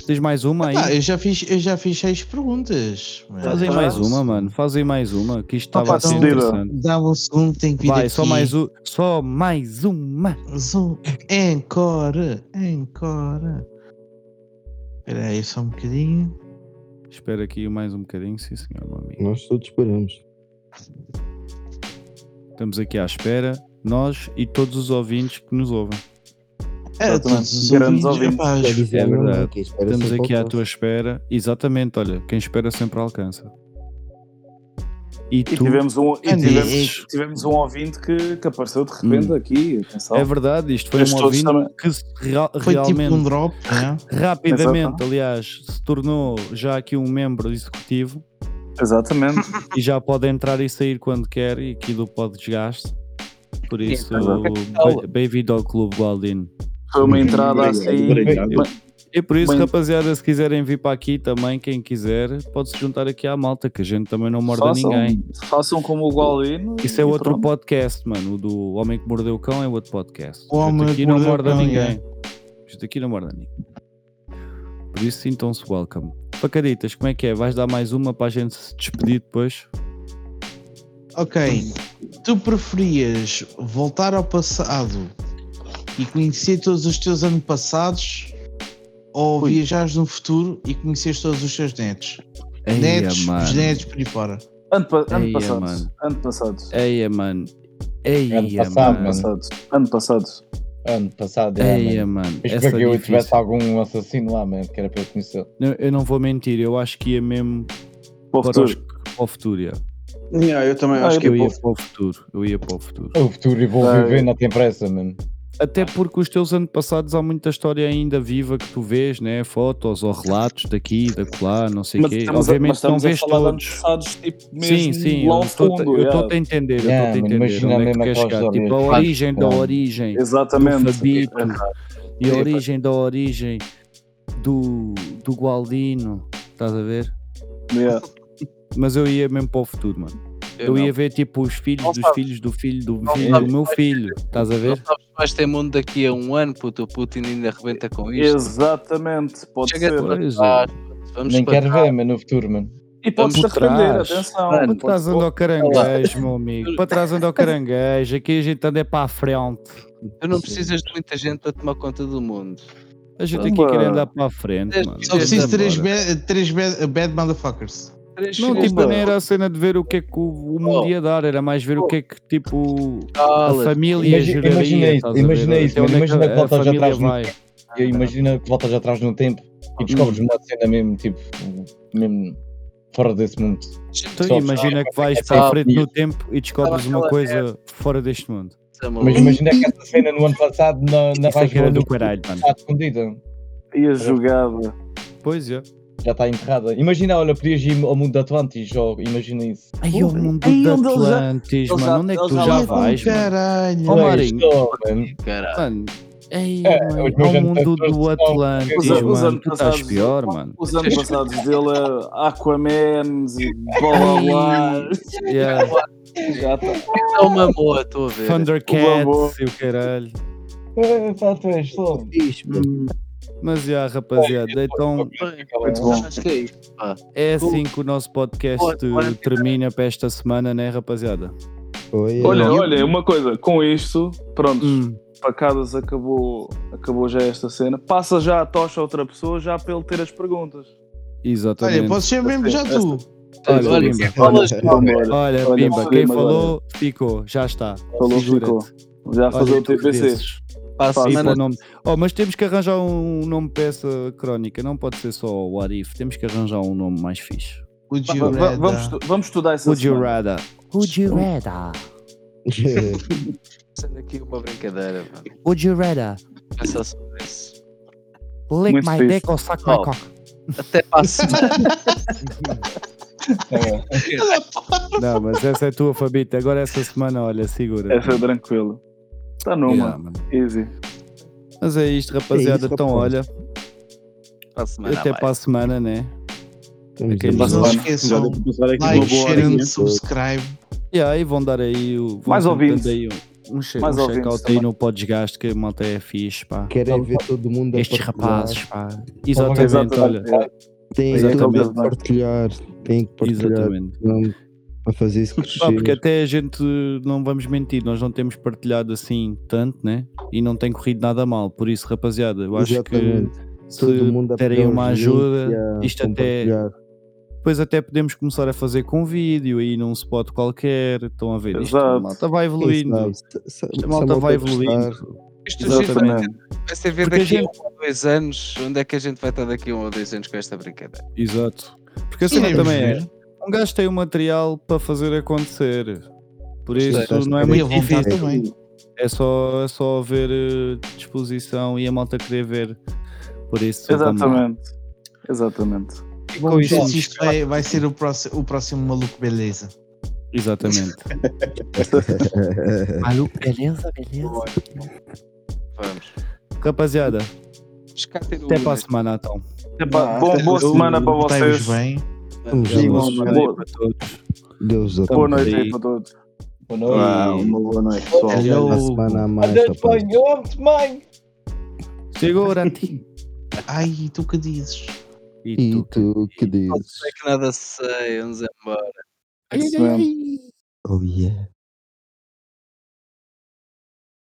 Speaker 2: Tens mais uma aí?
Speaker 3: Ah, eu já fiz, eu já fiz seis perguntas.
Speaker 2: Fazem
Speaker 5: Ah,
Speaker 2: mais uma, mano. Fazem mais uma, que isto estava a ser
Speaker 5: despedida.
Speaker 2: interessante.
Speaker 3: Dá-me um segundo, tenho que vir
Speaker 2: Vai,
Speaker 3: aqui.
Speaker 2: só mais, um, só mais uma.
Speaker 3: Zoom. Encore, encore. Espera aí só um bocadinho.
Speaker 2: Espera aqui mais um bocadinho, sim senhor, meu amigo.
Speaker 7: Nós todos esperamos.
Speaker 2: Estamos aqui à espera, nós e todos os ouvintes que nos ouvem.
Speaker 3: É, todos os
Speaker 5: Grandes
Speaker 3: ouvintes,
Speaker 5: ouvintes.
Speaker 3: rapaz.
Speaker 2: É
Speaker 7: não,
Speaker 2: verdade. Estamos aqui à tua espera. Exatamente, olha, quem espera sempre alcança. E
Speaker 5: E
Speaker 2: tu,
Speaker 5: tivemos um, e tivemos, tivemos um ouvinte que, que apareceu de repente
Speaker 2: Hum.
Speaker 5: aqui. Atenção.
Speaker 2: é verdade, isto foi
Speaker 5: Estes
Speaker 2: um ouvinte
Speaker 5: também.
Speaker 2: que real-
Speaker 3: Foi tipo
Speaker 2: realmente,
Speaker 3: um drop, né?
Speaker 2: rapidamente, aliás, se tornou já aqui um membro executivo
Speaker 5: Exatamente. <laughs>
Speaker 2: e já pode entrar e sair quando quer e aqui do pode desgaste. Por isso, bem-vindo ao Clube Gualdino.
Speaker 5: Foi uma entrada assim.
Speaker 2: E por isso,
Speaker 5: Bem-
Speaker 2: rapaziada, se quiserem vir para aqui também, quem quiser, pode-se juntar aqui à malta, que a gente também não morde a
Speaker 5: Façam,
Speaker 2: ninguém.
Speaker 5: façam como o Gualdino.
Speaker 2: Isso é outro
Speaker 5: pronto.
Speaker 2: podcast, mano. O do Homem que Mordeu o Cão é outro podcast.
Speaker 3: O Homem
Speaker 2: Isto aqui
Speaker 3: que
Speaker 2: não
Speaker 3: Mordeu o
Speaker 2: morde a
Speaker 3: Cão,
Speaker 2: ninguém. Isto aqui não morde a ninguém. Por isso, sintam-se welcome. Facaditas, como é que é? Vais dar mais uma para a gente se despedir depois?
Speaker 3: Ok. Tu preferias voltar ao passado e conhecer todos os teus antepassados ou
Speaker 5: Ui.
Speaker 3: viajares no futuro e conheceres todos os teus netos?
Speaker 2: Eia,
Speaker 3: netos,
Speaker 2: mano.
Speaker 3: os netos por aí fora.
Speaker 5: Ano, pa- ano
Speaker 2: Eia,
Speaker 5: passado.
Speaker 2: mano.
Speaker 5: Ano passado.
Speaker 2: Eia, mano. Eia,
Speaker 6: Ano passado,
Speaker 2: mano.
Speaker 6: mano.
Speaker 5: Passado. Ano passado.
Speaker 6: Ano passado, é,
Speaker 2: Eia,
Speaker 6: mano.
Speaker 2: mano. Essa
Speaker 6: para que eu
Speaker 2: é
Speaker 6: tivesse
Speaker 2: difícil.
Speaker 6: algum assassino lá, mano, que era para eu conhecer.
Speaker 2: Eu, eu não vou mentir, eu acho que ia mesmo
Speaker 5: Para o
Speaker 2: para, os-
Speaker 5: futuro.
Speaker 2: para o futuro. yeah.
Speaker 8: Yeah, eu também
Speaker 5: Ah,
Speaker 8: acho que
Speaker 2: Eu
Speaker 8: é
Speaker 2: ia para o futuro. Eu ia para o futuro.
Speaker 6: O futuro e vou
Speaker 5: Ah,
Speaker 6: viver,
Speaker 5: é.
Speaker 6: não tem pressa, mano.
Speaker 2: Até porque os teus antepassados há muita história ainda viva que tu vês, né? Fotos ou relatos daqui, da lá, não sei o quê.
Speaker 5: estamos a-
Speaker 2: Obviamente
Speaker 5: mas
Speaker 2: não
Speaker 5: estamos a
Speaker 2: vês todos.
Speaker 5: tipo, mesmo
Speaker 2: Sim, sim,
Speaker 5: lá
Speaker 2: eu
Speaker 5: ao
Speaker 2: estou-
Speaker 5: fundo.
Speaker 2: eu
Speaker 5: yeah.
Speaker 2: estou a entender, eu
Speaker 6: Yeah,
Speaker 2: estou a entender
Speaker 6: imagina
Speaker 2: onde é que queres chegar. Tipo, a origem da origem
Speaker 5: Exatamente.
Speaker 2: do Fabito e a origem da origem do, do Gualdino, estás a ver?
Speaker 5: Yeah.
Speaker 2: Mas eu ia mesmo para o futuro, mano. Eu,
Speaker 4: não.
Speaker 2: ia ver tipo os filhos
Speaker 4: Não
Speaker 2: dos
Speaker 4: sabes.
Speaker 2: filhos do filho do
Speaker 4: Não
Speaker 2: filho do
Speaker 4: sabes.
Speaker 2: meu filho, estás a
Speaker 4: Não
Speaker 2: ver?
Speaker 4: sabes se vais ter mundo daqui a um ano, puto. O Putin ainda arrebenta com isto.
Speaker 5: Exatamente. Pode
Speaker 4: Chega
Speaker 5: ser.
Speaker 4: para
Speaker 2: Pois,
Speaker 4: trás. Vamos
Speaker 6: Nem quero ver, mano, no futuro, mano.
Speaker 5: E pode-se
Speaker 2: Vamos
Speaker 5: arrepender,
Speaker 2: trás.
Speaker 5: atenção.
Speaker 4: Mano,
Speaker 2: Para trás anda ao caranguejo, meu amigo. Para trás anda <laughs> ao caranguejo. Aqui a gente anda é para a frente.
Speaker 4: Tu não precisas de muita gente para tomar conta do mundo.
Speaker 2: A gente aqui quer andar para a frente, mano.
Speaker 3: Só preciso de três,
Speaker 2: Bora.
Speaker 3: bad, três bad, bad motherfuckers.
Speaker 2: Não, tipo, nem era a cena de ver o que é que o, o mundo ia dar, era mais ver o que é que, tipo, a família
Speaker 6: Imagina-
Speaker 2: geraria.
Speaker 6: imagina isso,
Speaker 2: estás a ver?
Speaker 6: imagina isso,
Speaker 2: Até onde
Speaker 6: mano,
Speaker 2: é que
Speaker 6: imagina que voltas
Speaker 2: família
Speaker 6: atrás no
Speaker 2: vai.
Speaker 6: E imagina que voltas atrás no tempo e descobres uma cena mesmo, tipo, mesmo fora desse mundo.
Speaker 2: Então,
Speaker 6: Só-
Speaker 2: imagina que vais
Speaker 6: é
Speaker 2: para a frente no tempo e descobres uma coisa fora deste mundo.
Speaker 6: Mas imagina que essa cena no ano passado na, na
Speaker 2: Isso é
Speaker 6: vais
Speaker 2: que era
Speaker 6: ver
Speaker 2: do
Speaker 6: no-
Speaker 2: caralho, mano.
Speaker 6: está escondida.
Speaker 5: E a jogada.
Speaker 2: Pois é.
Speaker 6: Já está enterrada. Imagina, olha, podias ir ao mundo de Atlantis, ó, imagina isso.
Speaker 2: Ai, o mundo
Speaker 5: Ai,
Speaker 2: de
Speaker 5: já-
Speaker 2: Atlantis,
Speaker 5: ele
Speaker 2: mano.
Speaker 5: já-
Speaker 2: Onde é que tu
Speaker 5: já
Speaker 2: já
Speaker 5: lá
Speaker 2: vais, mano?
Speaker 3: Caralho.
Speaker 2: Ó, Marinho.
Speaker 6: Mano.
Speaker 4: Caralho.
Speaker 2: Mano, ei,
Speaker 6: É,
Speaker 2: mano, ao mundo do
Speaker 6: são-
Speaker 2: Atlantis,
Speaker 5: Os, os
Speaker 2: mano.
Speaker 5: anos
Speaker 2: Tu estás
Speaker 5: passados,
Speaker 2: pior, mano.
Speaker 5: os anos passados dele é Aquamans e blá blá. Já tá.
Speaker 4: É uma boa, estou a ver.
Speaker 2: Thundercats e o caralho.
Speaker 6: É, tá, tu és só.
Speaker 2: Mas já, rapaziada, então
Speaker 5: Muito bom.
Speaker 4: Acho que é
Speaker 2: é assim que o nosso podcast termina para esta semana, né, rapaziada?
Speaker 7: Foi,
Speaker 5: Olha,
Speaker 7: eh,
Speaker 5: olha, uma coisa, com isto, pronto,
Speaker 2: Hum.
Speaker 5: facadas acabou, acabou já esta cena. Passa já a tocha a outra pessoa já para ele ter as perguntas.
Speaker 2: Exatamente.
Speaker 3: Olha, pode ser mesmo já tu.
Speaker 2: Olha,
Speaker 4: Olha,
Speaker 2: Pimba.
Speaker 4: falas
Speaker 5: Olha, olha,
Speaker 2: Olha, Pimba, quem falou, ficou, já está.
Speaker 5: Falou, ficou. Já fazer o TPC.
Speaker 2: Desses.
Speaker 4: para a
Speaker 5: Pá,
Speaker 2: Sim,
Speaker 4: semana.
Speaker 2: pô, nome. Oh, mas temos que arranjar um nome para essa crónica, não pode ser só o What If, temos que arranjar um nome mais fixe.
Speaker 3: Would you
Speaker 5: va-? Vamos, estu- vamos estudar essa
Speaker 2: Would you
Speaker 5: semana.
Speaker 2: rather? Would you rather? <laughs>
Speaker 4: Sendo aqui uma brincadeira, mano.
Speaker 2: Would you rather?
Speaker 4: Pensar sobre isso.
Speaker 2: Lick
Speaker 5: Muito
Speaker 2: my
Speaker 5: fixe.
Speaker 2: dick or suck my
Speaker 4: Oh.
Speaker 2: cock?
Speaker 4: Até a semana. <laughs>
Speaker 2: Não, mas essa é tua, Fabito. Agora essa semana, olha, segura.
Speaker 5: Essa é tranquila. Está numa.
Speaker 2: Yeah, mano.
Speaker 5: Easy.
Speaker 2: Mas é isto, rapaziada.
Speaker 7: isso,
Speaker 2: então,
Speaker 7: rapaz.
Speaker 2: olha,
Speaker 4: semana.
Speaker 2: até
Speaker 4: vai.
Speaker 2: para a semana, né?
Speaker 3: Não esqueçam,
Speaker 6: aqui
Speaker 3: like, share and subscribe.
Speaker 2: E aí vão dar aí o.
Speaker 5: Mais ouvintes.
Speaker 2: aí um, um, che
Speaker 5: Mais
Speaker 2: um check-out aí no Podesgaste, que a malta é fixe, pá.
Speaker 7: Querem ver todo mundo a
Speaker 2: Estes rapazes, pá. Exatamente,
Speaker 5: Exatamente.
Speaker 2: olha. Exatamente.
Speaker 7: que partilhar. Têm que partilhar
Speaker 2: Exatamente.
Speaker 7: não, para fazer isso crescer.
Speaker 2: Pá, porque até a gente, não vamos mentir, nós não temos partilhado assim tanto, né? E não tem corrido nada mal. Por isso, rapaziada, eu acho
Speaker 7: Exatamente.
Speaker 2: que se
Speaker 7: Todo mundo pegar
Speaker 2: uma ajuda, isto até depois até podemos começar a fazer com vídeo aí num spot qualquer. Estão a ver? Isto, a malta vai evoluindo.
Speaker 7: sabe, a
Speaker 2: malta vai evoluindo.
Speaker 4: Isto vai,
Speaker 5: Exatamente.
Speaker 4: vai ser ver
Speaker 2: Porque a
Speaker 4: daqui a
Speaker 2: gente-
Speaker 4: um ou dois anos. Onde é que a gente vai estar daqui a um ou dois anos com esta brincadeira?
Speaker 2: Exato. Porque a cena também é.
Speaker 3: Ver.
Speaker 2: Um gajo tem o material para fazer acontecer. Por isso não é muito difícil.
Speaker 3: também.
Speaker 2: É só, é só haver eh, disposição e a malta querer ver. Por isso.
Speaker 5: Exatamente. Exatamente.
Speaker 2: E com
Speaker 3: Vamos
Speaker 2: isso,
Speaker 3: ver se isto vai, vai ser o próximo, o próximo maluco beleza.
Speaker 2: Exatamente. <laughs>
Speaker 9: Maluco, beleza, beleza.
Speaker 4: Vamos.
Speaker 2: Rapaziada, até para a semana então.
Speaker 5: Epá, bom- boa semana para vocês.
Speaker 3: bem.
Speaker 7: Vamos
Speaker 2: Boa
Speaker 5: boa-
Speaker 2: para todos.
Speaker 7: Deus
Speaker 5: Boa noite
Speaker 2: aí.
Speaker 5: para todos.
Speaker 6: Boa noite.
Speaker 5: Ah, uma boa noite, pessoal.
Speaker 3: Hello.
Speaker 7: Uma semana a mais,
Speaker 6: Adeus, mãe. Eu amo-te, mãe.
Speaker 2: Segura-te. <laughs>
Speaker 3: Ai, tu que dizes?
Speaker 2: E
Speaker 7: E
Speaker 2: tu?
Speaker 7: tu que
Speaker 4: Não
Speaker 7: dizes?
Speaker 4: sei que nada sei. Vamos embora.
Speaker 5: Isso mesmo.
Speaker 7: Oh yeah.